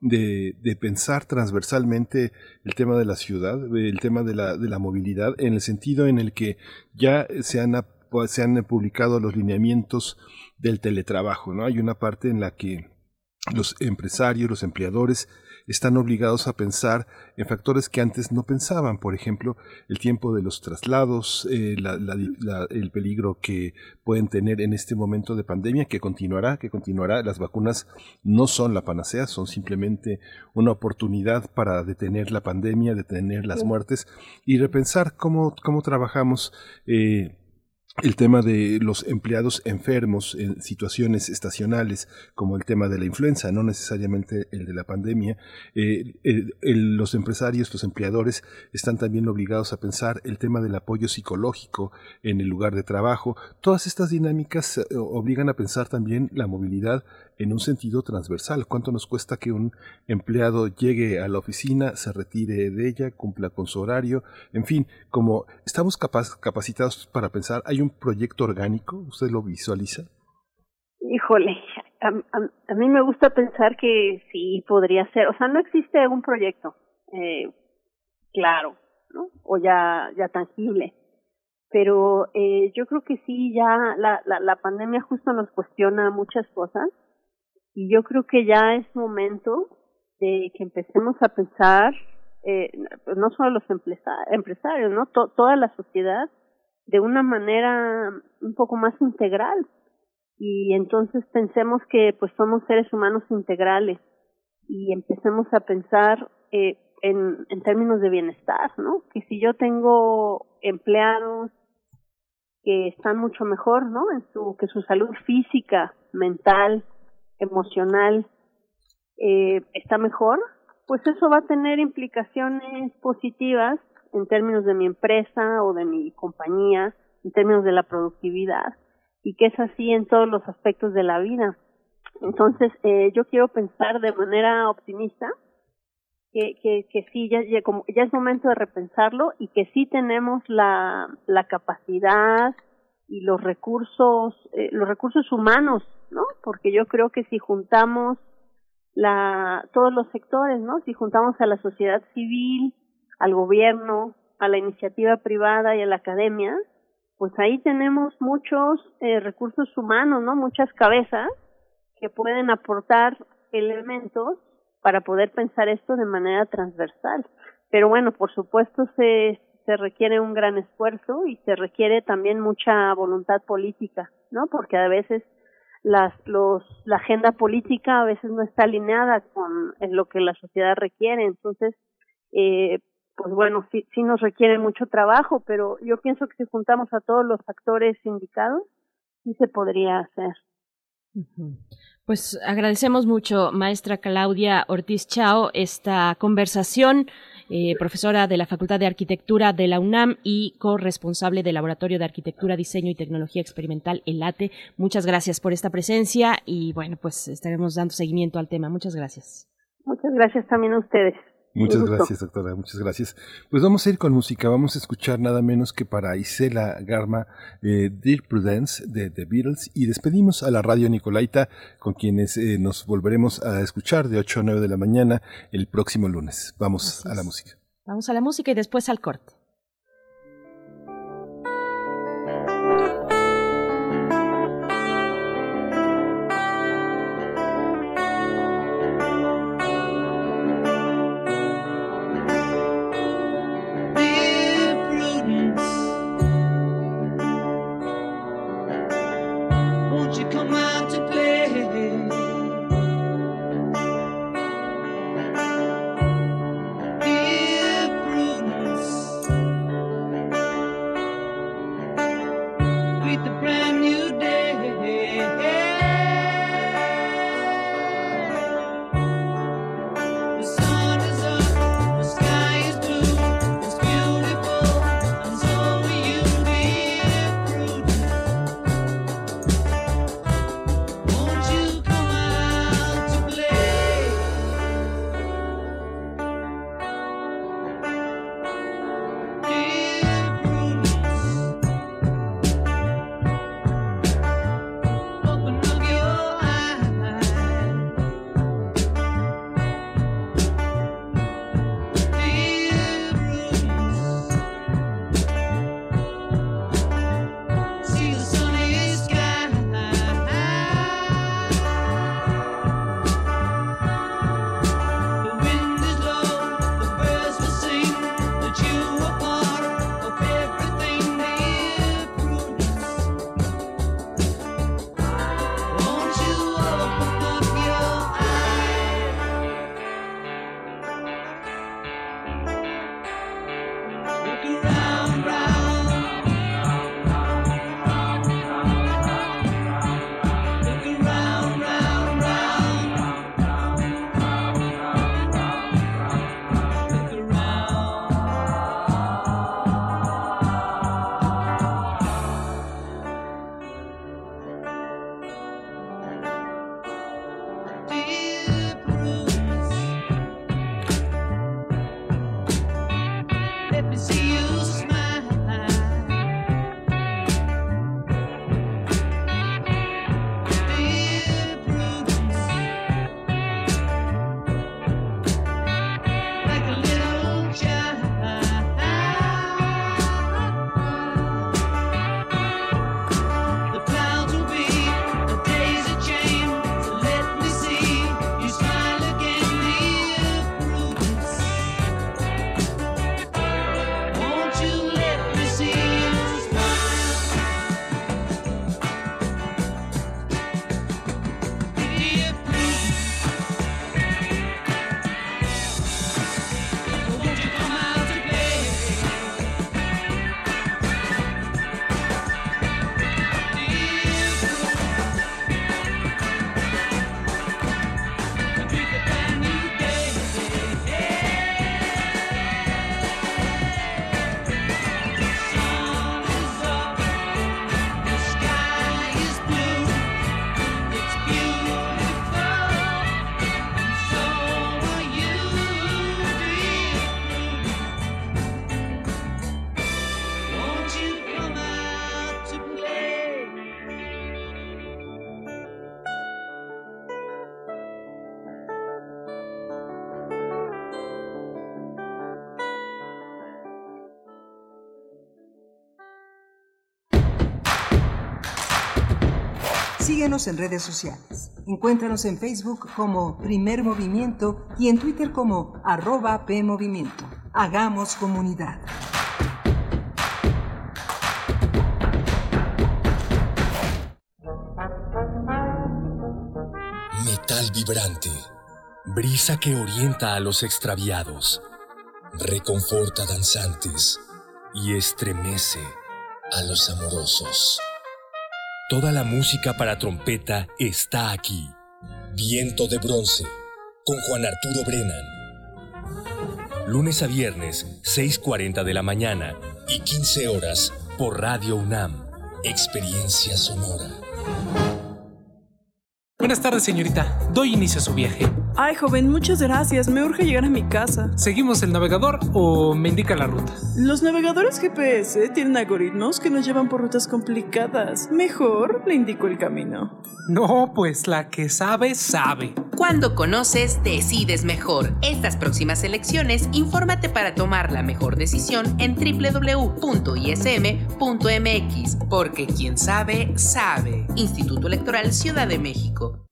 de, de, pensar transversalmente el tema de la ciudad, el tema de la, de la movilidad, en el sentido en el que ya se han, se han publicado los lineamientos del teletrabajo, ¿no? Hay una parte en la que los empresarios, los empleadores, están obligados a pensar en factores que antes no pensaban, por ejemplo, el tiempo de los traslados, eh, el peligro que pueden tener en este momento de pandemia, que continuará, que continuará. Las vacunas no son la panacea, son simplemente una oportunidad para detener la pandemia, detener las muertes y repensar cómo, cómo trabajamos. Eh, el tema de los empleados enfermos en situaciones estacionales, como el tema de la influenza, no necesariamente el de la pandemia. Eh, los empresarios, los empleadores están también obligados a pensar el tema del apoyo psicológico en el lugar de trabajo. Todas estas dinámicas eh, obligan a pensar también la movilidad en un sentido transversal. ¿Cuánto nos cuesta que un empleado llegue a la oficina, se retire de ella, cumpla con su horario? En fin, como estamos capacitados para pensar, ¿hay un proyecto orgánico? ¿Usted lo visualiza? Híjole, a, mí me gusta pensar que sí podría ser. O sea, no existe un proyecto eh, claro, ¿no? O ya, ya tangible pero eh, yo creo que sí ya la, la, la pandemia justo nos cuestiona muchas cosas y yo creo que ya es momento de que empecemos a pensar, eh, no solo los empresarios, ¿no? toda la sociedad de una manera un poco más integral. Y entonces pensemos que pues somos seres humanos integrales y empecemos a pensar eh, en, en términos de bienestar, ¿no? Que si yo tengo empleados que están mucho mejor, ¿no? En su, que su salud física, mental, emocional eh, está mejor, pues eso va a tener implicaciones positivas en términos de mi empresa o de mi compañía, en términos de la productividad, y que es así en todos los aspectos de la vida. Entonces, eh, yo quiero pensar de manera optimista que, que, que sí, ya, ya, como, ya es momento de repensarlo y que sí tenemos la, la capacidad y los recursos, eh, los recursos humanos, ¿no? Porque yo creo que si juntamos la, todos los sectores, ¿no? Si juntamos a la sociedad civil, al gobierno, a la iniciativa privada y a la academia, pues ahí tenemos muchos eh, recursos humanos, ¿no? Muchas cabezas que pueden aportar elementos para poder pensar esto de manera transversal. Pero bueno, por supuesto se, se requiere un gran esfuerzo y se requiere también mucha voluntad política, ¿no? Porque a veces las, los, la agenda política a veces no está alineada con lo que la sociedad requiere. Entonces, eh, pues bueno, sí, sí nos requiere mucho trabajo, pero yo pienso que si juntamos a todos los actores indicados, sí se podría hacer. Pues agradecemos mucho, maestra Claudia Ortiz Chao, esta conversación, eh, profesora de la Facultad de Arquitectura de la UNAM y corresponsable del Laboratorio de Arquitectura, Diseño y Tecnología Experimental, ELATE. Muchas gracias por esta presencia y bueno, pues estaremos dando seguimiento al tema. Muchas gracias. Muchas gracias también a ustedes. Muchas gracias, doctora, muchas gracias. Pues vamos a ir con música, vamos a escuchar nada menos que para Isela Garma, eh, Dear Prudence de The Beatles y despedimos a la radio Nicolaita con quienes eh, nos volveremos a escuchar de 8 a 9 de la mañana el próximo lunes. Vamos a la música. Vamos a la música y después al corte. Síguenos en redes sociales. Encuéntranos en Facebook como Primer Movimiento y en Twitter como arroba PMovimiento. Hagamos comunidad. Metal vibrante, brisa que orienta a los extraviados, reconforta danzantes y estremece a los amorosos. Toda la música para trompeta está aquí. Viento de bronce, con Juan Arturo Brennan. Lunes a viernes, 6.40 de la mañana y 15 horas por Radio UNAM. Experiencia sonora. Buenas tardes, señorita. Doy inicio a su viaje. Ay, joven, muchas gracias. Me urge llegar a mi casa. ¿Seguimos el navegador o me indica la ruta? Los navegadores GPS tienen algoritmos que nos llevan por rutas complicadas. Mejor le indico el camino. No, pues la que sabe, sabe. Cuando conoces, decides mejor. Estas próximas elecciones, infórmate para tomar la mejor decisión en www.ism.mx, porque quien sabe, sabe. Instituto Electoral Ciudad de México.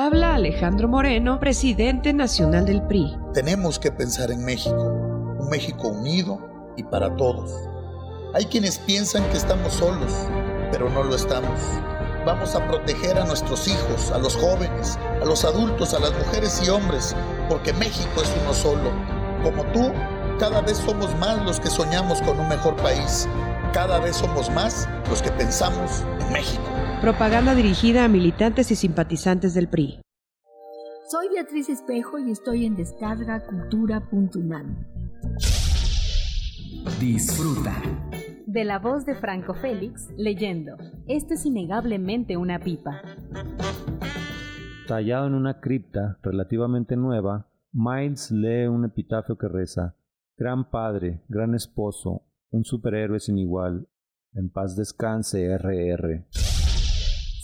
Habla Alejandro Moreno, presidente nacional del PRI. Tenemos que pensar en México, un México unido y para todos. Hay quienes piensan que estamos solos, pero no lo estamos. Vamos a proteger a nuestros hijos, a los jóvenes, a los adultos, a las mujeres y hombres, porque México es uno solo. Como tú, cada vez somos más los que soñamos con un mejor país. Cada vez somos más los que pensamos en México. Propaganda dirigida a militantes y simpatizantes del PRI. Soy Beatriz Espejo y estoy en descargacultura.unam. Disfruta. De la voz de Franco Félix, leyendo. Esto es innegablemente una pipa. Tallado en una cripta relativamente nueva, Miles lee un epitafio que reza: Gran padre, gran esposo, un superhéroe sin igual. En paz descanse, RR.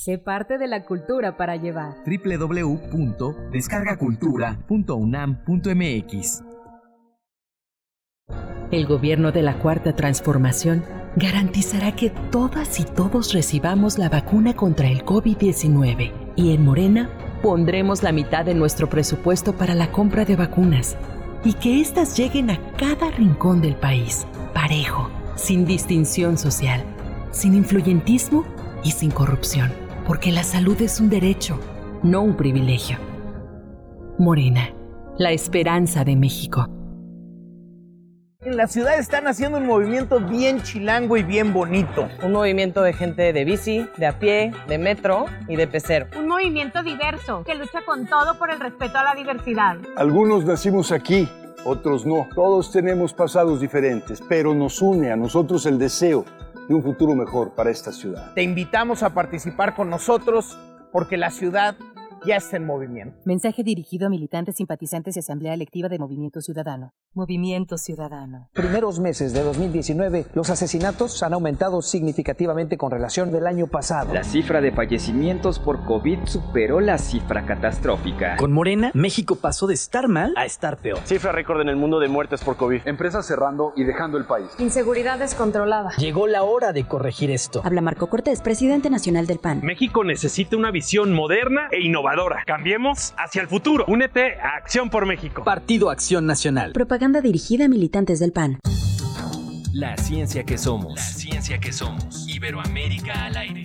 Sé parte de la cultura para llevar. www.descargacultura.unam.mx El gobierno de la Cuarta Transformación garantizará que todas y todos recibamos la vacuna contra el COVID-19 y en Morena pondremos la mitad de nuestro presupuesto para la compra de vacunas. Y que éstas lleguen a cada rincón del país, parejo, sin distinción social, sin influyentismo y sin corrupción, porque la salud es un derecho, no un privilegio. Morena, la esperanza de México. En la ciudad están haciendo un movimiento bien chilango y bien bonito. Un movimiento de gente de bici, de a pie, de metro y de pecero. Un movimiento diverso que lucha con todo por el respeto a la diversidad. Algunos nacimos aquí, otros no. Todos tenemos pasados diferentes, pero nos une a nosotros el deseo de un futuro mejor para esta ciudad. Te invitamos a participar con nosotros porque la ciudad ya está en movimiento. Mensaje dirigido a militantes, simpatizantes y asamblea electiva de Movimiento Ciudadano. Movimiento Ciudadano. Primeros meses de 2019, los asesinatos han aumentado significativamente con relación del año pasado. La cifra de fallecimientos por COVID superó la cifra catastrófica. Con Morena, México pasó de estar mal a estar peor. Cifra récord en el mundo de muertes por COVID. Empresas cerrando y dejando el país. Inseguridad descontrolada. Llegó la hora de corregir esto. Habla Marco Cortés, presidente nacional del PAN. México necesita una visión moderna e innovadora. Cambiemos hacia el futuro. Únete a Acción por México. Partido Acción Nacional. Propaganda dirigida a militantes del PAN. La ciencia que somos. La ciencia que somos. Iberoamérica al aire.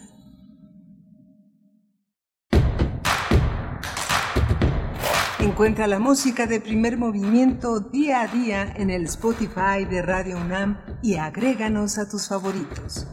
Encuentra la música de primer movimiento día a día en el Spotify de Radio UNAM y agréganos a tus favoritos.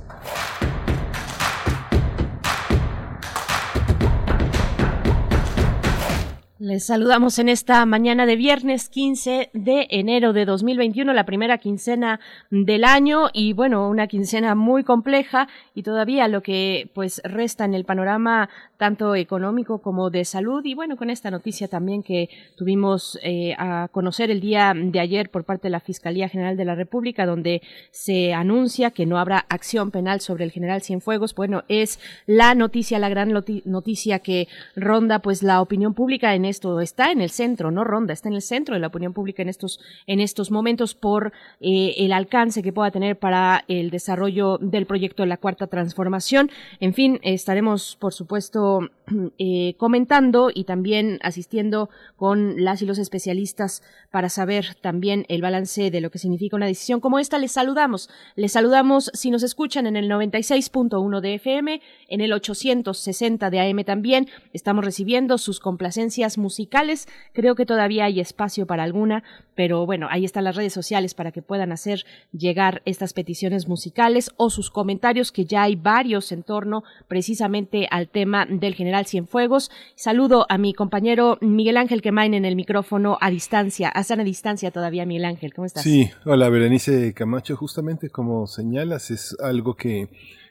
Les saludamos en esta mañana de viernes 15 de enero de 2021, la primera quincena del año y bueno, una quincena muy compleja y todavía lo que pues resta en el panorama tanto económico como de salud y bueno, con esta noticia también que tuvimos eh, a conocer el día de ayer por parte de la Fiscalía General de la República donde se anuncia que no habrá acción penal sobre el general Cienfuegos, bueno, es la noticia, la gran noticia que ronda pues la opinión pública en esto está en el centro, no ronda, está en el centro de la opinión pública en estos, en estos momentos por eh, el alcance que pueda tener para el desarrollo del proyecto de la cuarta transformación. En fin, estaremos, por supuesto, eh, comentando y también asistiendo con las y los especialistas para saber también el balance de lo que significa una decisión como esta. Les saludamos. Les saludamos si nos escuchan en el 96.1 de FM, en el 860 de AM también. Estamos recibiendo sus complacencias musicales. Creo que todavía hay espacio para alguna, pero bueno, ahí están las redes sociales para que puedan hacer llegar estas peticiones musicales o sus comentarios, que ya hay varios en torno precisamente al tema del general Cienfuegos. Saludo a mi compañero Miguel Ángel Quemain en el micrófono a distancia, a distancia todavía, Miguel Ángel. ¿Cómo estás? Sí, hola Berenice Camacho. Justamente como señalas, es algo que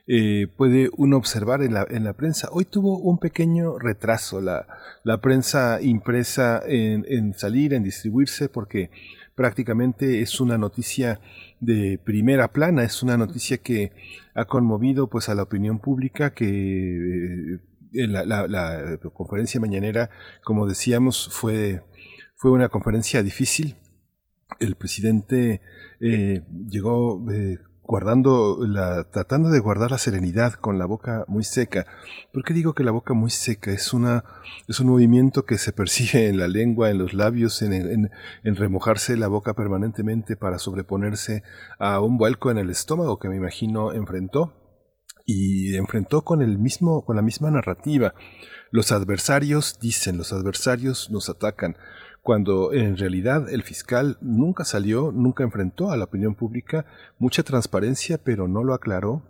eh, puede uno observar en la, en la prensa. Hoy tuvo un pequeño retraso la, la prensa impresa en, en salir, en distribuirse, porque prácticamente es una noticia de primera plana, es una noticia que ha conmovido pues a la opinión pública que eh, la, la, conferencia mañanera, como decíamos, fue, fue una conferencia difícil. El presidente eh, llegó eh, guardando la, tratando de guardar la serenidad con la boca muy seca. ¿Por qué digo que la boca muy seca? Es una, es un movimiento que se percibe en la lengua, en los labios, en, en remojarse la boca permanentemente para sobreponerse a un vuelco en el estómago que me imagino enfrentó y enfrentó con el mismo, con la misma narrativa. Los adversarios dicen, los adversarios nos atacan cuando en realidad el fiscal nunca salió, nunca enfrentó a la opinión pública mucha transparencia, pero no lo aclaró.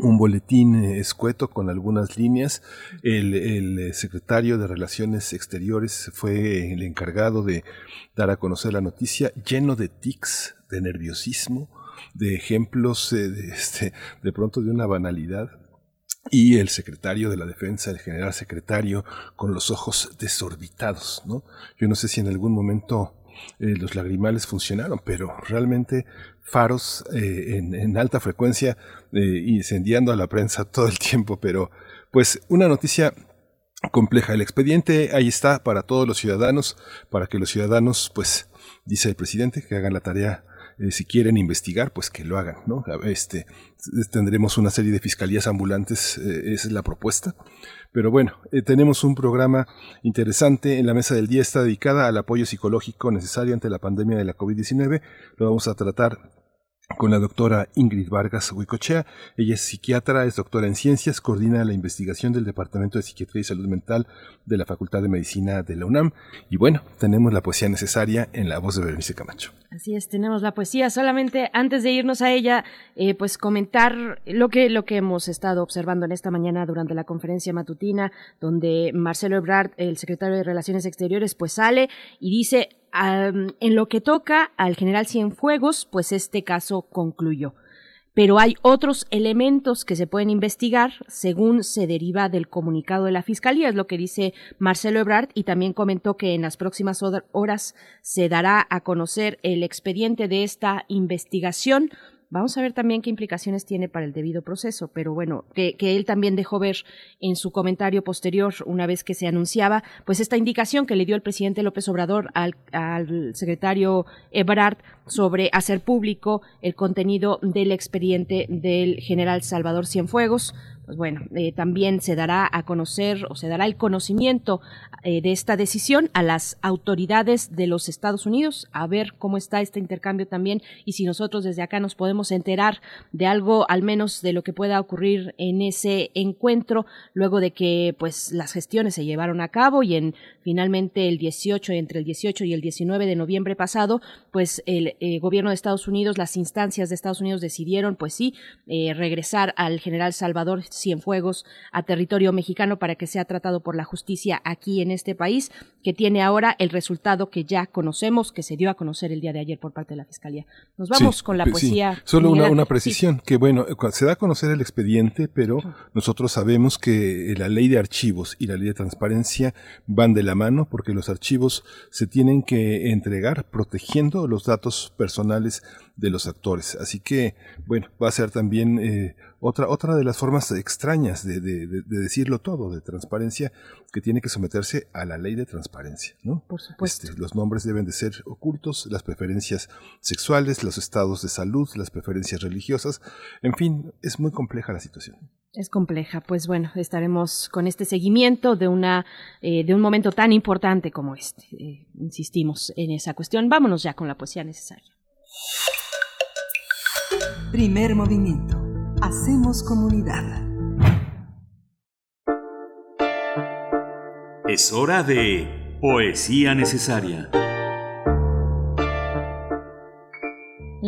Un boletín escueto con algunas líneas. El, el, secretario de Relaciones Exteriores fue el encargado de dar a conocer la noticia, lleno de tics, de nerviosismo, de ejemplos de, este, de pronto de una banalidad y el secretario de la defensa, el general secretario, con los ojos desorbitados, ¿no? Yo no sé si en algún momento eh, los lagrimales funcionaron, pero realmente faros eh, en, alta frecuencia eh, incendiando a la prensa todo el tiempo, pero pues una noticia compleja. El expediente ahí está para todos los ciudadanos, para que los ciudadanos, pues, dice el presidente, que hagan la tarea eh, si quieren investigar, pues que lo hagan, ¿no? Este, tendremos una serie de fiscalías ambulantes, eh, esa es la propuesta. Pero bueno, eh, tenemos un programa interesante. En la mesa del día está dedicada al apoyo psicológico necesario ante la pandemia de la COVID-19. Lo vamos a tratar con la doctora Ingrid Vargas Huicochea. Ella es psiquiatra, es doctora en ciencias, coordina la investigación del Departamento de Psiquiatría y Salud Mental de la Facultad de Medicina de la UNAM. Y bueno, tenemos la poesía necesaria en la voz de Berenice Camacho. Así es, tenemos la poesía. Solamente antes de irnos a ella, eh, pues comentar lo que, lo que hemos estado observando en esta mañana durante la conferencia matutina, donde Marcelo Ebrard, el secretario de Relaciones Exteriores, pues sale y dice en lo que toca al general Cienfuegos, pues este caso concluyó. Pero hay otros elementos que se pueden investigar según se deriva del comunicado de la Fiscalía, es lo que dice Marcelo Ebrard, y también comentó que en las próximas horas se dará a conocer el expediente de esta investigación Vamos a ver también qué implicaciones tiene para el debido proceso, pero bueno, que, que, él también dejó ver en su comentario posterior, una vez que se anunciaba, pues esta indicación que le dio el presidente López Obrador al, al secretario Ebrard sobre hacer público el contenido del expediente del general Salvador Cienfuegos, pues bueno, eh, también se dará a conocer o se dará el conocimiento eh, de esta decisión a las autoridades de los Estados Unidos, a ver cómo está este intercambio también y si nosotros desde acá nos podemos enterar de algo, al menos de lo que pueda ocurrir en ese encuentro, luego de que pues las gestiones se llevaron a cabo y en finalmente el 18, entre el 18 y el 19 de noviembre pasado, pues el eh, gobierno de Estados Unidos, las instancias de Estados Unidos decidieron, pues sí, regresar al general Salvador Cienfuegos a territorio mexicano para que sea tratado por la justicia aquí en este país, que tiene ahora el resultado que ya conocemos, que se dio a conocer el día de ayer por parte de la Fiscalía. Nos vamos con la poesía. Solo una, precisión, que bueno, se da a conocer el expediente, pero nosotros sabemos que la ley de archivos y la ley de transparencia van de la mano porque los archivos se tienen que entregar protegiendo los datos personales de los actores. Así que, bueno, va a ser también eh, otra, otra de las formas extrañas de, decirlo todo, de transparencia, que tiene que someterse a la ley de transparencia, ¿no? Por supuesto. Este, los nombres deben de ser ocultos, las preferencias sexuales, los estados de salud, las preferencias religiosas, en fin, es muy compleja la situación. Es compleja, pues bueno, estaremos con este seguimiento de una eh, de un momento tan importante como este. Eh, insistimos en esa cuestión. Vámonos ya con la poesía necesaria. Primer movimiento. Hacemos comunidad. Es hora de poesía necesaria.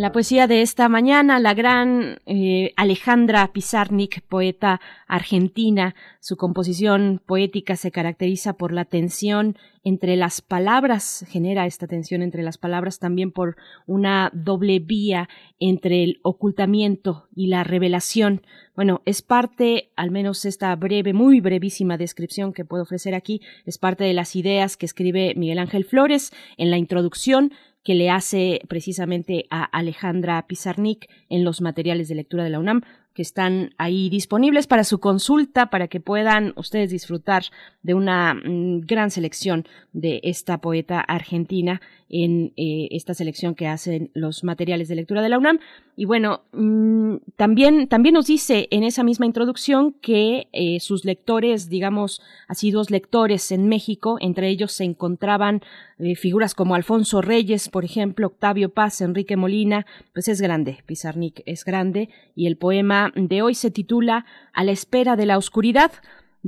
La poesía de esta mañana, la gran eh, Alejandra Pizarnik, poeta argentina, su composición poética se caracteriza por la tensión entre las palabras, genera esta tensión entre las palabras también por una doble vía entre el ocultamiento y la revelación. Bueno, es parte, al menos esta breve, muy brevísima descripción que puedo ofrecer aquí, es parte de las ideas que escribe Miguel Ángel Flores en la introducción que le hace precisamente a Alejandra Pizarnik en los materiales de lectura de la UNAM que están ahí disponibles para su consulta, para que puedan ustedes disfrutar de una mm, gran selección de esta poeta argentina en eh, esta selección que hacen los materiales de lectura de la UNAM. Y bueno, mm, también, también nos dice en esa misma introducción que eh, sus lectores, digamos, asiduos lectores en México, entre ellos se encontraban eh, figuras como Alfonso Reyes, por ejemplo, Octavio Paz, Enrique Molina, pues es grande, Pizarnik es grande, y el poema de hoy se titula A la espera de la oscuridad,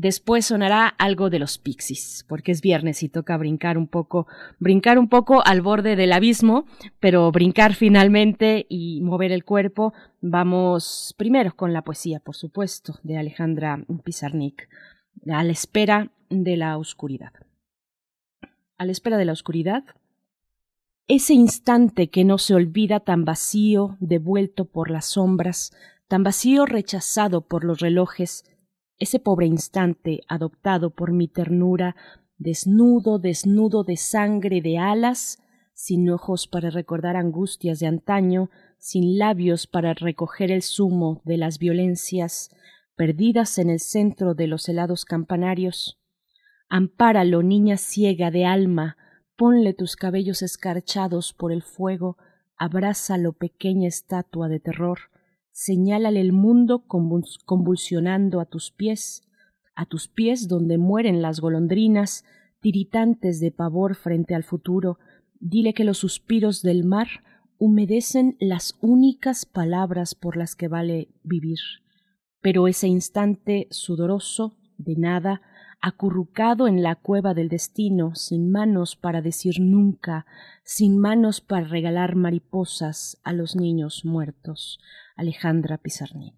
Después sonará algo de los Pixies, porque es viernes y toca brincar un poco, brincar un poco al borde del abismo, pero brincar finalmente y mover el cuerpo. Vamos primero con la poesía, por supuesto, de Alejandra Pizarnik, a la espera de la oscuridad. A la espera de la oscuridad, ese instante que no se olvida tan vacío, devuelto por las sombras, tan vacío rechazado por los relojes, ese pobre instante adoptado por mi ternura, desnudo, desnudo de sangre de alas, sin ojos para recordar angustias de antaño, sin labios para recoger el zumo de las violencias, perdidas en el centro de los helados campanarios. Ampáralo, niña ciega de alma, ponle tus cabellos escarchados por el fuego, abrázalo, pequeña estatua de terror, señálale el mundo convulsionando a tus pies, a tus pies donde mueren las golondrinas, tiritantes de pavor frente al futuro, dile que los suspiros del mar humedecen las únicas palabras por las que vale vivir. Pero ese instante sudoroso, de nada, acurrucado en la cueva del destino, sin manos para decir nunca, sin manos para regalar mariposas a los niños muertos, Alejandra Pizarnik.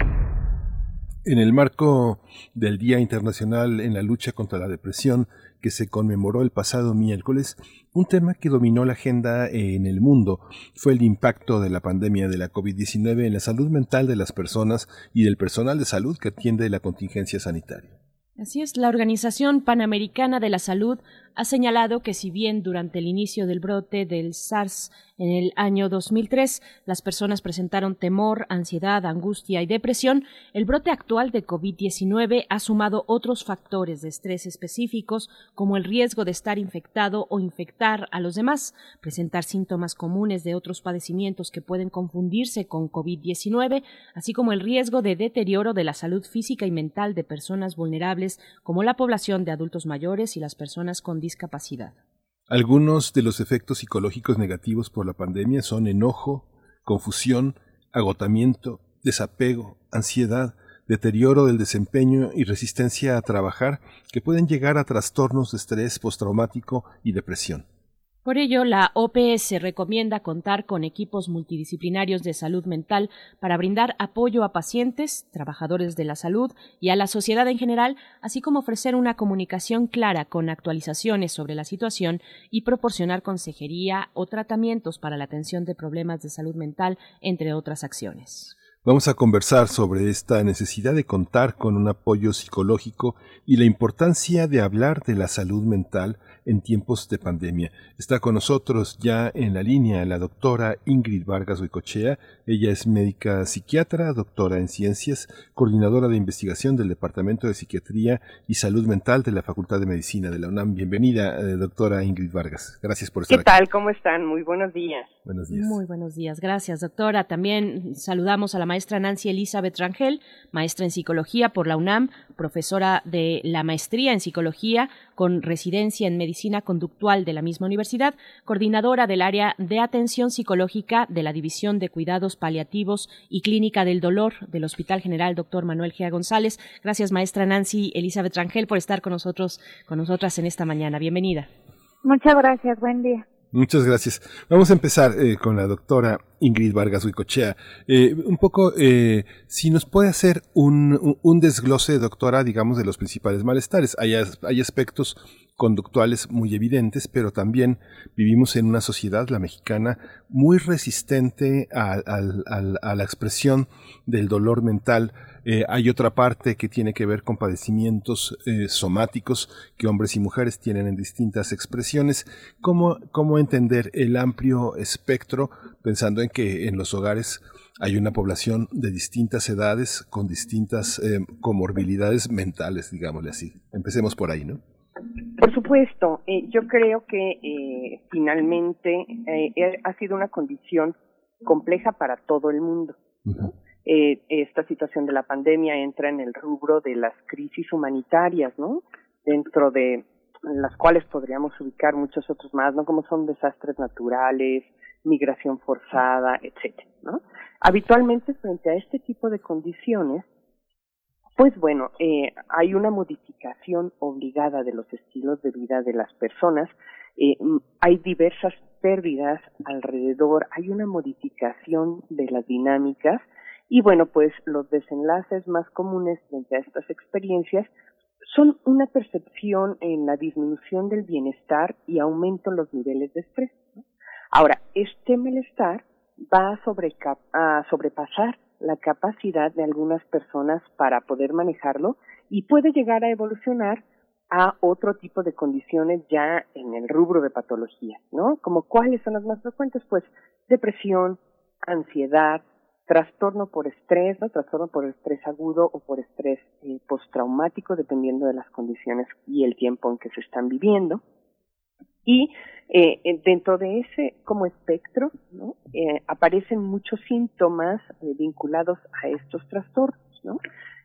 En el marco del Día Internacional en la lucha contra la depresión, que se conmemoró el pasado miércoles, un tema que dominó la agenda en el mundo fue el impacto de la pandemia de la COVID-19 en la salud mental de las personas y del personal de salud que atiende la contingencia sanitaria. Así es, la Organización Panamericana de la Salud ha señalado que si bien durante el inicio del brote del SARS en el año 2003 las personas presentaron temor, ansiedad, angustia y depresión, el brote actual de COVID-19 ha sumado otros factores de estrés específicos como el riesgo de estar infectado o infectar a los demás, presentar síntomas comunes de otros padecimientos que pueden confundirse con COVID-19, así como el riesgo de deterioro de la salud física y mental de personas vulnerables como la población de adultos mayores y las personas con discapacidad. Algunos de los efectos psicológicos negativos por la pandemia son enojo, confusión, agotamiento, desapego, ansiedad, deterioro del desempeño y resistencia a trabajar que pueden llegar a trastornos de estrés postraumático y depresión. Por ello, la OPS recomienda contar con equipos multidisciplinarios de salud mental para brindar apoyo a pacientes, trabajadores de la salud y a la sociedad en general, así como ofrecer una comunicación clara con actualizaciones sobre la situación y proporcionar consejería o tratamientos para la atención de problemas de salud mental, entre otras acciones. Vamos a conversar sobre esta necesidad de contar con un apoyo psicológico y la importancia de hablar de la salud mental en tiempos de pandemia. Está con nosotros ya en la línea la doctora Ingrid Vargas Huicochea. Ella es médica psiquiatra, doctora en ciencias, coordinadora de investigación del Departamento de Psiquiatría y Salud Mental de la Facultad de Medicina de la UNAM. Bienvenida, eh, doctora Ingrid Vargas. Gracias por estar ¿Qué tal? ¿Cómo están? Muy buenos días. Buenos días. Muy buenos días. Gracias, doctora. También saludamos a la maestra Nancy Elizabeth Rangel, maestra en psicología por la UNAM, profesora de la maestría en psicología con residencia en medicina conductual de la misma universidad, coordinadora del área de atención psicológica de la División de Cuidados Paliativos y Clínica del Dolor del Hospital General Dr. Manuel Gea González. Gracias, maestra Nancy Elizabeth Rangel, por estar con nosotros, con nosotras en esta mañana. Bienvenida. Muchas gracias, buen día. Muchas gracias. Vamos a empezar eh, con la doctora Ingrid Vargas Huicochea. Eh, un poco, eh, si nos puede hacer un, desglose, doctora, digamos, de los principales malestares. Hay, hay aspectos conductuales muy evidentes, pero también vivimos en una sociedad, la mexicana, muy resistente a, la expresión del dolor mental. Eh, hay otra parte que tiene que ver con padecimientos eh, somáticos que hombres y mujeres tienen en distintas expresiones. ¿Cómo, ¿Cómo entender el amplio espectro pensando en que en los hogares hay una población de distintas edades con distintas eh, comorbilidades mentales, digámosle así? Empecemos por ahí, ¿no? Por supuesto, eh, yo creo que eh, finalmente eh, ha sido una condición compleja para todo el mundo. Eh, esta situación de la pandemia entra en el rubro de las crisis humanitarias, ¿no? Dentro de las cuales podríamos ubicar muchos otros más, ¿no? Como son desastres naturales, migración forzada, etcétera, ¿no? Habitualmente frente a este tipo de condiciones, pues bueno, eh, hay una modificación obligada de los estilos de vida de las personas, eh, hay diversas pérdidas alrededor, hay una modificación de las dinámicas y bueno, pues los desenlaces más comunes frente a estas experiencias son una percepción en la disminución del bienestar y aumento en los niveles de estrés. Ahora, este malestar va a, a sobrepasar la capacidad de algunas personas para poder manejarlo y puede llegar a evolucionar a otro tipo de condiciones ya en el rubro de patología, ¿no? Como cuáles son las más frecuentes, pues depresión, ansiedad, trastorno por estrés, ¿no? trastorno por estrés agudo o por estrés eh, postraumático, dependiendo de las condiciones y el tiempo en que se están viviendo. Y eh, dentro de ese como espectro ¿no? eh, aparecen muchos síntomas eh, vinculados a estos trastornos. ¿no?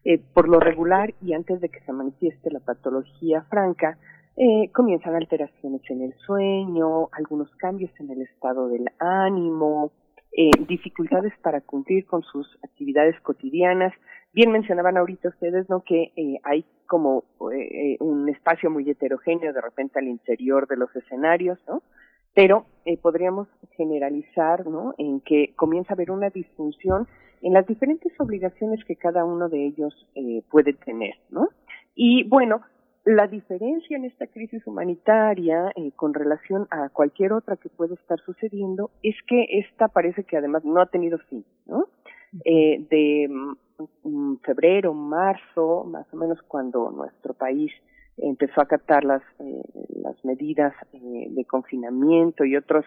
Eh, por lo regular y antes de que se manifieste la patología franca, eh, comienzan alteraciones en el sueño, algunos cambios en el estado del ánimo, eh, dificultades para cumplir con sus actividades cotidianas. Bien mencionaban ahorita ustedes, ¿no? Que eh, hay como eh, un espacio muy heterogéneo de repente al interior de los escenarios, ¿no? Pero eh, podríamos generalizar, ¿no? En que comienza a haber una disfunción en las diferentes obligaciones que cada uno de ellos eh, puede tener, ¿no? Y bueno, la diferencia en esta crisis humanitaria eh, con relación a cualquier otra que pueda estar sucediendo es que esta parece que además no ha tenido fin, ¿no? Eh, de mm, febrero, marzo, más o menos cuando nuestro país empezó a acatar las, eh, las medidas eh, de confinamiento y otros,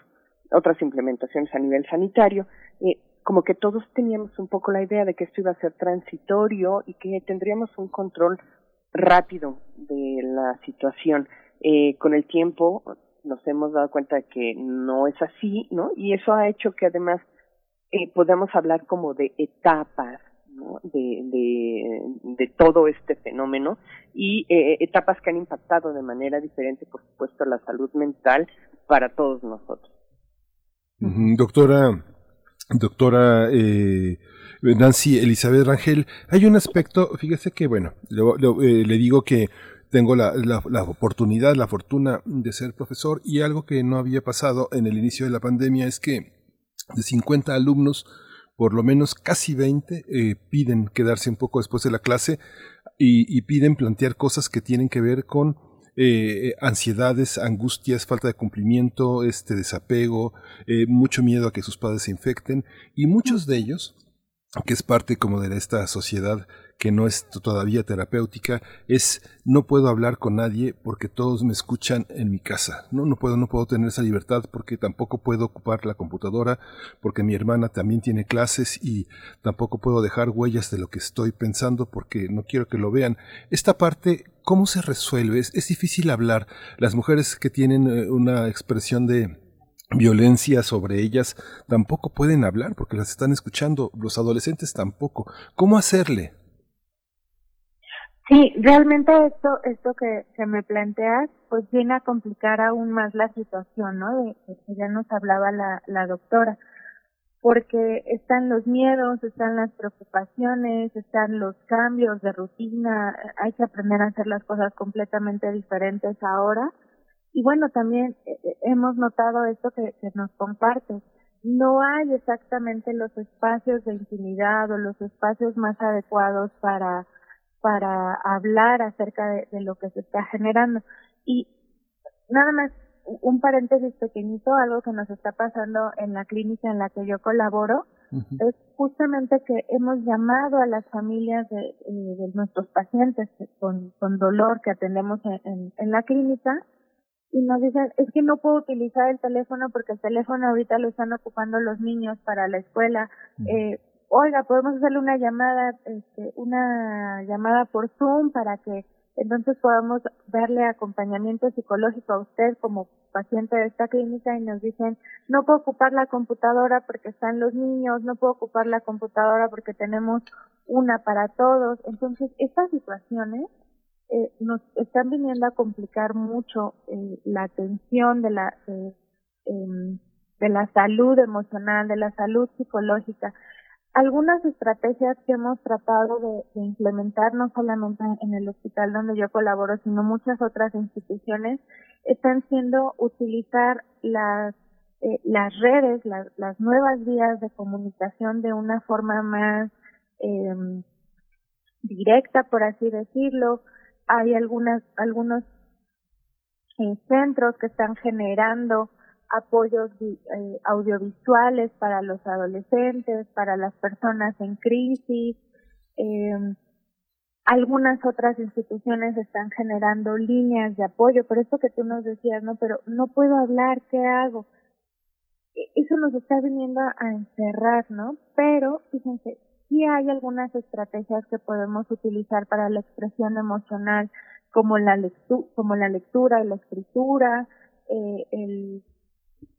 otras implementaciones a nivel sanitario, eh, como que todos teníamos un poco la idea de que esto iba a ser transitorio y que tendríamos un control rápido de la situación. Eh, con el tiempo nos hemos dado cuenta de que no es así, ¿no? Y eso ha hecho que además eh, podamos hablar como de etapas, ¿no? De, de, de todo este fenómeno y eh, etapas que han impactado de manera diferente, por supuesto, la salud mental para todos nosotros. Doctora, doctora eh, Nancy Elizabeth Rangel, hay un aspecto, fíjese que, bueno, lo- lo, eh, le digo que tengo la, la, oportunidad, la fortuna de ser profesor y algo que no había pasado en el inicio de la pandemia es que de 50 alumnos, por lo menos casi 20 eh, piden quedarse un poco después de la clase y piden plantear cosas que tienen que ver con eh, ansiedades, angustias, falta de cumplimiento, este desapego, eh, mucho miedo a que sus padres se infecten y muchos de ellos que es parte como de esta sociedad que no es todavía terapéutica, es no puedo hablar con nadie porque todos me escuchan en mi casa. No, no puedo, no puedo tener esa libertad porque tampoco puedo ocupar la computadora porque mi hermana también tiene clases y tampoco puedo dejar huellas de lo que estoy pensando porque no quiero que lo vean. Esta parte, ¿cómo se resuelve? Es, es difícil hablar. Las mujeres que tienen eh, una expresión de violencia sobre ellas tampoco pueden hablar porque las están escuchando, los adolescentes tampoco. ¿Cómo hacerle? Sí, realmente esto, esto que, que me planteas, pues viene a complicar aún más la situación, ¿no? De, que ya nos hablaba la, la doctora, porque están los miedos, están las preocupaciones, están los cambios de rutina, hay que aprender a hacer las cosas completamente diferentes ahora. Y bueno, también eh, eh, hemos notado esto que, que nos compartes. No hay exactamente los espacios de intimidad o los espacios más adecuados para para hablar acerca de, de lo que se está generando. Y nada más un paréntesis pequeñito, algo que nos está pasando en la clínica en la que yo colaboro, es justamente que hemos llamado a las familias de, eh, de nuestros pacientes con, con dolor que atendemos en, en, en la clínica y nos dicen, es que no puedo utilizar el teléfono porque el teléfono ahorita lo están ocupando los niños para la escuela. Eh, oiga, podemos hacerle una llamada, este, una llamada por Zoom para que entonces podamos darle acompañamiento psicológico a usted como paciente de esta clínica y nos dicen, no puedo ocupar la computadora porque están los niños, no puedo ocupar la computadora porque tenemos una para todos. Entonces, estas situaciones eh, nos están viniendo a complicar mucho eh, la atención de la, em, de la salud emocional, de la salud psicológica algunas estrategias que hemos tratado de, implementar no solamente en el hospital donde yo colaboro, sino muchas otras instituciones, están siendo utilizar las eh, las redes, las, las nuevas vías de comunicación de una forma más eh, directa, por así decirlo. Hay algunas algunos eh, centros que están generando apoyos eh, audiovisuales para los adolescentes, para las personas en crisis. Eh, algunas otras instituciones están generando líneas de apoyo, por eso que tú nos decías, no, pero no puedo hablar, ¿qué hago? e, eso nos está viniendo a encerrar, ¿no? Pero, fíjense, sí hay algunas estrategias que podemos utilizar para la expresión emocional, como la, lectu como la lectura y la escritura, eh, el,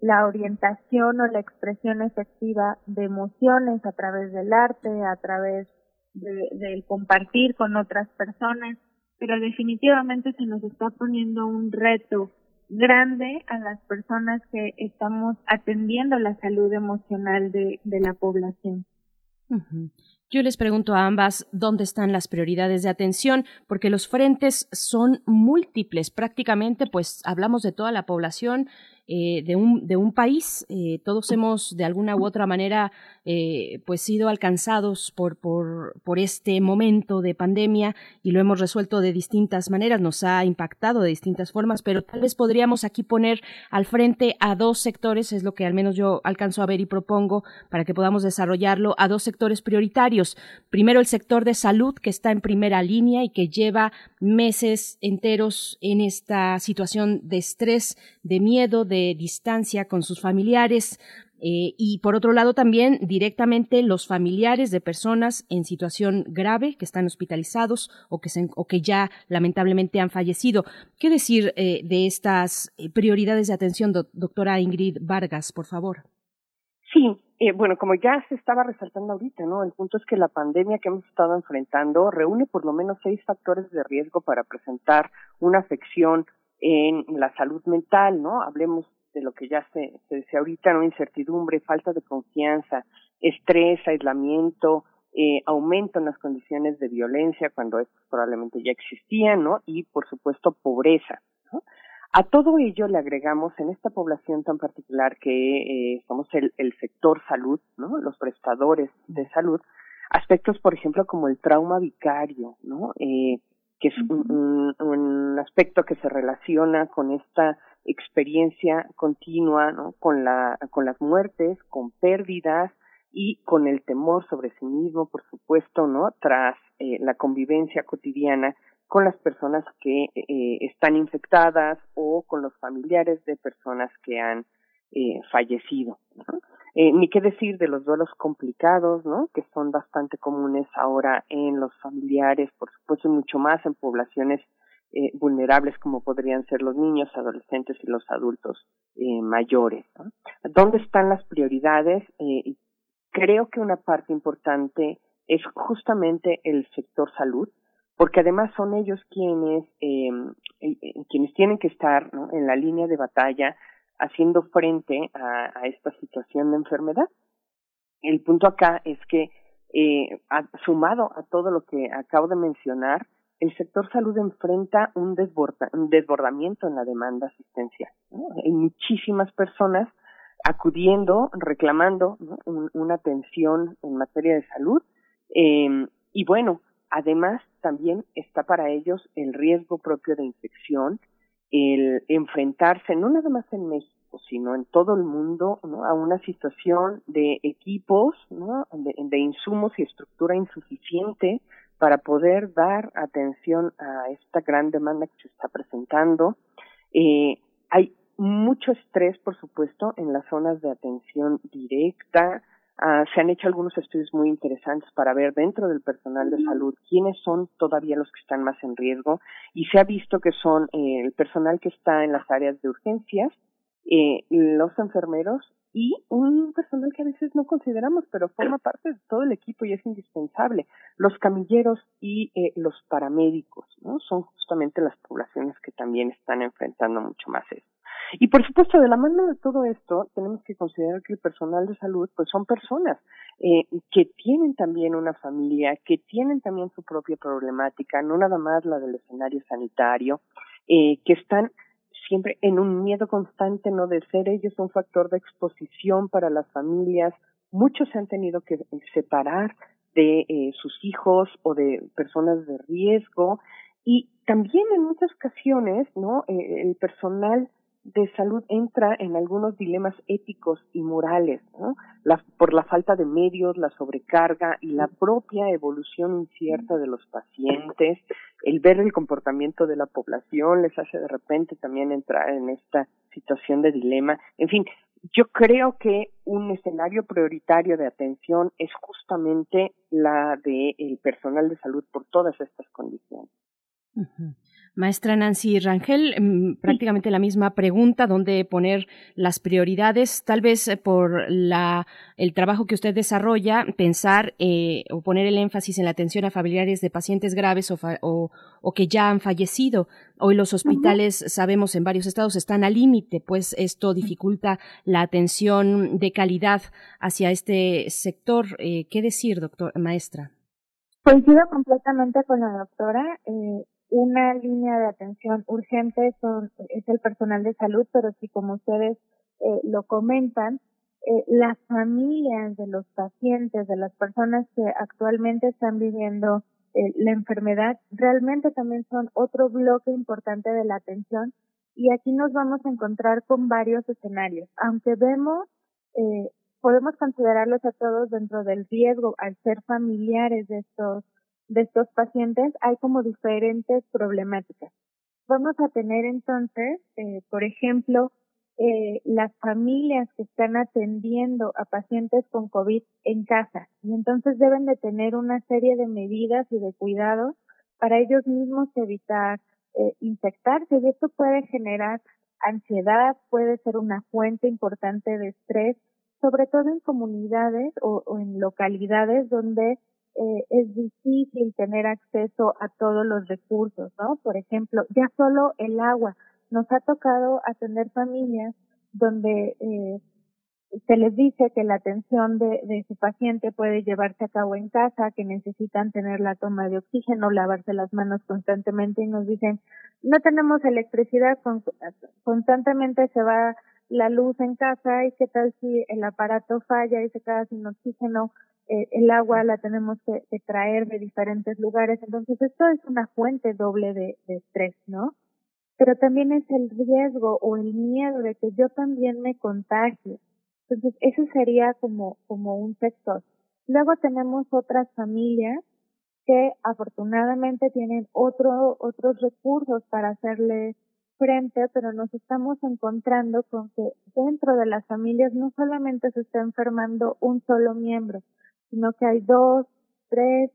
la orientación o la expresión efectiva de emociones a través del arte, a través del compartir con otras personas, pero definitivamente se nos está poniendo un reto grande a las personas que estamos atendiendo la salud emocional de, de la población. Yo les pregunto a ambas dónde están las prioridades de atención, porque los frentes son múltiples. Prácticamente, pues hablamos de toda la población eh, de, un, de un país. Eh, todos hemos, de alguna u otra manera, eh, pues sido alcanzados por, por, por este momento de pandemia y lo hemos resuelto de distintas maneras. Nos ha impactado de distintas formas, pero tal vez podríamos aquí poner al frente a dos sectores, es lo que al menos yo alcanzo a ver y propongo para que podamos desarrollarlo, a dos sectores prioritarios. Primero, el sector de salud, que está en primera línea y que lleva meses enteros en esta situación de estrés, de miedo, de distancia con sus familiares. Eh, y por otro lado también directamente los familiares de personas en situación grave que están hospitalizados o que, ya lamentablemente han fallecido. ¿Qué decir eh, de estas eh, prioridades de atención, doctora Ingrid Vargas, por favor? Sí, bueno, como ya se estaba resaltando ahorita, ¿no? El punto es que la pandemia que hemos estado enfrentando reúne por lo menos seis factores de riesgo para presentar una afección en la salud mental, ¿no? Hablemos de lo que ya se, se decía ahorita, ¿no? Incertidumbre, falta de confianza, estrés, aislamiento, eh, aumento en las condiciones de violencia cuando estos probablemente ya existían, ¿no? Y por supuesto pobreza. A todo ello le agregamos en esta población tan particular que eh, somos el, el sector salud, ¿no? Los prestadores de salud, aspectos, por ejemplo, como el trauma vicario, ¿no? Eh, que es un, un, aspecto que se relaciona con esta experiencia continua, ¿no? Con la, con las muertes, con pérdidas y con el temor sobre sí mismo, por supuesto, ¿no? Tras eh, la convivencia cotidiana con las personas que eh, están infectadas o con los familiares de personas que han eh, fallecido. Eh, ni qué decir de los duelos complicados, ¿no? Que son bastante comunes ahora en los familiares, por supuesto, mucho más en poblaciones eh, vulnerables como podrían ser los niños, adolescentes y los adultos mayores. ¿Dónde están las prioridades? Eh, creo que una parte importante es justamente el sector salud, porque además son ellos quienes eh, quienes tienen que estar en la línea de batalla haciendo frente a, esta situación de enfermedad. El punto acá es que, eh, sumado a todo lo que acabo de mencionar, el sector salud enfrenta un, desborda, un desbordamiento en la demanda asistencial. ¿no? Hay muchísimas personas acudiendo, reclamando un, una atención en materia de salud. Eh, y bueno, además también está para ellos el riesgo propio de infección, el enfrentarse no nada más en México, sino en todo el mundo, ¿no? a una situación de equipos, ¿no? de, insumos y estructura insuficiente para poder dar atención a esta gran demanda que se está presentando. Eh, hay mucho estrés, por supuesto, en las zonas de atención directa, Uh, se han hecho algunos estudios muy interesantes para ver dentro del personal de salud quiénes son todavía los que están más en riesgo y se ha visto que son eh, el personal que está en las áreas de urgencias, eh, los enfermeros y un personal que a veces no consideramos, pero forma parte de todo el equipo y es indispensable, los camilleros y eh, los paramédicos, ¿no? Son justamente las poblaciones que también están enfrentando mucho más esto. Y por supuesto, de la mano de todo esto, tenemos que considerar que el personal de salud, pues son personas eh, que tienen también una familia, que tienen también su propia problemática, no nada más la del escenario sanitario, eh, que están siempre en un miedo constante, no de ser ellos un factor de exposición para las familias. Muchos se han tenido que separar de eh, sus hijos o de personas de riesgo y también en muchas ocasiones, ¿no? Eh, el personal de salud entra en algunos dilemas éticos y morales, ¿no? La, por la falta de medios, la sobrecarga y la propia evolución incierta de los pacientes, el ver el comportamiento de la población les hace de repente también entrar en esta situación de dilema. En fin, yo creo que un escenario prioritario de atención es justamente la del el personal de salud por todas estas condiciones. Maestra Nancy Rangel, mm, prácticamente la misma pregunta, ¿dónde poner las prioridades? Tal vez eh, por la, el trabajo que usted desarrolla, pensar eh, o poner el énfasis en la atención a familiares de pacientes graves o, o, que ya han fallecido. Hoy los hospitales, sabemos, en varios estados están al límite, pues esto dificulta la atención de calidad hacia este sector. Eh, ¿Qué decir, doctor, maestra? Coincido completamente con la doctora. Eh, una línea de atención urgente son, es el personal de salud, pero si como ustedes eh, lo comentan, eh, las familias de los pacientes, de las personas que actualmente están viviendo eh, la enfermedad, realmente también son otro bloque importante de la atención y aquí nos vamos a encontrar con varios escenarios. Aunque vemos, eh, podemos considerarlos a todos dentro del riesgo al ser familiares de estos de estos pacientes hay como diferentes problemáticas. Vamos a tener entonces, eh, por ejemplo, eh, las familias que están atendiendo a pacientes con COVID en casa y entonces deben de tener una serie de medidas y de cuidados para ellos mismos evitar eh, infectarse y esto puede generar ansiedad, puede ser una fuente importante de estrés, sobre todo en comunidades o, o en localidades donde eh, es difícil tener acceso a todos los recursos, ¿no? Por ejemplo, ya solo el agua. Nos ha tocado atender familias donde eh, se les dice que la atención de, de su paciente puede llevarse a cabo en casa, que necesitan tener la toma de oxígeno, lavarse las manos constantemente y nos dicen, no tenemos electricidad, constantemente se va la luz en casa y qué tal si el aparato falla y se queda sin oxígeno, eh, el agua la tenemos que, traer de diferentes lugares, entonces esto es una fuente doble de, estrés, ¿no? Pero también es el riesgo o el miedo de que yo también me contagie. Entonces, eso sería como, como un sector. Luego tenemos otras familias que afortunadamente tienen otro, otros recursos para hacerle frente, pero nos estamos encontrando con que dentro de las familias no solamente se está enfermando un solo miembro, sino que hay dos, tres,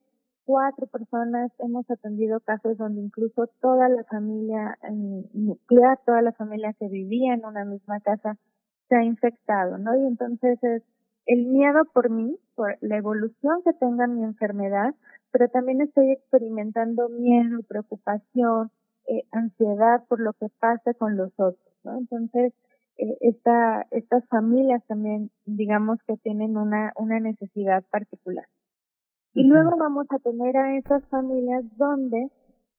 cuatro personas. Hemos atendido casos donde incluso toda la familia nuclear, toda la familia que vivía en una misma casa se ha infectado, ¿no? Y entonces es el miedo por mí, por la evolución que tenga mi enfermedad, pero también estoy experimentando miedo, preocupación, eh, ansiedad por lo que pasa con los otros, ¿no? Entonces, eh, esta, estas familias también, digamos que tienen una, una necesidad particular. Y luego vamos a tener a esas familias donde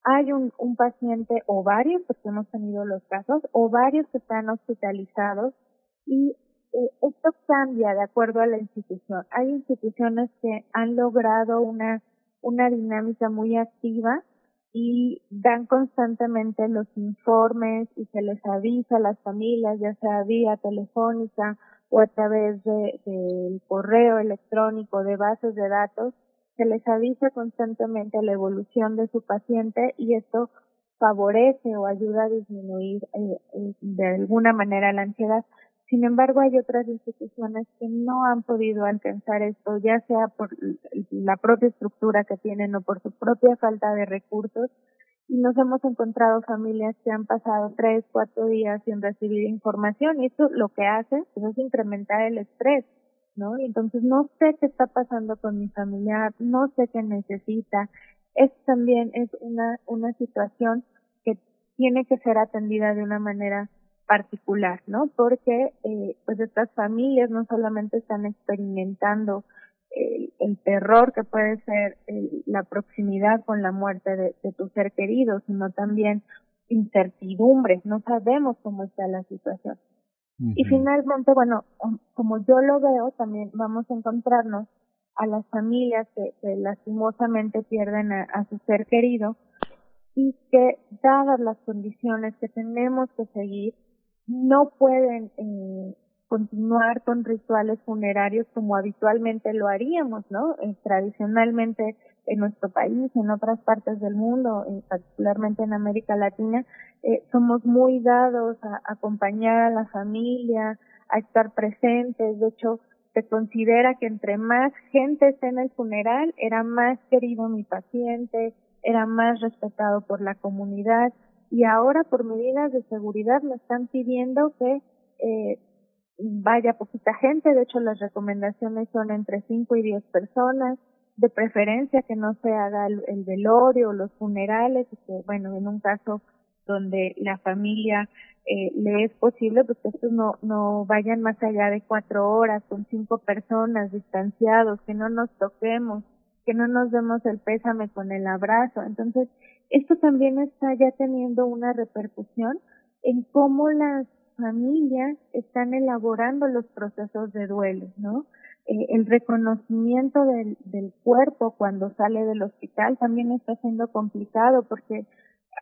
hay un, un paciente o varios, porque hemos tenido los casos, o varios que están hospitalizados y eh, esto cambia de acuerdo a la institución. Hay instituciones que han logrado una, una dinámica muy activa y dan constantemente los informes y se les avisa a las familias, ya sea vía telefónica o a través del de, correo electrónico, de bases de datos, se les avisa constantemente la evolución de su paciente y esto favorece o ayuda a disminuir eh, eh, de alguna manera la ansiedad. Sin embargo, hay otras instituciones que no han podido alcanzar esto, ya sea por la propia estructura que tienen o por su propia falta de recursos. Y nos hemos encontrado familias que han pasado tres, cuatro días sin recibir información y esto lo que hace es incrementar el estrés, ¿no? Entonces no sé qué está pasando con mi familiar, no sé qué necesita. Esto también es una, una situación que tiene que ser atendida de una manera particular, ¿no? Porque eh, pues estas familias no solamente están experimentando el, el terror que puede ser la proximidad con la muerte de, de tu ser querido, sino también incertidumbres, no sabemos cómo está la situación. Y finalmente, bueno, como yo lo veo, también vamos a encontrarnos a las familias que, que lastimosamente pierden a, a, su ser querido y que dadas las condiciones que tenemos que seguir, no pueden eh, continuar con rituales funerarios como habitualmente lo haríamos, ¿no? Eh, tradicionalmente en nuestro país, en otras partes del mundo, eh, particularmente en América Latina, eh, somos muy dados a, acompañar a la familia, a estar presentes. De hecho, se considera que entre más gente esté en el funeral, era más querido mi paciente, era más respetado por la comunidad. Y ahora, por medidas de seguridad, me están pidiendo que eh, vaya poquita gente. De hecho, las recomendaciones son entre 5 y 10 personas de preferencia que no se haga el, velorio o los funerales, y que bueno, en un caso donde la familia eh, le es posible, pues que estos no, no vayan más allá de cuatro horas con cinco personas distanciados, que no nos toquemos, que no nos demos el pésame con el abrazo. Entonces, esto también está ya teniendo una repercusión en cómo las familias están elaborando los procesos de duelo, ¿no? Eh, el reconocimiento del, del cuerpo cuando sale del hospital también está siendo complicado porque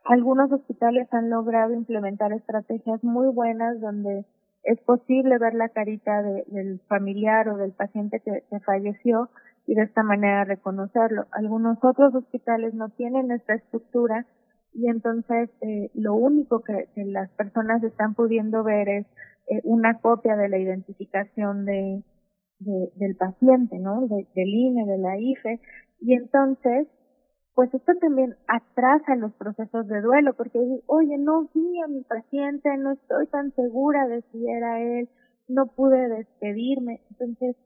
algunos hospitales han logrado implementar estrategias muy buenas donde es posible ver la carita del familiar o del paciente que, falleció y de esta manera reconocerlo. Algunos otros hospitales no tienen esta estructura y entonces eh, lo único que, las personas están pudiendo ver es eh, una copia de la identificación de, del paciente, ¿no? del INE, de la IFE, y entonces, pues esto también atrasa los procesos de duelo, porque oye, no vi a mi paciente, no estoy tan segura de si era él, no pude despedirme. Entonces,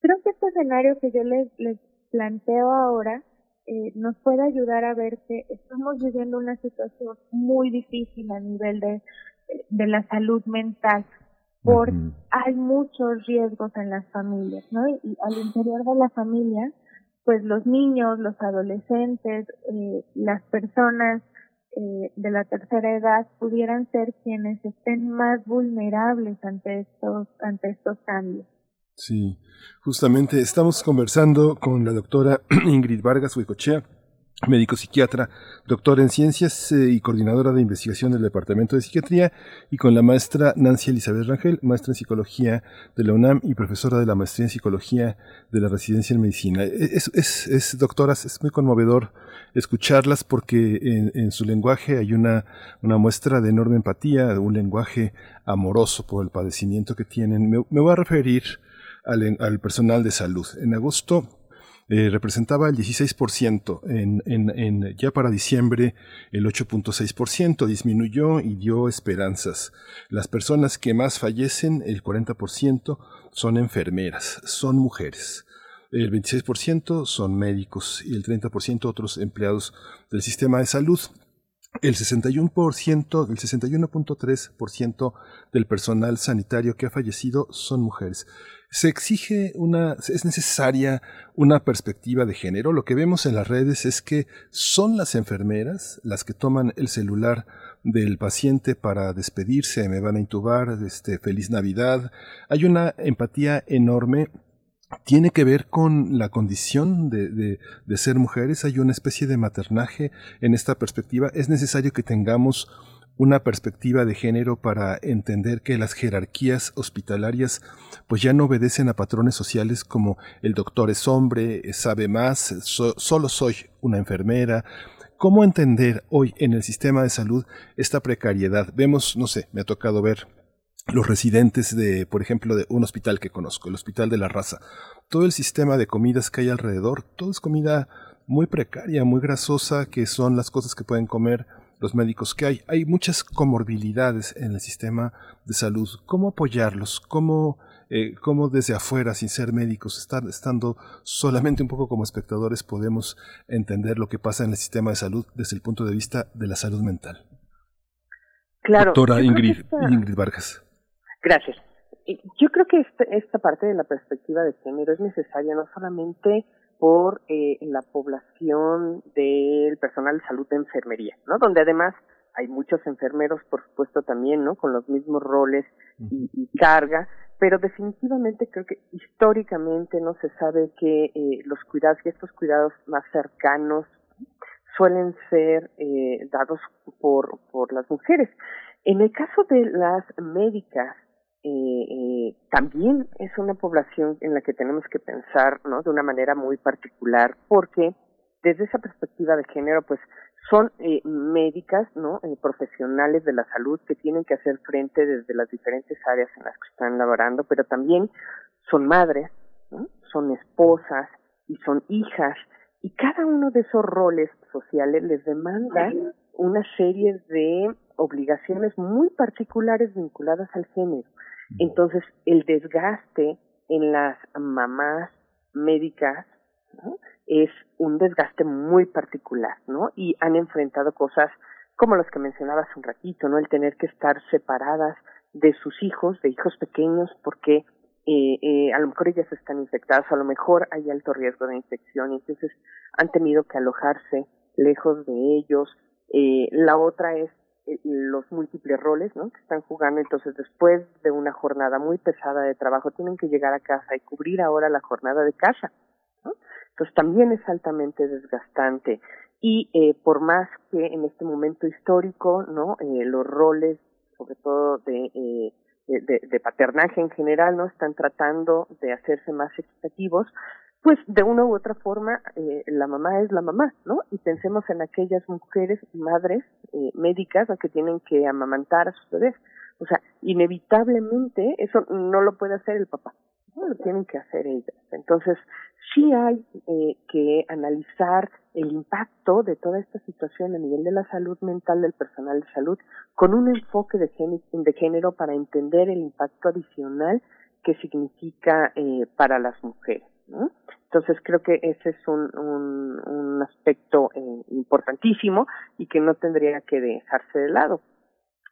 creo que este escenario que yo les, les planteo ahora eh, nos puede ayudar a ver que estamos viviendo una situación muy difícil a nivel de, de la salud mental porque hay muchos riesgos en las familias, ¿no? Y, al interior de la familia, pues los niños, los adolescentes, eh, las personas eh, de la tercera edad pudieran ser quienes estén más vulnerables ante estos, ante estos cambios. Sí, justamente estamos conversando con la doctora Ingrid Vargas Huicochea médico psiquiatra, doctor en ciencias eh, y coordinadora de investigación del Departamento de Psiquiatría, y con la maestra Nancy Elizabeth Rangel, maestra en psicología de la UNAM y profesora de la maestría en psicología de la residencia en medicina. E, es, es, es doctoras, es muy conmovedor escucharlas porque en, en, su lenguaje hay una, una muestra de enorme empatía, un lenguaje amoroso por el padecimiento que tienen. Me voy a referir al, al personal de salud. En agosto eh, representaba el 16%, en, en, en, ya para diciembre el 8.6%, disminuyó y dio esperanzas. Las personas que más fallecen, el 40%, son enfermeras, son mujeres. El 26% son médicos y el 30% otros empleados del sistema de salud. El 61%, el 61.3% del personal sanitario que ha fallecido son mujeres se exige una, es necesaria una perspectiva de género. Lo que vemos en las redes es que son las enfermeras las que toman el celular del paciente para despedirse, me van a intubar, este, feliz Navidad. Hay una empatía enorme tiene que ver con la condición de, de, de, ser mujeres, hay una especie de maternaje en esta perspectiva. Es necesario que tengamos una perspectiva de género para entender que las jerarquías hospitalarias pues ya no obedecen a patrones sociales como el doctor es hombre, sabe más, solo soy una enfermera. ¿Cómo entender hoy en el sistema de salud esta precariedad? Vemos, no sé, me ha tocado ver los residentes de, por ejemplo, de un hospital que conozco, el Hospital de la Raza. Todo el sistema de comidas que hay alrededor, todo es comida muy precaria, muy grasosa, que son las cosas que pueden comer los médicos que hay. Hay muchas comorbilidades en el sistema de salud. ¿Cómo apoyarlos? ¿Cómo, eh, cómo desde afuera, sin ser médicos, estar, estando solamente un poco como espectadores, podemos entender lo que pasa en el sistema de salud desde el punto de vista de la salud mental? Claro. Doctora Ingrid, Ingrid Vargas. Gracias. Yo creo que esta, esta parte de la perspectiva de género es necesaria no solamente por eh, la población del personal de salud de enfermería, ¿no? Donde además hay muchos enfermeros, por supuesto, también, ¿no? Con los mismos roles y, y carga, pero definitivamente creo que históricamente no se sabe que eh, los cuidados y estos cuidados más cercanos suelen ser eh, dados por, por las mujeres. En el caso de las médicas, eh, eh, también es una población en la que tenemos que pensar, ¿no? De una manera muy particular, porque desde esa perspectiva de género, pues son eh, médicas, ¿no? Eh, profesionales de la salud que tienen que hacer frente desde las diferentes áreas en las que están laborando, pero también son madres, ¿no? son esposas y son hijas, y cada uno de esos roles sociales les demanda una serie de obligaciones muy particulares vinculadas al género. Entonces, el desgaste en las mamás médicas ¿no? es un desgaste muy particular, ¿no? Y han enfrentado cosas como las que mencionaba hace un ratito, ¿no? El tener que estar separadas de sus hijos, de hijos pequeños, porque eh, eh, a lo mejor ellas están infectadas, a lo mejor hay alto riesgo de infección, y entonces han tenido que alojarse lejos de ellos. Eh, la otra es los múltiples roles, ¿no? Que están jugando, entonces después de una jornada muy pesada de trabajo tienen que llegar a casa y cubrir ahora la jornada de casa. Entonces también es altamente desgastante y eh, por más que en este momento histórico, ¿no? Eh, los roles, sobre todo de, eh, de, de paternaje en general, ¿no? Están tratando de hacerse más equitativos, pues de una u otra forma eh, la mamá es la mamá, ¿no? Y pensemos en aquellas mujeres, madres, eh, médicas, que tienen que amamantar a sus bebés. O sea, inevitablemente eso no lo puede hacer el papá, ¿no? lo tienen que hacer ellas. Entonces, sí hay eh, que analizar el impacto de toda esta situación a nivel de la salud mental del personal de salud con un enfoque de, género, de género para entender el impacto adicional que significa eh, para las mujeres. Entonces creo que ese es un, un, aspecto eh, importantísimo y que no tendría que dejarse de lado.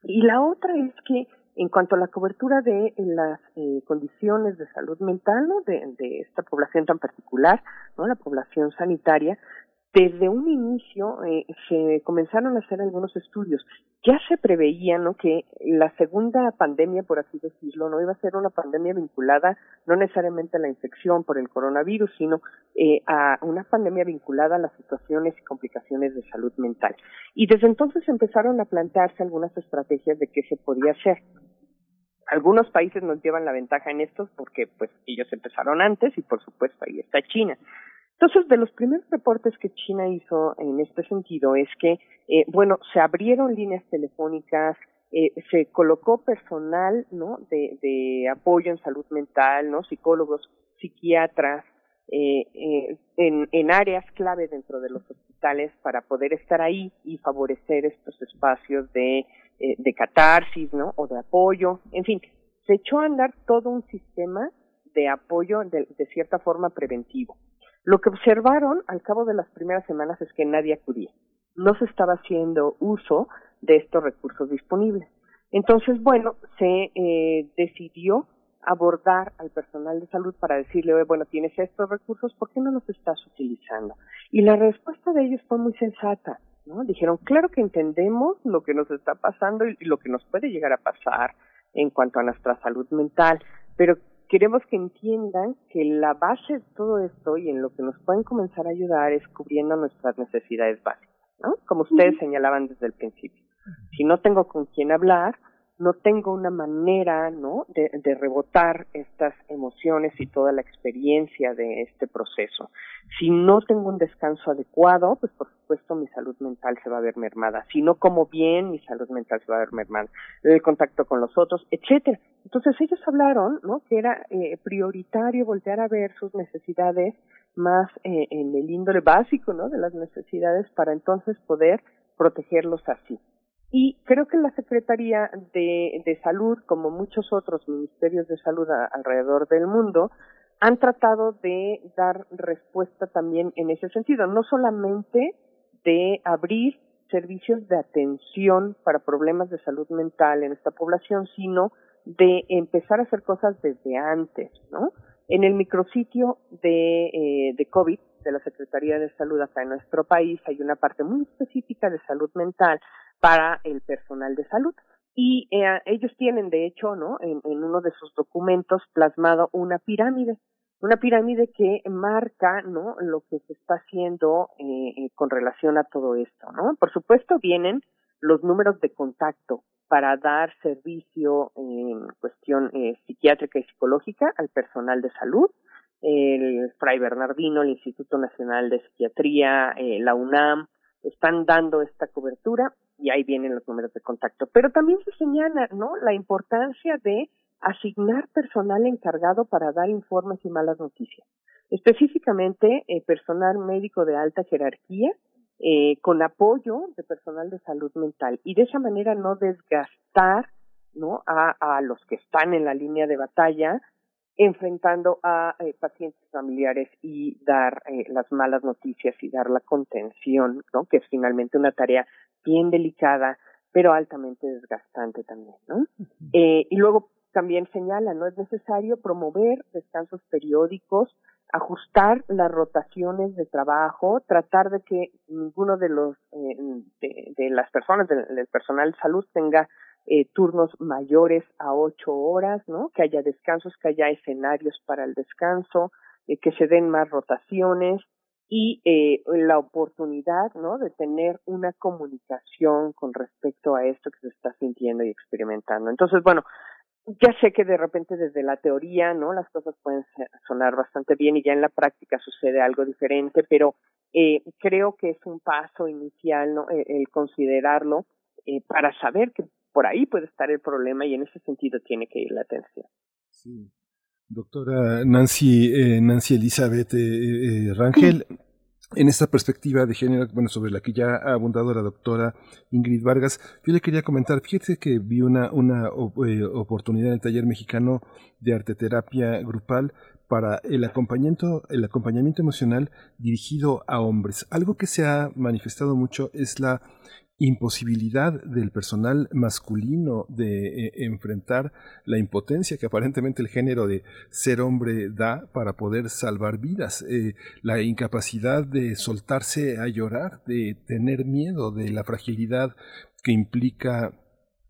Y la otra es que en cuanto a la cobertura de las eh, condiciones de salud mental de, de esta población tan particular, no la población sanitaria, desde un inicio eh, se comenzaron a hacer algunos estudios. Ya se preveía ¿no? que la segunda pandemia, por así decirlo, no iba a ser una pandemia vinculada no necesariamente a la infección por el coronavirus, sino eh, a una pandemia vinculada a las situaciones y complicaciones de salud mental. Y desde entonces empezaron a plantearse algunas estrategias de qué se podía hacer. Algunos países nos llevan la ventaja en estos porque pues ellos empezaron antes y por supuesto ahí está China. Entonces, de los primeros reportes que China hizo en este sentido es que, eh, bueno, se abrieron líneas telefónicas, eh, se colocó personal, ¿no? De, de apoyo en salud mental, ¿no? Psicólogos, psiquiatras, eh, eh, en, en áreas clave dentro de los hospitales para poder estar ahí y favorecer estos espacios de, eh, de catarsis, ¿no? O de apoyo, en fin, se echó a andar todo un sistema de apoyo de, de cierta forma preventivo. Lo que observaron al cabo de las primeras semanas es que nadie acudía. No se estaba haciendo uso de estos recursos disponibles. Entonces, bueno, se eh, decidió abordar al personal de salud para decirle, bueno, tienes estos recursos, ¿por qué no los estás utilizando? Y la respuesta de ellos fue muy sensata, ¿no? Dijeron, claro que entendemos lo que nos está pasando y lo que nos puede llegar a pasar en cuanto a nuestra salud mental, pero queremos que entiendan que la base de todo esto y en lo que nos pueden comenzar a ayudar es cubriendo nuestras necesidades básicas, ¿no? Como ustedes señalaban desde el principio. Si no tengo con quién hablar, no tengo una manera, ¿no? De, rebotar estas emociones y toda la experiencia de este proceso. Si no tengo un descanso adecuado, pues por supuesto mi salud mental se va a ver mermada. Si no como bien, mi salud mental se va a ver mermada. El contacto con los otros, etcétera. Entonces ellos hablaron, ¿no? Que era eh, prioritario voltear a ver sus necesidades más eh, en el índole básico, ¿no? De las necesidades para entonces poder protegerlos así. Y creo que la Secretaría de, Salud, como muchos otros ministerios de salud alrededor del mundo, han tratado de dar respuesta también en ese sentido, no solamente de abrir servicios de atención para problemas de salud mental en esta población, sino de empezar a hacer cosas desde antes, ¿no? En el micrositio de, eh, de COVID de la Secretaría de Salud acá en nuestro país hay una parte muy específica de salud mental para el personal de salud. Y eh, ellos tienen, de hecho, ¿no? En, en uno de sus documentos plasmado una pirámide, una pirámide que marca, ¿no? Lo que se está haciendo eh, eh, con relación a todo esto, ¿no? Por supuesto vienen los números de contacto para dar servicio en cuestión eh, psiquiátrica y psicológica al personal de salud. El Fray Bernardino, el Instituto Nacional de Psiquiatría, eh, la UNAM, están dando esta cobertura y ahí vienen los números de contacto. Pero también se señala, ¿no? La importancia de asignar personal encargado para dar informes y malas noticias. Específicamente, eh, personal médico de alta jerarquía eh, con apoyo de personal de salud mental y de esa manera no desgastar ¿no? a, a los que están en la línea de batalla enfrentando a eh, pacientes familiares y dar eh, las malas noticias y dar la contención, ¿no? Que es finalmente una tarea bien delicada, pero altamente desgastante también, ¿no? eh, y luego también señala, ¿no? Es necesario promover descansos periódicos, ajustar las rotaciones de trabajo, tratar de que ninguno de los eh, de, de, las personas del, del, personal de salud tenga eh, turnos mayores a ocho horas, ¿no? Que haya descansos, que haya escenarios para el descanso, eh, que se den más rotaciones y eh, la oportunidad, ¿no? De tener una comunicación con respecto a esto que se está sintiendo y experimentando. Entonces, bueno, ya sé que de repente desde la teoría, ¿no? Las cosas pueden sonar bastante bien y ya en la práctica sucede algo diferente, pero eh, creo que es un paso inicial, ¿no? El, considerarlo eh, para saber que por ahí puede estar el problema y en ese sentido tiene que ir la atención. Sí. Doctora Nancy, eh, Nancy Elizabeth eh, Rangel, en esta perspectiva de género, bueno, sobre la que ya ha abundado la doctora Ingrid Vargas, yo le quería comentar, fíjese que vi una, una eh, oportunidad en el taller mexicano de arteterapia grupal para el acompañamiento, el acompañamiento emocional dirigido a hombres. Algo que se ha manifestado mucho es la imposibilidad del personal masculino de eh, enfrentar la impotencia que aparentemente el género de ser hombre da para poder salvar vidas, eh, la incapacidad de soltarse a llorar, de tener miedo de la fragilidad que implica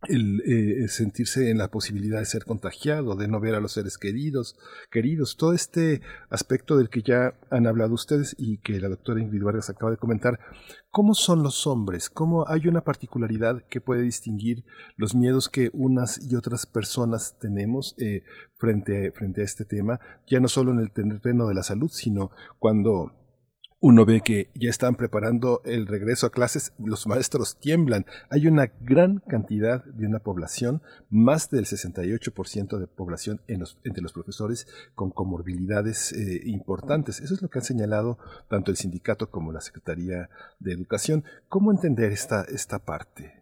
el eh, sentirse en la posibilidad de ser contagiado, de no ver a los seres queridos, queridos, todo este aspecto del que ya han hablado ustedes y que la doctora Ingrid Vargas acaba de comentar, ¿cómo son los hombres? ¿Cómo hay una particularidad que puede distinguir los miedos que unas y otras personas tenemos eh, frente, frente a este tema, ya no solo en el terreno de la salud, sino cuando uno ve que ya están preparando el regreso a clases, los maestros tiemblan. Hay una gran cantidad de una población, más del 68% de población en los, entre los profesores con comorbilidades eh, importantes. Eso es lo que han señalado tanto el sindicato como la Secretaría de Educación. ¿Cómo entender esta, esta parte?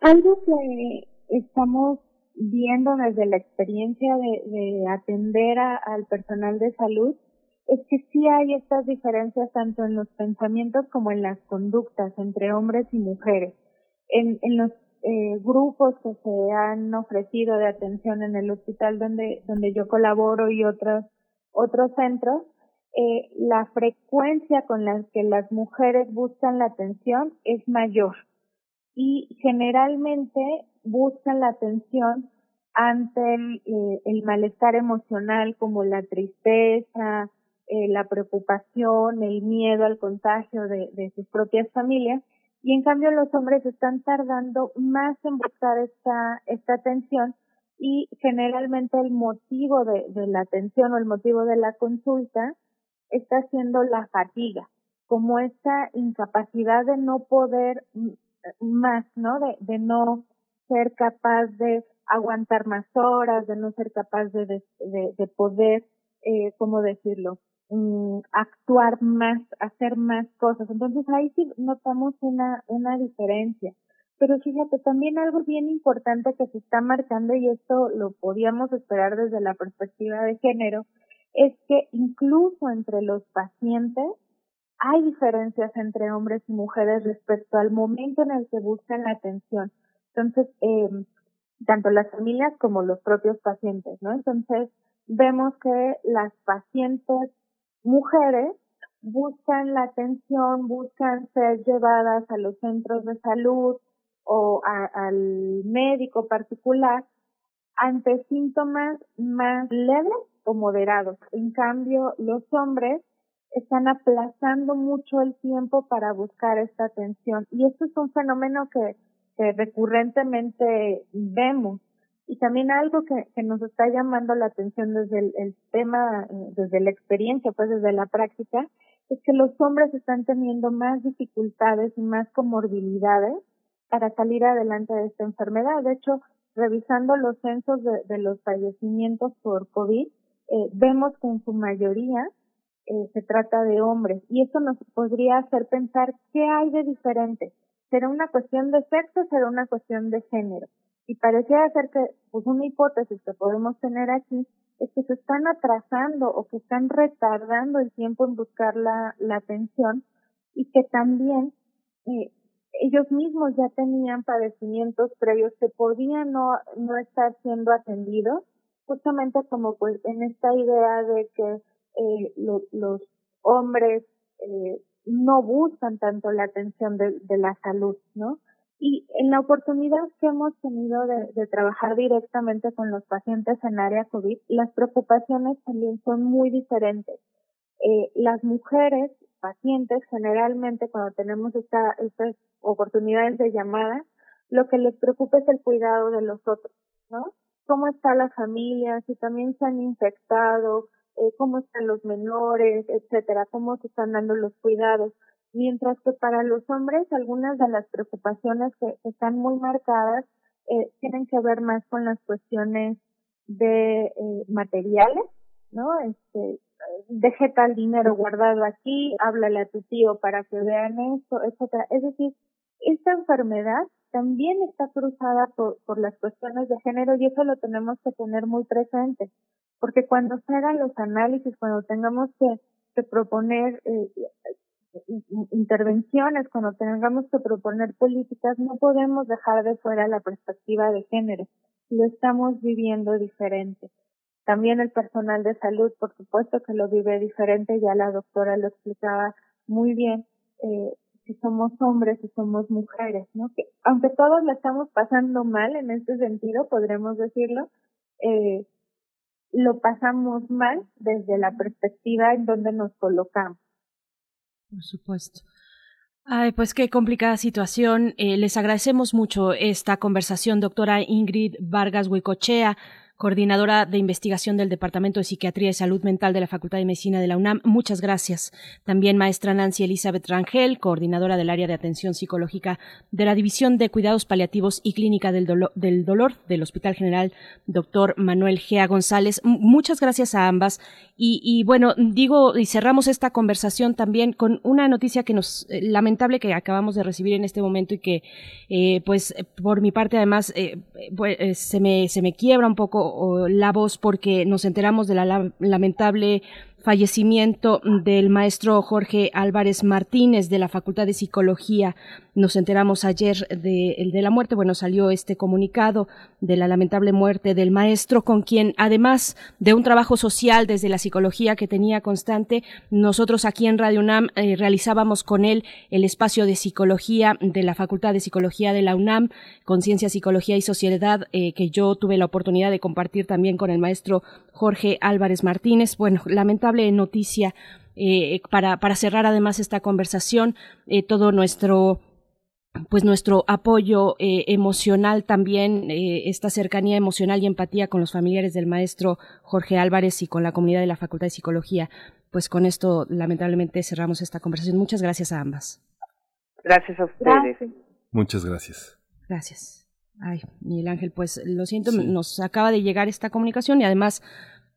Algo que estamos viendo desde la experiencia de, de atender al personal de salud es que sí hay estas diferencias tanto en los pensamientos como en las conductas entre hombres y mujeres. En, en los eh, grupos que se han ofrecido de atención en el hospital donde, donde yo colaboro y otros, otros centros, eh, la frecuencia con la que las mujeres buscan la atención es mayor y generalmente buscan la atención ante el, eh, el malestar emocional como la tristeza, eh, la preocupación, el miedo al contagio de, de, sus propias familias y en cambio los hombres están tardando más en buscar esta, esta atención y generalmente el motivo de, la atención o el motivo de la consulta está siendo la fatiga, como esta incapacidad de no poder más, ¿no? De, de no ser capaz de aguantar más horas, de no ser capaz de, de, de poder, eh, ¿cómo decirlo? Mm, actuar más, hacer más cosas. Entonces ahí sí notamos una, una diferencia. Pero fíjate, también algo bien importante que se está marcando, y esto lo podíamos esperar desde la perspectiva de género, es que incluso entre los pacientes hay diferencias entre hombres y mujeres respecto al momento en el que buscan la atención. Entonces, eh, tanto las familias como los propios pacientes, ¿no? Entonces, vemos que las pacientes mujeres buscan la atención, buscan ser llevadas a los centros de salud o a, al médico particular ante síntomas más leves o moderados. En cambio, los hombres están aplazando mucho el tiempo para buscar esta atención y esto es un fenómeno que que recurrentemente vemos. Y también algo que, que nos está llamando la atención desde el, tema, eh, desde la experiencia, pues desde la práctica, es que los hombres están teniendo más dificultades y más comorbilidades para salir adelante de esta enfermedad. De hecho, revisando los censos de, los fallecimientos por COVID, eh, vemos que en su mayoría eh, se trata de hombres y eso nos podría hacer pensar qué hay de diferente. ¿Será una cuestión de sexo? ¿Será una cuestión de género? Y parecía ser que, pues una hipótesis que podemos tener aquí es que se están atrasando o que están retardando el tiempo en buscar la, la atención y que también eh, ellos mismos ya tenían padecimientos previos que podían no, no estar siendo atendidos, justamente como pues en esta idea de que eh, lo, los hombres eh, no buscan tanto la atención de, de la salud, ¿no? Y en la oportunidad que hemos tenido de, trabajar directamente con los pacientes en área COVID, las preocupaciones también son muy diferentes. Eh, las mujeres pacientes generalmente cuando tenemos esta, estas oportunidades de llamada, lo que les preocupa es el cuidado de los otros, ¿no? Cómo está la familia, si también se han infectado, eh, cómo están los menores, etcétera, cómo se están dando los cuidados mientras que para los hombres algunas de las preocupaciones que están muy marcadas eh, tienen que ver más con las cuestiones de eh, materiales, ¿no? Este, deje tal dinero guardado aquí, háblale a tu tío para que vean esto, etcétera. Es decir, esta enfermedad también está cruzada por, por las cuestiones de género y eso lo tenemos que tener muy presente, porque cuando se hagan los análisis, cuando tengamos que, que proponer eh, intervenciones, cuando tengamos que proponer políticas, no podemos dejar de fuera la perspectiva de género. Lo estamos viviendo diferente. También el personal de salud, por supuesto que lo vive diferente, ya la doctora lo explicaba muy bien, eh, si somos hombres, si somos mujeres, ¿no? Que aunque todos la estamos pasando mal en este sentido, podremos decirlo, eh, lo pasamos mal desde la perspectiva en donde nos colocamos. Por supuesto. Ay, pues qué complicada situación. Eh, les agradecemos mucho esta conversación, doctora Ingrid Vargas Huicochea coordinadora de investigación del Departamento de Psiquiatría y Salud Mental de la Facultad de Medicina de la UNAM. Muchas gracias. También maestra Nancy Elizabeth Rangel, coordinadora del área de atención psicológica de la División de Cuidados Paliativos y Clínica del, Dolor del Hospital General, doctor Manuel Gea González. Muchas gracias a ambas. Y, y, bueno, digo, y cerramos esta conversación también con una noticia que nos, eh, lamentable que acabamos de recibir en este momento y que, eh, pues, por mi parte además, eh, pues, se me, se me quiebra un poco la voz porque nos enteramos de la lamentable fallecimiento del maestro Jorge Álvarez Martínez de la Facultad de Psicología. Nos enteramos ayer de, de, la muerte, bueno, salió este comunicado de la lamentable muerte del maestro, con quien, además de un trabajo social desde la psicología que tenía constante, nosotros aquí en Radio UNAM eh, realizábamos con él el espacio de psicología de la Facultad de Psicología de la UNAM, Conciencia, Psicología y Sociedad, eh, que yo tuve la oportunidad de compartir también con el maestro Jorge Álvarez Martínez. Bueno, lamentable noticia eh, para, para cerrar además esta conversación, eh, todo nuestro pues nuestro apoyo eh, emocional también, eh, esta cercanía emocional y empatía con los familiares del maestro Jorge Álvarez y con la comunidad de la Facultad de Psicología. Pues con esto lamentablemente cerramos esta conversación. Muchas gracias a ambas. Gracias a ustedes. Muchas gracias. Gracias. Ay, Miguel Ángel, pues lo siento, nos acaba de llegar esta comunicación y además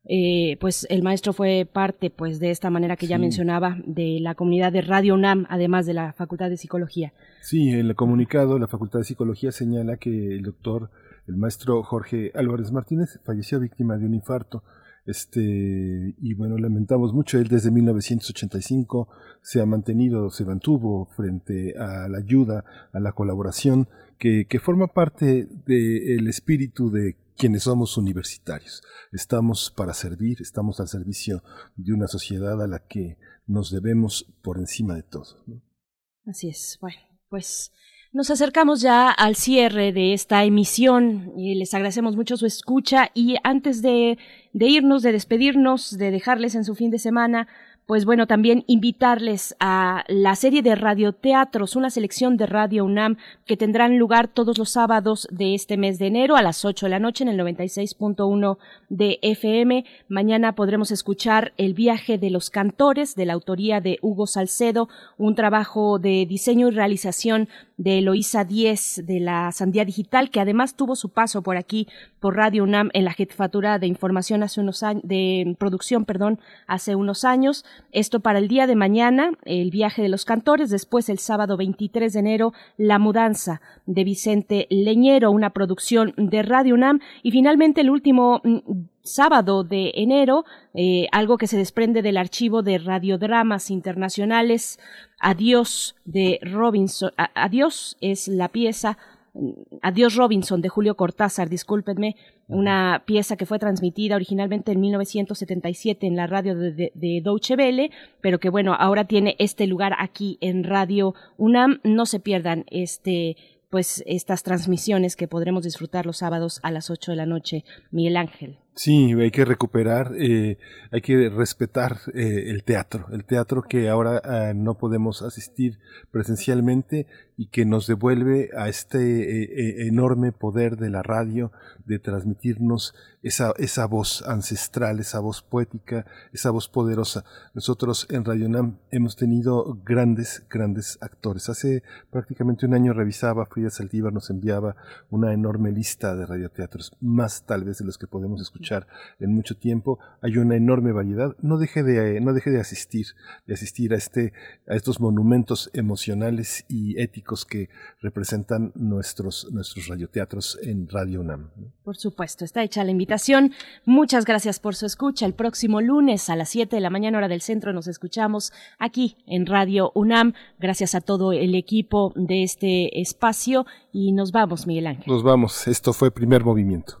eh, pues el maestro fue parte, pues de esta manera que ya mencionaba, de la comunidad de Radio UNAM, además de la Facultad de Psicología. Sí, en el comunicado la Facultad de Psicología señala que el doctor, el maestro Jorge Álvarez Martínez, falleció víctima de un infarto. Este, y bueno, lamentamos mucho, él desde 1985 se ha mantenido, se mantuvo frente a la ayuda, a la colaboración, que, que forma parte del espíritu de quienes somos universitarios. Estamos para servir, estamos al servicio de una sociedad a la que nos debemos por encima de todo. Así es. Bueno, pues nos acercamos ya al cierre de esta emisión y les agradecemos mucho su escucha y antes de, de irnos, de despedirnos, de dejarles en su fin de semana, pues bueno, también invitarles a la serie de radioteatros, una selección de Radio UNAM que tendrán lugar todos los sábados de este mes de enero a las 8 de la noche en el 96.1 de FM. Mañana podremos escuchar El viaje de los cantores de la autoría de Hugo Salcedo, un trabajo de diseño y realización de Eloísa Díez de la Sandía Digital, que además tuvo su paso por aquí, por Radio UNAM, en la jefatura de información hace unos años, de producción, perdón, hace unos años. Esto para el día de mañana, el viaje de los cantores, después el sábado 23 de enero, La mudanza de Vicente Leñero, una producción de Radio UNAM, y finalmente el último mm, sábado de enero, eh, algo que se desprende del archivo de radiodramas internacionales, Adiós de Robinson, Adiós es la pieza Adiós Robinson de Julio Cortázar, discúlpenme, una pieza que fue transmitida originalmente en 1977 en la radio de, de, de, Deutsche Welle, pero que bueno, ahora tiene este lugar aquí en Radio UNAM. No se pierdan este pues estas transmisiones que podremos disfrutar los sábados a las 8 de la noche. Miguel Ángel. Sí, hay que recuperar, eh, hay que respetar eh, el teatro, el teatro que ahora eh, no podemos asistir presencialmente y que nos devuelve a este eh, enorme poder de la radio de transmitirnos esa, esa voz ancestral, esa voz poética, esa voz poderosa. Nosotros en Radio Nam hemos tenido grandes, grandes actores. Hace prácticamente un año revisaba, Frida Saldívar nos enviaba una enorme lista de radioteatros, más tal vez de los que podemos escuchar en mucho tiempo. Hay una enorme variedad. No deje de, no deje de asistir, de asistir a este, a estos monumentos emocionales y éticos que representan nuestros, nuestros radioteatros en Radio UNAM. Por supuesto, está hecha la invitación. Muchas gracias por su escucha. El próximo lunes a las 7 de la mañana hora del centro nos escuchamos aquí en Radio UNAM. Gracias a todo el equipo de este espacio y nos vamos, Miguel Ángel. Nos vamos. Esto fue primer movimiento.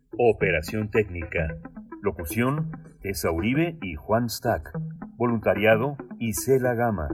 operación técnica. Locución, Tessa Uribe y Juan Stack. Voluntariado, Isela Gama.